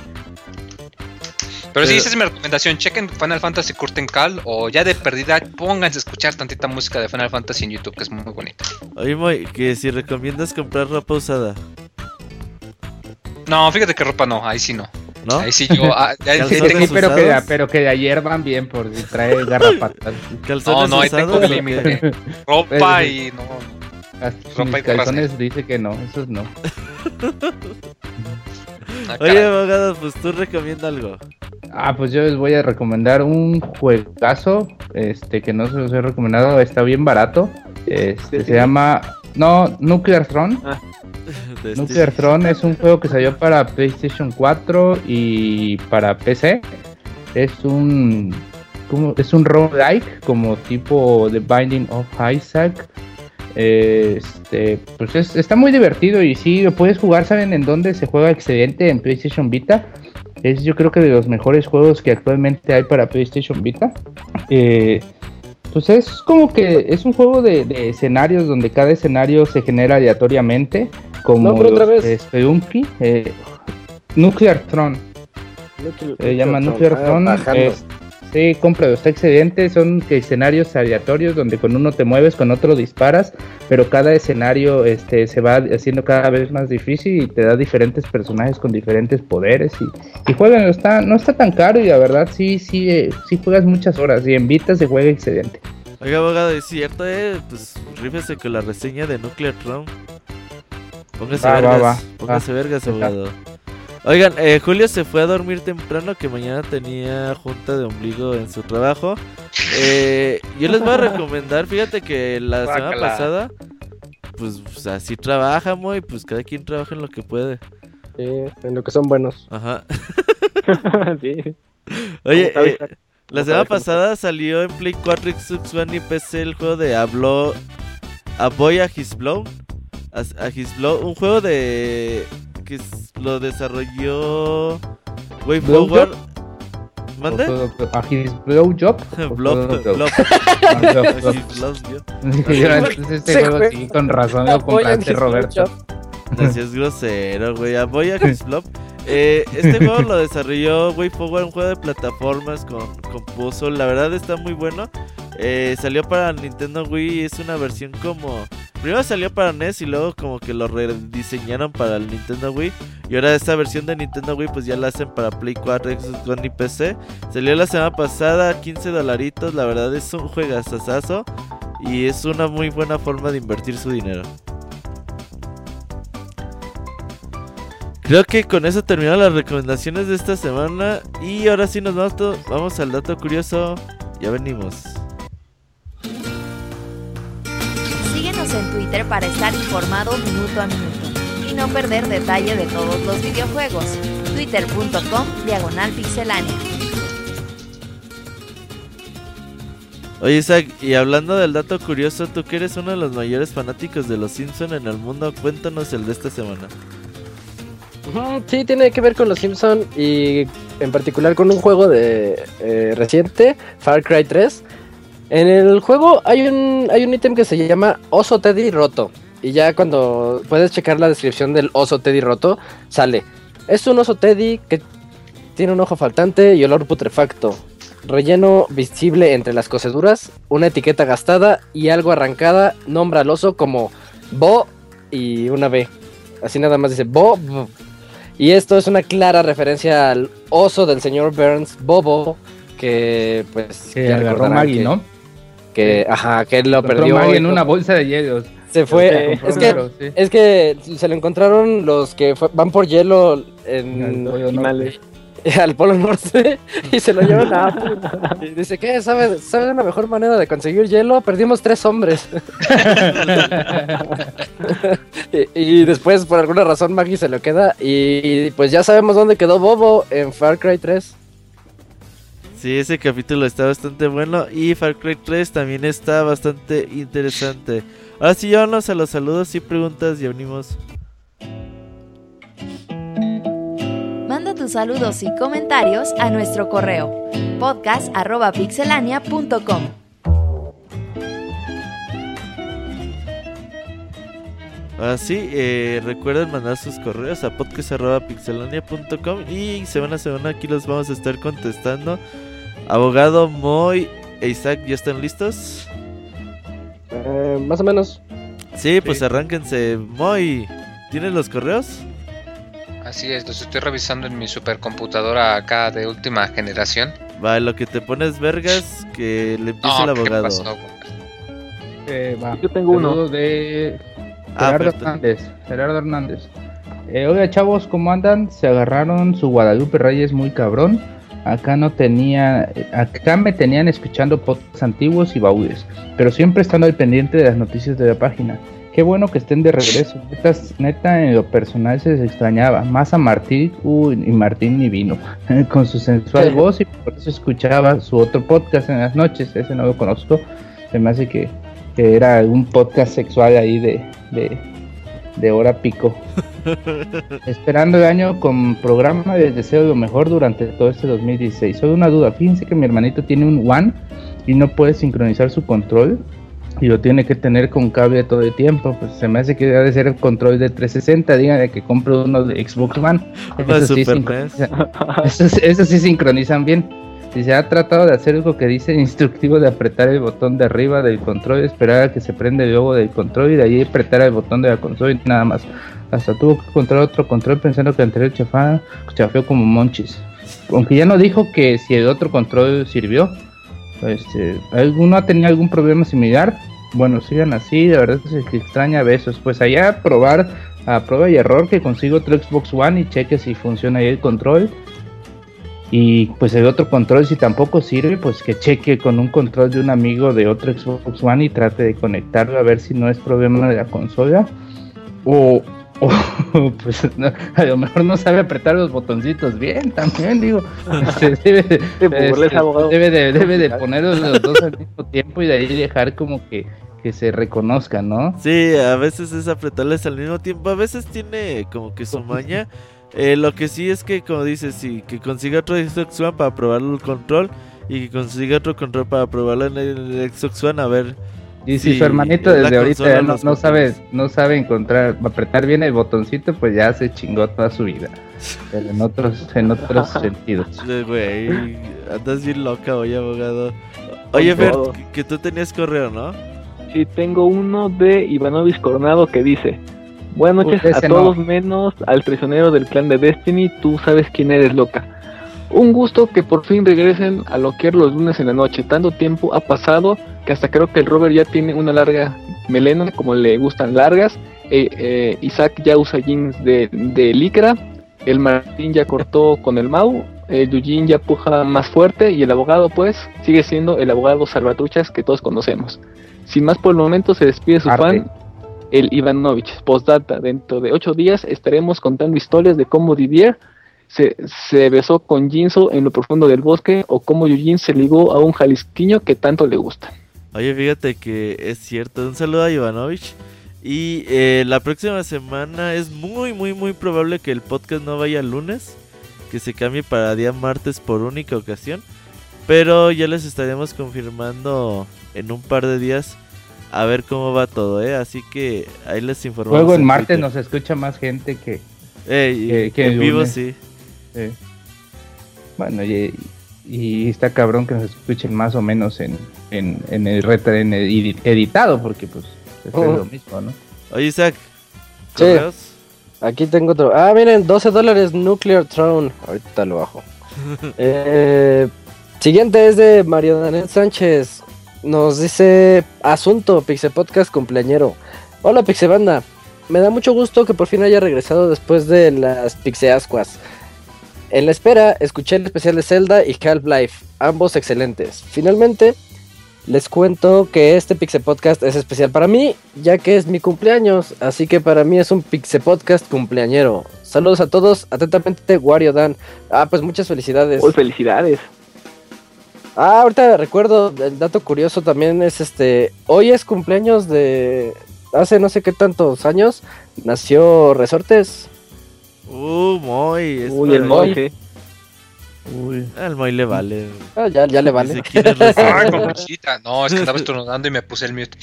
Pero, sí, esa es mi recomendación. Chequen Final Fantasy Curtain Call o ya de perdida pónganse a escuchar tantita música de Final Fantasy en YouTube, que es muy bonita. Oye, que si recomiendas comprar ropa usada. No, fíjate que ropa no, ahí sí no. ¿No? Ahí sí yo. Ah, pero, que, pero que de ayer van bien por si trae garrapatas. no, no, ahí tengo límite. ropa y no. ropa y calzones dice que no, esos no. Ah, Oye, abogado, pues tú recomienda algo. Ah, pues yo les voy a recomendar un juegazo, este que no se los he recomendado, está bien barato. Este, se llama no Nuclear Throne. Ah. Nuclear Throne es un juego que salió para PlayStation 4 y para PC. Es un como, es un roguelike como tipo The Binding of Isaac. Este, pues está muy divertido y sí, lo puedes jugar, ¿saben en dónde se juega excelente? En PlayStation Vita. Es yo creo que de los mejores juegos que actualmente hay para PlayStation Vita. Eh, pues es como que es un juego de, escenarios donde cada escenario se genera aleatoriamente. Como no, otra vez. Eh, Nuclear Throne. se llama Nuclear Throne. Sí, cómpralo, está excelente. Son escenarios aleatorios donde con uno te mueves, con otro disparas, pero cada escenario este, se va haciendo cada vez más difícil y te da diferentes personajes con diferentes poderes. Y, y juegan, está, no está tan caro y la verdad sí, sí, eh, sí juegas muchas horas y en Vita se juega excelente. Oiga, abogado, es cierto, eh, pues rífese con la reseña de Nuclear Throne. Póngase vergas, póngase vergas, abogado. Oigan, eh, Julio se fue a dormir temprano que mañana tenía junta de ombligo en su trabajo. Eh, yo les voy a recomendar, fíjate que la semana pasada, pues, así trabaja, muy, pues cada quien trabaja en lo que puede. Sí, en lo que son buenos. Ajá. sí. Oye, eh, la semana pasada salió en Play 4, Xbox One y PC el juego de Hablo A Boy a His Blow. A, His Blow, un juego de que lo desarrolló Way Forward. ¿Mande? A His Blow Job. Blow Blow. Este juego aquí con razón lo compraste, Roberto. Así es grosero, güey. A Boy a His Blow. Eh, este juego lo desarrolló WayForward, un juego de plataformas con, con puzzle. La verdad está muy bueno. Eh, salió para Nintendo Wii. Es una versión como. Primero salió para NES y luego como que lo rediseñaron para el Nintendo Wii. Y ahora esta versión de Nintendo Wii pues ya la hacen para Play 4, Xbox One y PC. Salió la semana pasada, 15 dolaritos. La verdad es un juegazazazo. Y es una muy buena forma de invertir su dinero. Creo que con eso terminan las recomendaciones de esta semana. Y ahora sí nos vamos, vamos al dato curioso. Ya venimos. Síguenos en Twitter para estar informado minuto a minuto y no perder detalle de todos los videojuegos. Twitter.com Diagonal Pixelánea. Oye Isaac, y hablando del dato curioso, tú que eres uno de los mayores fanáticos de los Simpsons en el mundo, cuéntanos el de esta semana. Sí, tiene que ver con los Simpsons y en particular con un juego de eh, reciente, Far Cry 3. En el juego hay un hay un ítem que se llama Oso Teddy Roto. Y ya cuando puedes checar la descripción del oso Teddy roto, sale. Es un oso Teddy que tiene un ojo faltante y olor putrefacto. Relleno visible entre las coseduras, una etiqueta gastada y algo arrancada nombra al oso como Bo y una B. Así nada más dice Bo. Y esto es una clara referencia al oso del señor Burns, Bobo, que pues... Que agarró Maggie, ¿no? Que, ajá, que él lo perdió. Maggie en una bolsa de hielos. Se fue. es, que, es que se lo encontraron los que van por hielo en, al Polo Norte y se lo llevan a Y dice, ¿qué? ¿Sabe, ¿Sabe una mejor manera de conseguir hielo? Perdimos tres hombres. y, después, por alguna razón, Maggie se lo queda. Y, pues ya sabemos dónde quedó Bobo en Far Cry 3. Sí, ese capítulo está bastante bueno. Y Far Cry 3 también está bastante interesante. Ahora sí, vámonos a los saludos y preguntas y venimos. Manda tus saludos y comentarios a nuestro correo podcast.pixelania.com. Ahora sí, eh, recuerden mandar sus correos a podcast.pixelania.com y semana a semana aquí los vamos a estar contestando. Abogado Moy e Isaac, ¿ya están listos? Eh, más o menos. Sí, pues arránquense. Moy, ¿tienes los correos? Así es, los estoy revisando en mi supercomputadora acá de última generación. Va, lo que te pones vergas, que le empiece el abogado. Eh, Yo tengo uno de ah, Gerardo Hernández. Gerardo Hernández. Eh, oiga, chavos, ¿cómo andan? Se agarraron su Guadalupe Reyes muy cabrón. Acá no tenía, acá me tenían escuchando podcasts antiguos y baúles, pero siempre estando al pendiente de las noticias de la página. Qué bueno que estén de regreso. Neta, neta en lo personal se les extrañaba. Más a Martín, uy, y Martín ni vino. Con su sensual voz y por eso escuchaba su otro podcast en las noches. Ese no lo conozco. Se me hace que, era un podcast sexual ahí de, de, de hora pico. Esperando el año con programa, les deseo lo mejor durante todo este 2016. Solo una duda, fíjense que mi hermanito tiene un One y no puede sincronizar su control y lo tiene que tener con cable todo el tiempo. Pues se me hace que debe ser el control de 360. Díganle que compre uno de Xbox One. Eso sí, eso sí sincronizan bien. Si se ha tratado de hacer algo que dice instructivo de apretar el botón de arriba del control, esperar a que se prende el logo del control y de ahí apretar el botón de la consola y nada más. Hasta tuvo que encontrar otro control pensando que el anterior chafá, chafeó como monchis. Aunque ya no dijo que si el otro control sirvió. Este, ¿Alguno ha tenido algún problema similar? Bueno, sigan así, de verdad es que extraña besos. Pues allá probar, a prueba y error que consigo otro Xbox One y cheque si funciona ahí el control y pues el otro control, si tampoco sirve, pues que cheque con un control de un amigo de otro Xbox One y trate de conectarlo a ver si no es problema de la consola. O, pues a lo mejor no sabe apretar los botoncitos bien también, digo. Este, debe, de, debe, de, debe de poner los dos al mismo tiempo y de ahí dejar como que que se reconozca, ¿no? Sí, a veces es apretarles al mismo tiempo, a veces tiene como que su maña. Eh, lo que sí es que, como dices, sí, que consiga otro Xbox One para probar el control y que consiga otro control para probarlo en el Xbox One a ver y si su hermanito desde ahorita no, sabe, no sabe encontrar, apretar bien el botoncito, pues ya se chingó toda su vida. Pero en otros, en otros sentidos. Güey, andas bien loca hoy, abogado. Oye, Fer, que tú tenías correo, ¿no? Sí, tengo uno de Ivanovich Coronado que dice: Buenas noches a todos menos al prisionero del clan de Destiny, tú sabes quién eres, loca. Un gusto que por fin regresen a lo que era los lunes en la noche. Tanto tiempo ha pasado que hasta creo que el Robert ya tiene una larga melena, como le gustan largas. Eh, eh, Isaac ya usa jeans de, de licra. El Martín ya cortó con el Mau. El Yujin ya puja más fuerte. Y el abogado, pues, sigue siendo el abogado salvatruchas que todos conocemos. Sin más por el momento, se despide su fan, el Ivanovich. Postdata: dentro de ocho días estaremos contando historias de cómo Didier se, besó con Jinso en lo profundo del bosque o cómo Yujin se ligó a un jalisquiño que tanto le gusta. Oye, fíjate que es cierto. Un saludo a Ivanovich. Y eh, la próxima semana es muy, muy, muy probable que el podcast no vaya lunes. Que se cambie para día martes por única ocasión. Pero ya les estaremos confirmando en un par de días a ver cómo va todo, ¿eh? Así que ahí les informamos. Luego en martes nos escucha más gente que, que, en vivo, sí. Bueno, y, está cabrón que nos escuchen más o menos en, en, el retren editado, porque pues es oh. lo mismo, ¿no? Oye, Isaac, sí. Aquí tengo otro. Ah, miren, 12 dólares Nuclear Throne. Ahorita lo bajo. eh, siguiente es de Mario Daniel Sánchez. Nos dice Asunto, Pixel Podcast cumpleañero. Hola Pixebanda. Me da mucho gusto que por fin haya regresado después de las Pixeascuas. En la espera, escuché el especial de Zelda y Half-Life, ambos excelentes. Finalmente, les cuento que este Pixel Podcast es especial para mí, ya que es mi cumpleaños, así que para mí es un Pixel Podcast cumpleañero. Saludos a todos, atentamente Wario Dan. Ah, pues muchas felicidades. Uy, felicidades. Ah, ahorita recuerdo, el dato curioso también es este, hoy es cumpleaños de hace no sé qué tantos años, nació Resortes. Uh, Moy. Uy, el Moy. Uy. Al Moy le vale. Ah, ya, ya le vale. ah, con No, es que estaba estornudando y me puse el mute.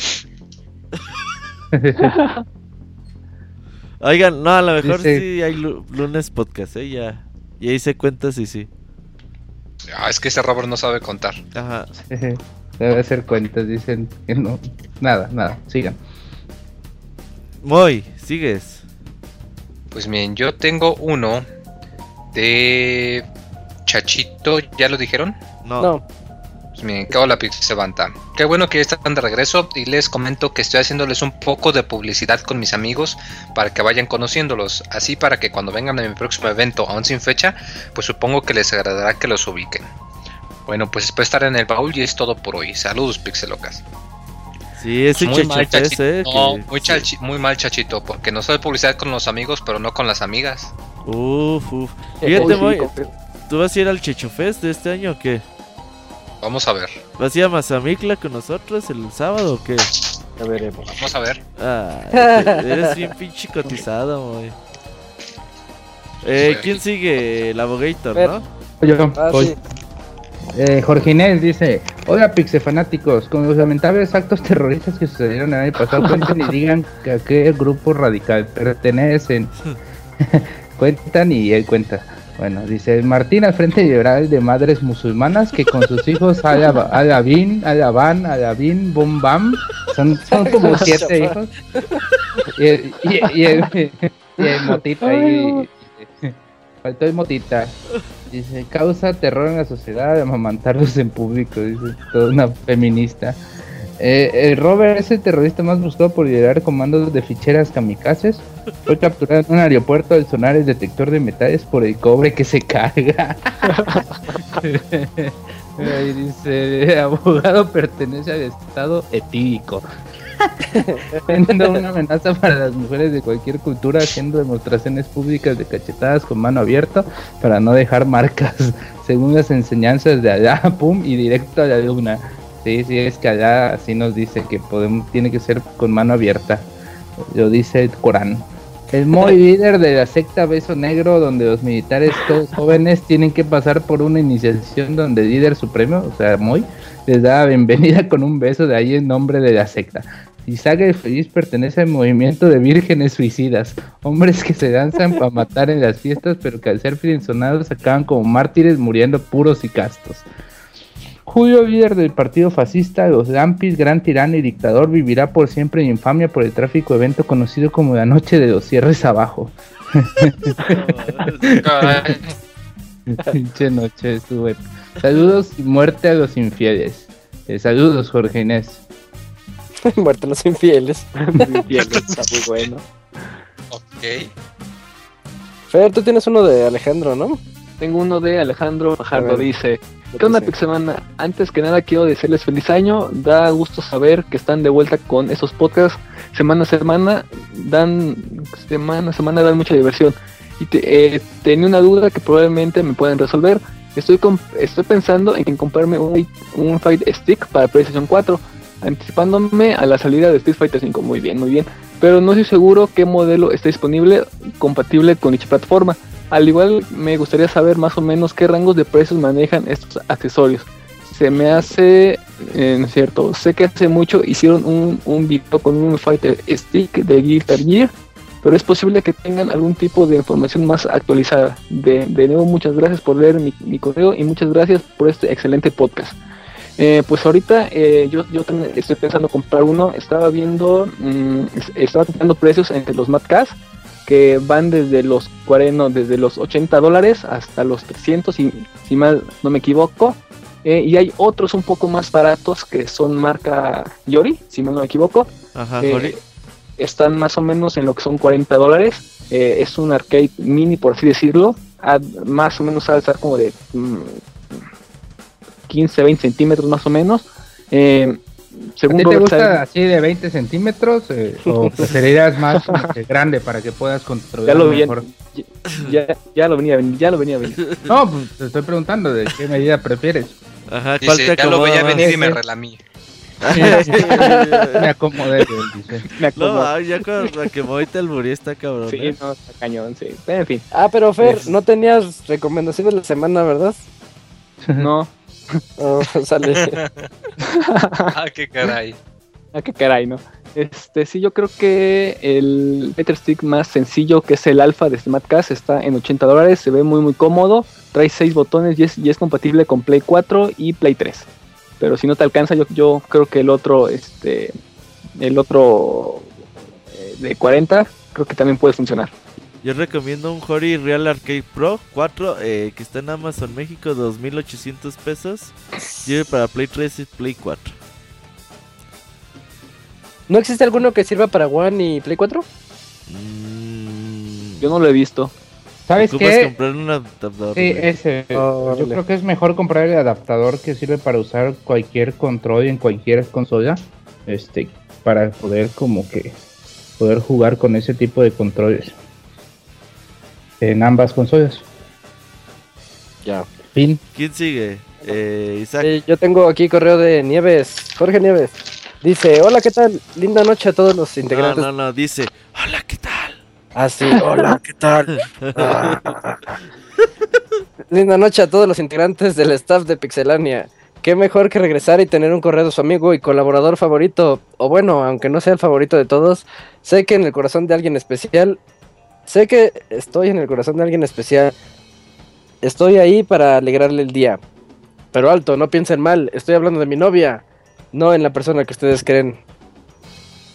Oigan, no, a lo mejor sí, hay lunes podcast, ¿eh? Ya, ya hice cuentas y sí. Ah, es que ese Robert no sabe contar. Ajá. Debe hacer cuentas, dicen que no. Nada, nada, sigan. Moy, sigues. Pues bien, yo tengo uno de Chachito, ¿ya lo dijeron? No. Pues miren, qué hola Pixelbanta. Qué bueno que están de regreso y les comento que estoy haciéndoles un poco de publicidad con mis amigos para que vayan conociéndolos. Así para que cuando vengan a mi próximo evento, aún sin fecha, pues supongo que les agradará que los ubiquen. Bueno, pues espero estar en el baúl y es todo por hoy. Saludos, Pixelocas. Sí, ese muy mal chachito. Eh, muy, mal chachito, porque no soy publicidad con los amigos, pero no con las amigas. Uf, uf. Fíjate, voy, ¿tú vas a ir al Checho Fest de este año o qué? Vamos a ver. ¿Vas a ir a Mazamicla con nosotros el sábado o qué? Ya veremos. Vamos a ver. Ah, eres bien pinche cotizado, güey. Eh, ¿Quién sigue? El Abogator, ¿no? Yo, ah, eh, Jorge Inés dice: Hola, fanáticos con los lamentables actos terroristas que sucedieron el año pasado, cuenten y digan que a qué grupo radical pertenecen. Cuentan y él cuenta. Bueno, dice Martín al Frente Liberal de Madres Musulmanas que con sus hijos Alabin, Alaban, Alabin, Bum Bam, son, son como siete hijos. Y, y, y, el, y el motita ahí, faltó el motita. Dice, causa terror en la sociedad amamantarlos en público, dice toda una feminista. Eh, Robert es el terrorista más buscado por liderar comandos de ficheras kamikazes. Fue capturado en un aeropuerto al sonar el detector de metales por el cobre que se carga. Ahí dice, abogado pertenece al estado etílico. Siendo una amenaza para las mujeres de cualquier cultura, haciendo demostraciones públicas de cachetadas con mano abierta para no dejar marcas, según las enseñanzas de allá, pum, y directo a la luna. Sí, sí, es que allá así nos dice que podemos, tiene que ser con mano abierta. Lo dice el Corán. El Moy líder de la secta Beso Negro, donde los militares todos jóvenes tienen que pasar por una iniciación donde el líder supremo, o sea, Moy, les da la bienvenida con un beso de ahí en nombre de la secta. Saga el Feliz pertenece al movimiento de vírgenes suicidas, hombres que se danzan para matar en las fiestas, pero que al ser frinzonados acaban como mártires muriendo puros y castos. Julio, líder del partido fascista, los Lampis, gran tirano y dictador, vivirá por siempre en infamia por el tráfico evento conocido como la noche de los cierres abajo. Pinche noche estuve. Saludos y muerte a los infieles. Eh, saludos, Jorge Inés. muerte a los infieles. está muy bueno. Ok. Fer, tú tienes uno de Alejandro, ¿no? Tengo uno de Alejandro Fajardo, dice ¿Qué onda, Pixemana? Antes que nada quiero decirles feliz año. Da gusto saber que están de vuelta con esos podcasts semana a semana. Dan semana a semana dan mucha diversión. Y eh, tenía una duda que probablemente me pueden resolver. Estoy, estoy pensando en comprarme un, un Fight Stick para PlayStation 4, anticipándome a la salida de Street Fighter 5. Muy bien, muy bien. Pero no estoy seguro qué modelo está disponible compatible con dicha plataforma. Al igual me gustaría saber más o menos qué rangos de precios manejan estos accesorios. Se me hace, eh, cierto, sé que hace mucho hicieron un, un video con un Fighter Stick de Guitar Gear, pero es posible que tengan algún tipo de información más actualizada. De, nuevo, muchas gracias por leer mi, correo y muchas gracias por este excelente podcast. Eh, pues ahorita eh, yo, yo estoy pensando comprar uno. Estaba viendo, mm, estaba teniendo precios entre los Madcast que van desde los 40, desde los 80 dólares hasta los 300, si, si mal no me equivoco. Eh, y hay otros un poco más baratos que son marca Yori, si mal no me equivoco. Ajá, eh, están más o menos en lo que son 40 dólares. Eh, es un arcade mini, por así decirlo. más o menos a estar como de 15, mm, 20 centímetros más o menos. Eh, según te gusta así de 20 centímetros eh, o preferirías más grande para que puedas controlar ya lo mejor? Ya, ya, lo venía ya lo venía venir. No, pues te estoy preguntando de qué medida prefieres. Ajá, ¿cuál te ya lo veía venir y me relamí. me acomodé, dice. Me acomodé. No, ya con la que moviste el burí está cabrón. Sí, ¿eh? no, está cañón, sí. En fin. Ah, pero Fer, no tenías recomendaciones de la semana, ¿verdad? No. Oh, sale. ah, qué caray. Ah, qué caray, ¿no? Este, sí, yo creo que el Better Stick más sencillo, que es el Alpha de SmartCast, está en 80 dólares, se ve muy muy cómodo, trae 6 botones y es, y es compatible con Play 4 y Play 3. Pero si no te alcanza, yo, yo creo que el otro, este, el otro eh, de 40, creo que también puede funcionar. Yo recomiendo un Hori Real Arcade Pro 4 eh, que está en Amazon México, 2800 pesos. Sirve para Play 3 y Play 4. ¿No existe alguno que sirva para One y Play 4? Mm. Yo no lo he visto. ¿Sabes qué? comprar un adaptador. Sí, ese. Oh, yo creo que es mejor comprar el adaptador que sirve para usar cualquier control en cualquier consola. Este, para poder como que poder jugar con ese tipo de controles en ambas consolas. Ya. Fin. ¿Quién sigue? Eh, Isaac. yo tengo aquí correo de Nieves, Jorge Nieves. Dice, hola, ¿qué tal? Linda noche a todos los integrantes. No, no, no, dice, hola, ¿qué tal? Ah, sí, hola, ¿qué tal? Linda noche a todos los integrantes del staff de Pixelania. Qué mejor que regresar y tener un correo de su amigo y colaborador favorito, o bueno, aunque no sea el favorito de todos, sé que en el corazón de alguien especial Sé que estoy en el corazón de alguien especial. Estoy ahí para alegrarle el día. Pero alto, no piensen mal, estoy hablando de mi novia, no en la persona que ustedes creen.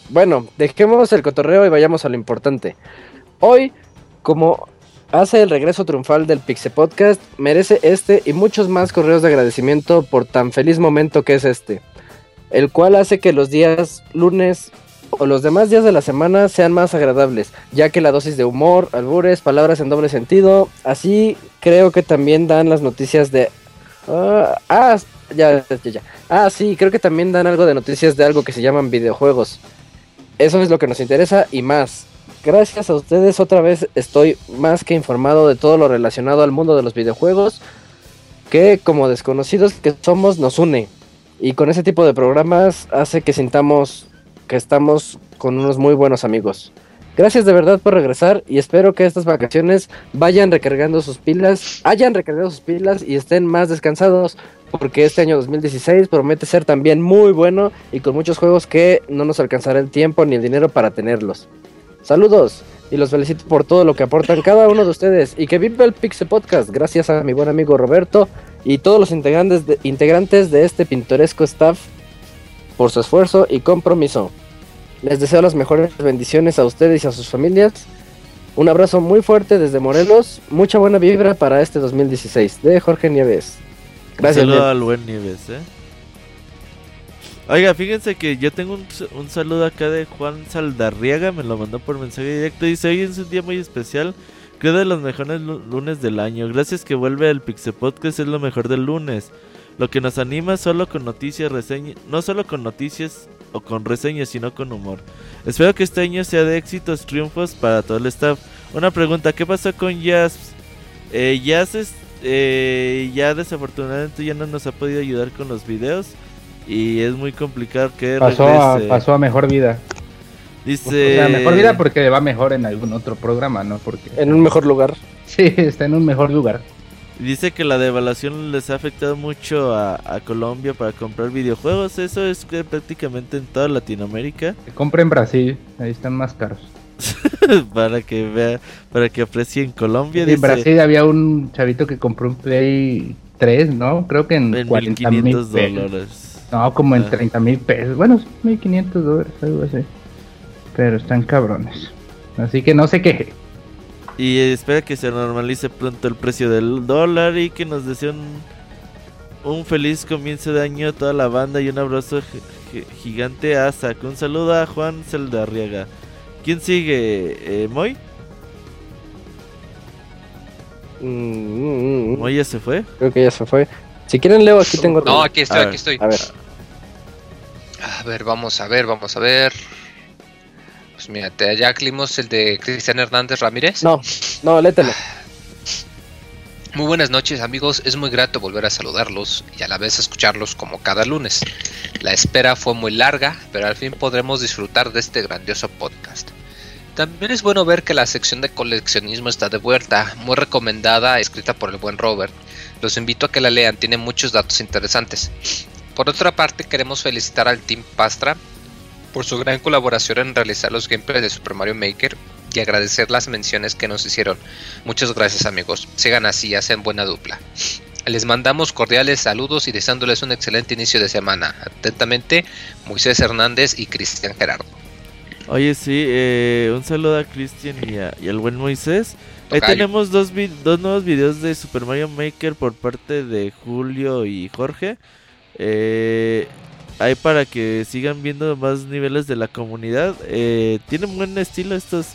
Bueno, dejemos el cotorreo y vayamos a lo importante. Hoy, como hace el regreso triunfal del Pixe Podcast, merece este y muchos más correos de agradecimiento por tan feliz momento que es este, el cual hace que los días lunes, o los demás días de la semana sean más agradables, ya que la dosis de humor, albures, palabras en doble sentido, así creo que también dan las noticias de... ah, ah ya, ya, ya. Ah, sí, creo que también dan algo de noticias de algo que se llaman videojuegos. Eso es lo que nos interesa y más. Gracias a ustedes otra vez estoy más que informado de todo lo relacionado al mundo de los videojuegos, que como desconocidos que somos nos une. Y con ese tipo de programas hace que sintamos estamos con unos muy buenos amigos. Gracias de verdad por regresar y espero que estas vacaciones vayan recargando sus pilas, hayan recargado sus pilas y estén más descansados porque este año 2016 promete ser también muy bueno y con muchos juegos que no nos alcanzará el tiempo ni el dinero para tenerlos. Saludos y los felicito por todo lo que aportan cada uno de ustedes y que viva el Pixel Podcast gracias a mi buen amigo Roberto y todos los integrantes integrantes de este pintoresco staff por su esfuerzo y compromiso. Les deseo las mejores bendiciones a ustedes y a sus familias. Un abrazo muy fuerte desde Morelos. Mucha buena vibra para este 2016. De Jorge Nieves. Gracias. Un saludo al buen Nieves, ¿eh? Oiga, fíjense que yo tengo un, saludo acá de Juan Saldarriaga. Me lo mandó por mensaje directo. Dice: Hoy es un día muy especial. Creo de los mejores lunes del año. Gracias que vuelve el Pixel Podcast. Es lo mejor del lunes. Lo que nos anima solo con noticias, reseñas. No solo con noticias o con reseñas, sino con humor. Espero que este año sea de éxitos, triunfos para todo el staff. Una pregunta, ¿qué pasó con Jazz? Eh, Jazz eh, ya desafortunadamente ya no nos ha podido ayudar con los videos y es muy complicado que pasó A, pasó a mejor vida. Dice... O mejor vida porque va mejor en algún otro programa, ¿no? Porque... En un mejor lugar. Sí, está en un mejor lugar. Dice que la devaluación les ha afectado mucho a, Colombia para comprar videojuegos. Eso es prácticamente en toda Latinoamérica. Que compren en Brasil, ahí están más caros. para que vea, para que aprecien Colombia. En Brasil había un chavito que compró un Play 3, ¿no? Creo que en, 40 mil dólares. No, como en 30 ah. mil pesos. Bueno, 1500 dólares, algo así. Pero están cabrones. Así que no se queje. Y espera que se normalice pronto el precio del dólar y que nos deseen un, feliz comienzo de año a toda la banda y un abrazo gigante a Saco. Un saludo a Juan Celdarriaga. ¿Quién sigue? Eh, ¿Moy? Mm, mm, mm, ¿Moy ya se fue? Creo que ya se fue. Si quieren, Leo, aquí tengo. No, aquí estoy, aquí estoy. A ver. A ver, vamos a ver, vamos a ver. Pues mira, ya climos el de Cristian Hernández Ramírez. No, no, lételo. Muy buenas noches amigos, es muy grato volver a saludarlos y a la vez escucharlos como cada lunes. La espera fue muy larga, pero al fin podremos disfrutar de este grandioso podcast. También es bueno ver que la sección de coleccionismo está de vuelta, muy recomendada, escrita por el buen Robert. Los invito a que la lean, tiene muchos datos interesantes. Por otra parte, queremos felicitar al Team Pastra por su gran colaboración en realizar los gameplays de Super Mario Maker y agradecer las menciones que nos hicieron. Muchas gracias amigos, sigan así, hacen buena dupla. Les mandamos cordiales saludos y deseándoles un excelente inicio de semana. Atentamente, Moisés Hernández y Cristian Gerardo. Oye, sí, eh, un saludo a Cristian y, al buen Moisés. Ahí tenemos dos, dos nuevos videos de Super Mario Maker por parte de Julio y Jorge. Eh, Ahí para que sigan viendo más niveles de la comunidad. Eh, tienen buen estilo estos,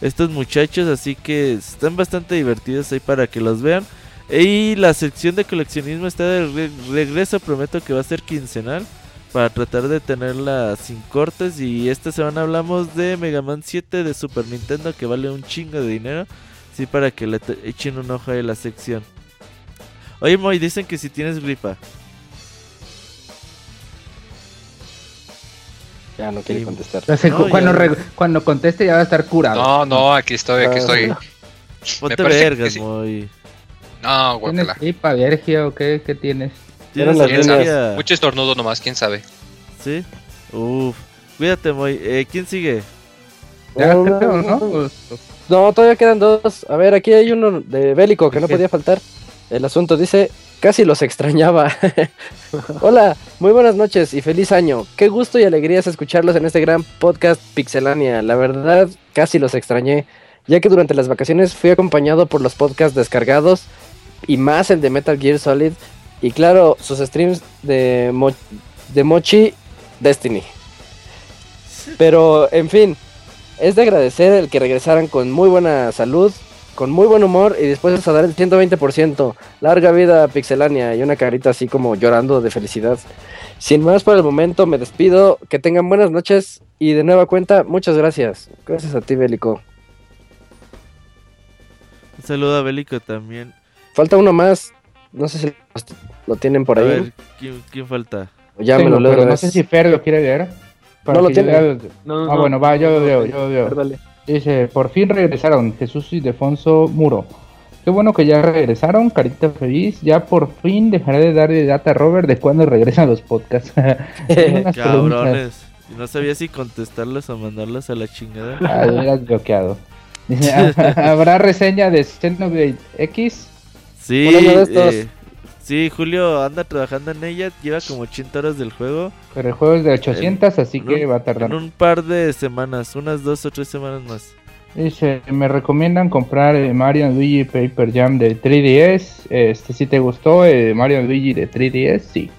estos muchachos, así que están bastante divertidos ahí para que los vean. Y la sección de coleccionismo está de regreso, prometo que va a ser quincenal para tratar de tenerla sin cortes. Y esta semana hablamos de Mega Man 7 de Super Nintendo que vale un chingo de dinero. Sí, para que le echen un ojo a la sección. Oye, Moy, dicen que si tienes gripa. Ya no quiere contestar. cuando, conteste ya va a estar curado. No, no, aquí estoy, aquí estoy. Ponte vergas, muy. No, ¿Tienes gripa, alergia o qué, qué tienes? ¿Tienes la Mucho estornudo nomás, quién sabe. ¿Sí? Uf. Cuídate, muy. Eh, ¿Quién sigue? no, ¿no? no, todavía quedan dos. A ver, aquí hay uno de bélico que no podía faltar. El asunto dice, Casi los extrañaba. Hola, muy buenas noches y feliz año. Qué gusto y alegrías escucharlos en este gran podcast Pixelania. La verdad, casi los extrañé, ya que durante las vacaciones fui acompañado por los podcasts descargados y más el de Metal Gear Solid y claro, sus streams de, de Mochi Destiny. Pero, en fin, es de agradecer el que regresaran con muy buena salud con muy buen humor y después a dar el 120%. Larga vida Pixelania y una carita así como llorando de felicidad. Sin más por el momento, me despido. Que tengan buenas noches y de nueva cuenta, muchas gracias. Gracias a ti, Bélico. Un saludo a Bélico también. Falta uno más. No sé si lo tienen por ahí. ¿quién, falta? Ya me lo leo. Pero no sé si Fer lo quiere leer. No lo tiene. ah, bueno, va, yo lo leo, yo lo leo. Dice, por fin regresaron Jesús y Defonso Muro. Qué bueno que ya regresaron, carita feliz. Ya por fin dejaré de darle data a Robert de cuándo regresan los podcasts. Cabrones. No sabía si contestarles o mandarles a la chingada. Ah, hubieras bloqueado. ¿habrá reseña de Xenoblade X? Sí, eh, sí, Julio anda trabajando en ella, lleva como 80 horas del juego. Pero el juego es de 800, así que va a tardar. En un par de semanas, unas dos o tres semanas más. Dice, me recomiendan comprar eh, Mario Luigi Paper Jam de 3DS. Este, si te gustó eh, Mario Luigi de 3DS, sí.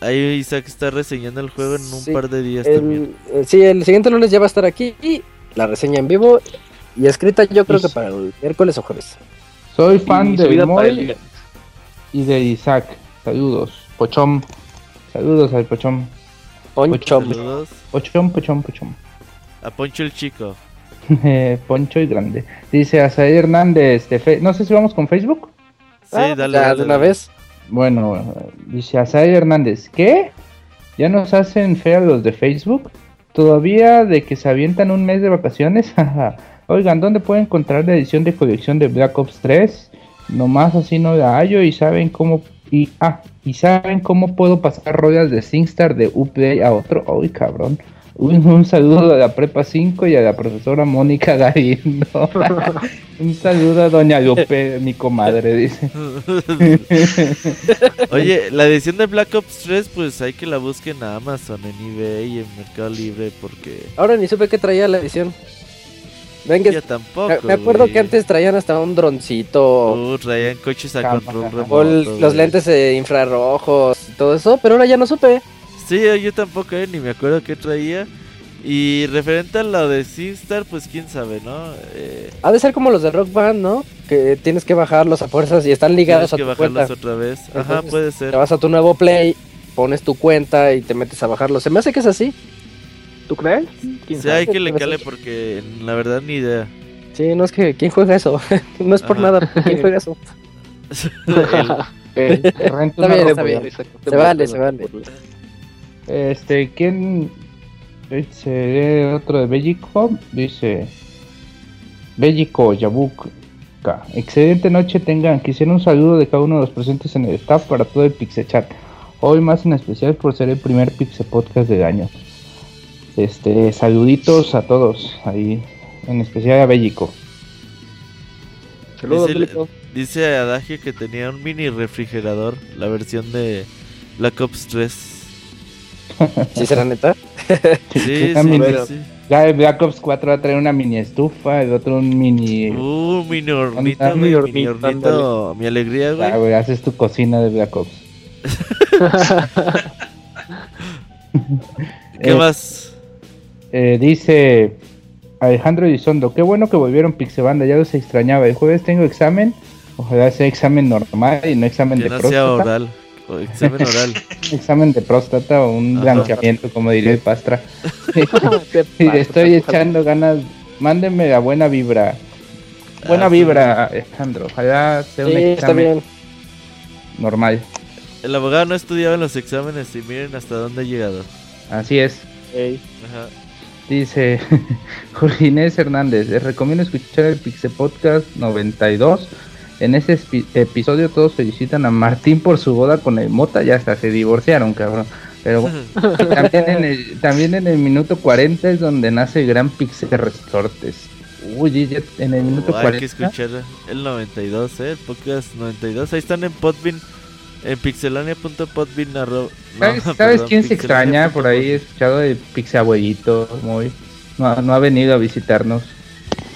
Ahí Isaac está reseñando el juego en un par de días también. Eh, sí, el siguiente lunes ya va a estar aquí y la reseña en vivo y escrita yo creo que para el miércoles o jueves. Soy fan de Moy y de Isaac. Saludos. Pochom. Saludos al Pochom. Ponchom. Saludos. Pochom, Pochom, Pochom. A Poncho el Chico. Poncho y grande. Dice Asaí Hernández. De no sé si vamos con Facebook. Sí, ah, dale, dale, de una vez. Bueno, dice Asaí Hernández. ¿Qué? ¿Ya nos hacen fea los de Facebook? ¿Todavía de que se avientan un mes de vacaciones? Oigan, ¿dónde pueden encontrar la edición de colección de Black Ops 3? Nomás así no la hallo y saben cómo... Y, ah, y saben cómo puedo pasar ruedas de SingStar de Update a otro. Uy, cabrón. Un, saludo a la Prepa 5 y a la profesora Mónica Galindo. un saludo a Doña Lupe, mi comadre, dice. Oye, la edición de Black Ops 3, pues hay que la busquen en Amazon, en eBay y en Mercado Libre, porque. Ahora ni supe que traía la edición. Venga, Yo tampoco. Me acuerdo que antes traían hasta un droncito. Uh, traían coches a control remoto. O los lentes infrarrojos y todo eso, pero ahora ya no supe. Sí, yo tampoco, eh, ni me acuerdo qué traía. Y referente a lo de SingStar, pues quién sabe, ¿no? Eh, ha de ser como los de Rock Band, ¿no? Que tienes que bajarlos a fuerzas y están ligados a tu cuenta. bajarlos otra vez. Ajá, puede ser. Te vas a tu nuevo Play, pones tu cuenta y te metes a bajarlos. Se me hace que es así. ¿Tú crees? Sí, hay que le cale porque la verdad ni idea. Sí, no es que ¿quién juega eso? no es por nada, ¿quién juega eso? está bien, está bien. Se vale, se vale. Este, ¿quién? Dice otro de Bellico. Dice Bellico Yabuka. Excelente noche tengan. Quisiera un saludo de cada uno de los presentes en el staff para todo el Chat Hoy más en especial por ser el primer Pixe Podcast del año. Este, saluditos a todos ahí, en especial a Bellico. Saludos, dice, dice Adagio que tenía un mini refrigerador, la versión de Black Ops 3. ¿Sí será neta? sí, sí, sí, Ya el Black Ops 4 va a traer una mini estufa, el otro un mini... Uh, mini hornito, mini hornito, mi alegría, güey. Ah, güey, haces tu cocina de Black Ops. ¿Qué eh, más? Eh, dice Alejandro Elizondo, qué bueno que volvieron Pixebanda, ya los extrañaba. El jueves tengo examen, ojalá sea examen normal y no examen de no Sea oral examen oral. examen de próstata o un blanqueamiento, como diría el Pastra. Estoy echando ganas. Mándenme la buena vibra. Buena ah, vibra, Alejandro. Ojalá sea un examen normal. El abogado no estudiaba en los exámenes y miren hasta dónde ha llegado. Así es. Dice Jorge Inés Hernández, les recomiendo escuchar el Pixel Podcast 92 en ese episodio todos felicitan a Martín por su boda con el Mota, ya hasta se divorciaron, cabrón. Pero también, en el, también en el minuto 40 es donde nace el gran Pixel Resortes. Uy, en el minuto 40. Hay que escuchar el 92, ¿eh? El podcast 92. Ahí están en Podbean, en pixelania.podbean. ¿Sabes, ¿sabes quién se extraña por ahí? He escuchado de Pixel Abuelito, muy. No, no ha venido a visitarnos.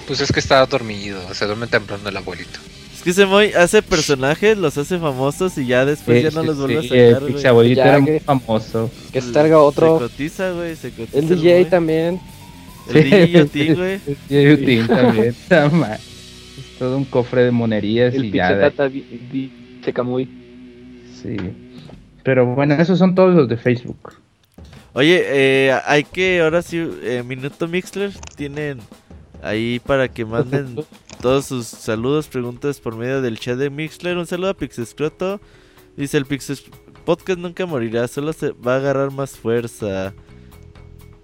Pues es que está dormido, se duerme temprano el abuelito. Es que se muy hace personajes, los hace famosos y ya después ya no los vuelve a sacar, güey. abuelito era muy famoso. Que se salga otro. Se cotiza, güey, se cotiza. El DJ también. El DJ güey. El DJ también. es todo un cofre de monerías el y ya. Checa muy. Sí. Pero bueno, esos son todos los de Facebook. Oye, eh, hay que ahora sí, eh, Minuto Mixler tienen ahí para que manden todos sus saludos, preguntas por medio del chat de Mixler. Un saludo a Pixescroto. Dice el podcast nunca morirá, solo se va a agarrar más fuerza.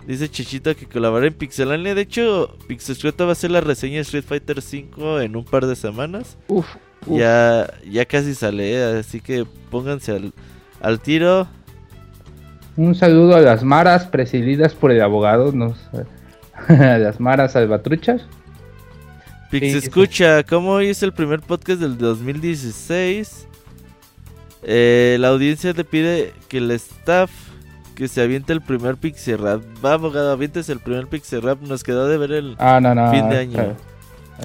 Dice Chichito que colaborará en Pixelania. De hecho, Pixelscroto va a hacer la reseña de Street Fighter 5 en un par de semanas. Uf, Ya, ya casi sale, así que pónganse al, al tiro. Un saludo a las maras presididas por el abogado, nos, a las maras salvatruchas. Pix escucha, como hoy es el primer podcast del 2016, eh, la audiencia te pide que el staff que se aviente el primer Pixel Rap. Va, abogado, avientes el primer Pixel Rap. Nos quedó de ver el ah, no, no, fin de año.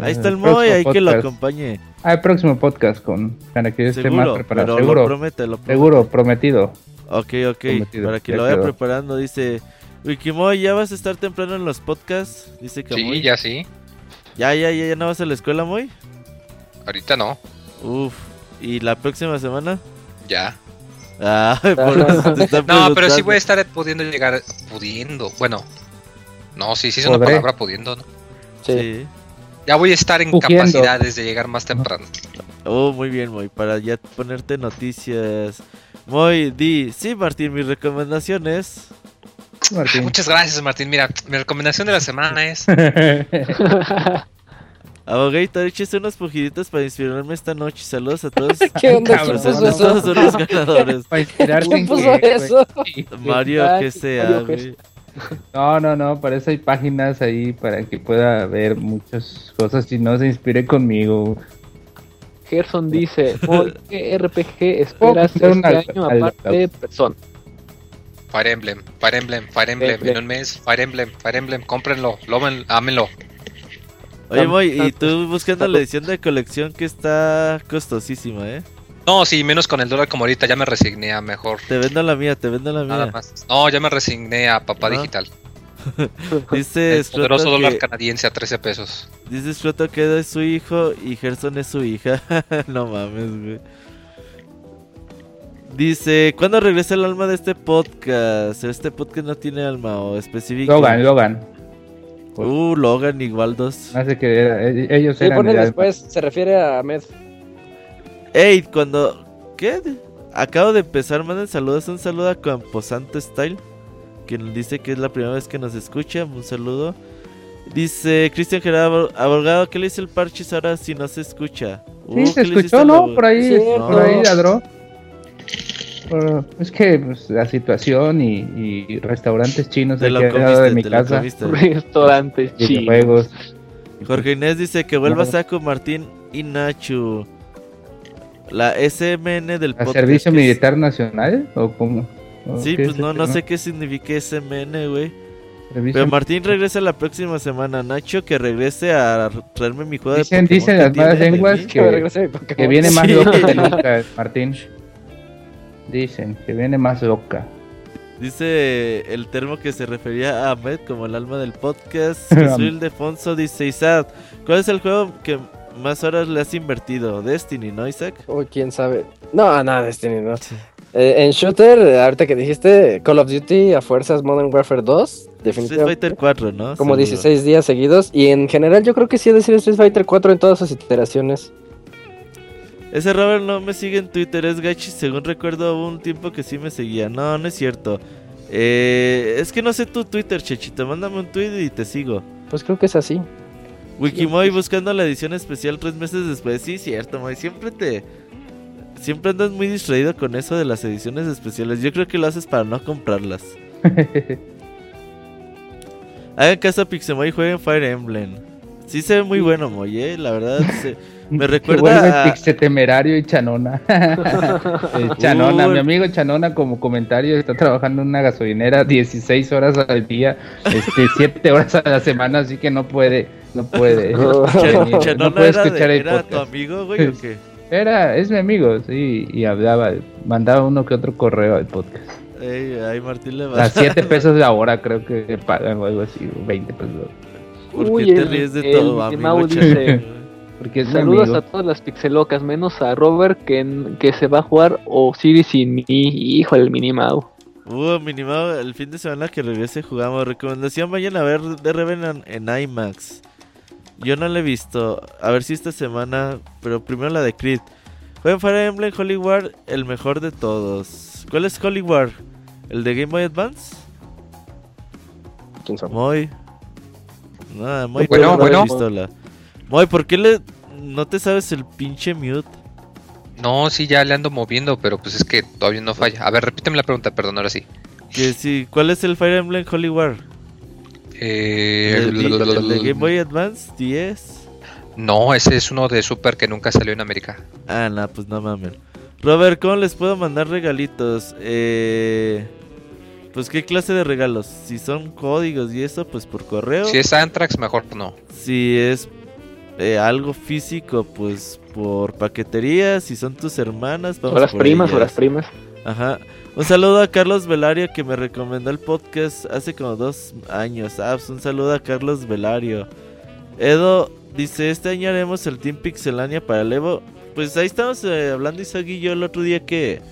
Ahí está el Moy, ahí que lo acompañe. Ah, el próximo podcast con para que esté más preparado. Seguro, lo promete, lo promete. Seguro, prometido. Ok, ok. para que lo vaya preparando, dice Wikimoy, ¿ya vas a estar temprano en los podcasts? Dice que Sí, ya sí. ¿Ya, ya, ya, ya no vas a la escuela, Moy? Ahorita no. Uf, ¿y la próxima semana? Ya. Ah, no, pero sí voy a estar pudiendo llegar. Pudiendo. Bueno. No, sí, sí es una palabra pudiendo, ¿no? Sí. Ya voy a estar en capacidades de llegar más temprano. Oh, muy bien, Moy. Para ya ponerte noticias. Moy, di. Sí, Martín, mis recomendaciones. muchas gracias, Martín. Mira, mi recomendación de la semana es. Abogator, échese unos pujiditos para inspirarme esta noche. Saludos a todos. ¿Qué onda? ¿Quién puso eso? Todos son los ganadores. Para inspirarte ¿Quién puso eso? Mario, que sea, güey. No, no, no, para eso hay páginas ahí para que pueda ver muchas cosas y no se inspire conmigo. Gerson dice, ¿qué RPG esperas este año aparte de Persona? Fire Emblem, Fire Emblem, Fire Emblem, en un mes, Fire Emblem, Fire Emblem, cómprenlo, ámenlo. Oye, Moy, y tú buscando la edición de colección que está costosísima, ¿eh? No, sí, menos con el dólar como ahorita, ya me resigné a mejor. Te vendo la mía, te vendo la mía. más. No, ya me resigné a papá digital. Dice el poderoso dólar canadiense a 13 pesos. Dice Scroto que es su hijo y Gerson es su hija. no mames, güey. Dice, ¿cuándo regresa el alma de este podcast? Este podcast no tiene alma o específico. Logan, Logan. Uh, Logan igual dos. Hace que e, ellos sí, eran. después, se refiere a Med. Ey, cuando. ¿Qué? Acabo de empezar, manden saludos. Un saludo a Camposante Style. Quien dice que es la primera vez que nos escucha. Un saludo. Dice Cristian Gerardo Abogado, ¿qué le dice el Parchis ahora si no se escucha? Uh, sí, se escuchó, ¿no? Por ahí, por ahí ladró es que pues, la situación y, restaurantes chinos de de mi casa. Restaurantes chinos. Juegos. Jorge Inés dice que vuelva Saco Martín y Nacho. La SMN del podcast. ¿Servicio Militar Nacional? ¿O cómo? sí, pues no, no sé qué significa SMN, güey. Pero Martín regresa la próxima semana. Nacho, que regrese a traerme mi juego dicen, de Dicen las malas lenguas que, que, viene más loco que nunca, Martín. Dicen que viene más loca. Dice el termo que se refería a Ahmed como el alma del podcast. Jesús Ildefonso dice: Isaac, ¿cuál es el juego que más horas le has invertido? Destiny, ¿no, Isaac? O quién sabe. No, nada, Destiny, no. Eh, en Shooter, ahorita que dijiste, Call of Duty a fuerzas Modern Warfare 2, definitivamente. Street Fighter 4, ¿no? Como 16 días seguidos. Y en general, yo creo que sí he decir Street Fighter 4 en todas sus iteraciones. Ese Robert no me sigue en Twitter, es Gachi. Según recuerdo, hubo un tiempo que sí me seguía. No, no es cierto. Eh, es que no sé tu Twitter, Chechito. Mándame un tweet y te sigo. Pues creo que es así. Wikimoy buscando la edición especial tres meses después. Sí, cierto, Moy. Siempre te. Siempre andas muy distraído con eso de las ediciones especiales. Yo creo que lo haces para no comprarlas. Hagan caso a Pixemoy y jueguen Fire Emblem. Sí se ve muy bueno, Moy, eh. La verdad. Se... Me recuerda a... Temerario y Chanona. Chanona, mi amigo Chanona como comentario está trabajando en una gasolinera 16 horas al día, este 7 horas a la semana, así que no puede, no puede. no, puede escuchar el ¿Era tu amigo, güey, o qué? Era, es mi amigo, sí, y hablaba, mandaba uno que otro correo al podcast. Ey, ay, Martín le va a 7 pesos de hora creo que pagan o algo así, 20 pesos. ¿Por qué te ríes de todo, amigo? Saludos a todas las pixelocas, menos a Robert que, que se va a jugar Osiris sin mi hijo, el Minimau. Uh, Minimau, el fin de semana que regrese jugamos. Recomendación, vayan a ver The Revenant en IMAX. Yo no la he visto. A ver si esta semana, pero primero la de Creed. Fue Fire Emblem Holy War el mejor de todos. ¿Cuál es Holy War? ¿El de Game Boy Advance? ¿Quién sabe? Muy. Nada, muy Bueno, bueno. pistola. Muy, ¿por qué le no te sabes el pinche mute? No, sí, ya le ando moviendo, pero pues es que todavía no falla. A ver, repíteme la pregunta, perdón, ahora sí. Que sí, ¿cuál es el Fire Emblem Holy War? Eh, ¿El, de Game Boy Advance 10? No, ese es uno de Super que nunca salió en América. Ah, no, pues no mames. Robert, ¿cómo les puedo mandar regalitos? Eh, pues qué clase de regalos. Si son códigos y eso, pues por correo. Si es Antrax, mejor no. Si es eh, algo físico, pues por paquetería. Si son tus hermanas, vamos Horas por primas, ellas. horas primas. Ajá. Un saludo a Carlos Velario que me recomendó el podcast hace como dos años. Ah, pues un saludo a Carlos Velario. Edo dice, este año haremos el Team Pixelania para el Evo. Pues ahí estamos eh, hablando Isagi y yo el otro día que...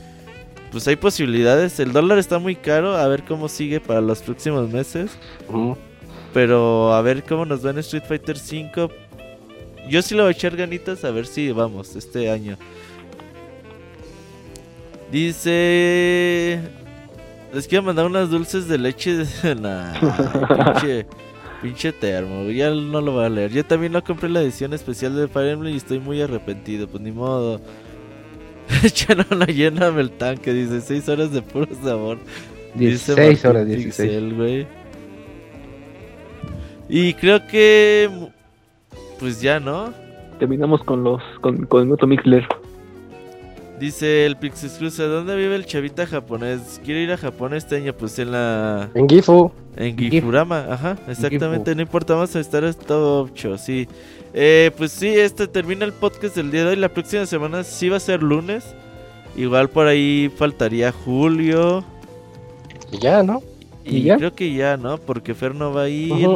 Pues hay posibilidades. El dólar está muy caro. A ver cómo sigue para los próximos meses. Pero a ver cómo nos va en Street Fighter 5. Yo sí le voy a echar ganitas a ver si vamos este año. Dice. Les quiero mandar unas dulces de leche. De... Nah, pinche, pinche termo. Ya no lo voy a leer. Yo también no compré la edición especial de Fire Emblem y estoy muy arrepentido. Pues ni modo. Echaron a lléname el tanque. Dice 6 horas de puro sabor. Dice 16 Martín horas, 16. Pixel, güey. Y creo que. Pues ya, ¿no? Terminamos con los con, con Mixler. Dice el Pixis Cruise, ¿dónde vive el chavita japonés? Quiero ir a Japón este año, pues en la... En Gifu. En Gifu. Gifurama, ajá, exactamente, no importa, vamos a estar todo ocho, sí. Eh, pues sí, este termina el podcast del día de hoy, la próxima semana sí va a ser lunes. Igual por ahí faltaría Julio. Y ya, ¿no? Y, ¿Y ya? creo que ya, ¿no? Porque Fer no va a ir.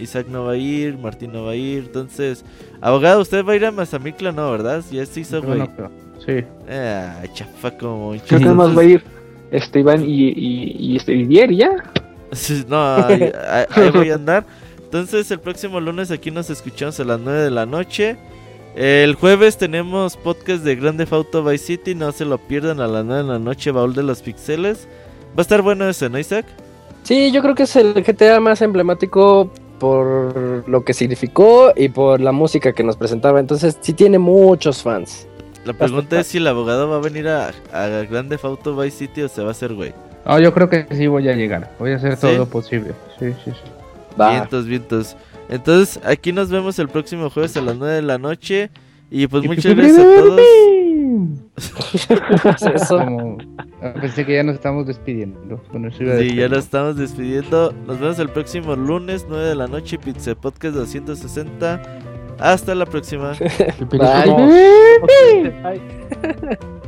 Isaac no va a ir, Martín no va a ir. Entonces, abogado, usted va a ir a Mazamicla, ¿no? ¿Verdad? Ya se hizo, güey. Bueno, pero- sí. Ah, chafa como un Creo que nada más va a ir este Iván y, y, y este Didier y ya. No, ahí voy a andar. Entonces, el próximo lunes aquí nos escuchamos a las 9 de la noche. El jueves tenemos podcast de Grande Auto Vice City. No se lo pierdan a las 9 de la noche, baúl de los pixeles. Va a estar bueno ese, ¿no, Isaac? Sí, yo creo que es el GTA más emblemático por lo que significó y por la música que nos presentaba. Entonces, sí tiene muchos fans. La pregunta es si el abogado va a venir a, a Grande Auto Vice City o se va a hacer, güey. No, yo creo que sí voy a llegar. Voy a hacer ¿Sí? todo lo posible. Sí, sí, sí. Va. Vientos, vientos. Entonces, aquí nos vemos el próximo jueves a las 9 de la noche. Y pues muchas gracias a todos. Eso. Como- ah, pensé que ya nos estamos despidiendo. Bueno, Sí, decir. ya nos estamos despidiendo. Nos vemos el próximo lunes, 9 de la noche, Pizza Podcast 260. Hasta la próxima. Bye.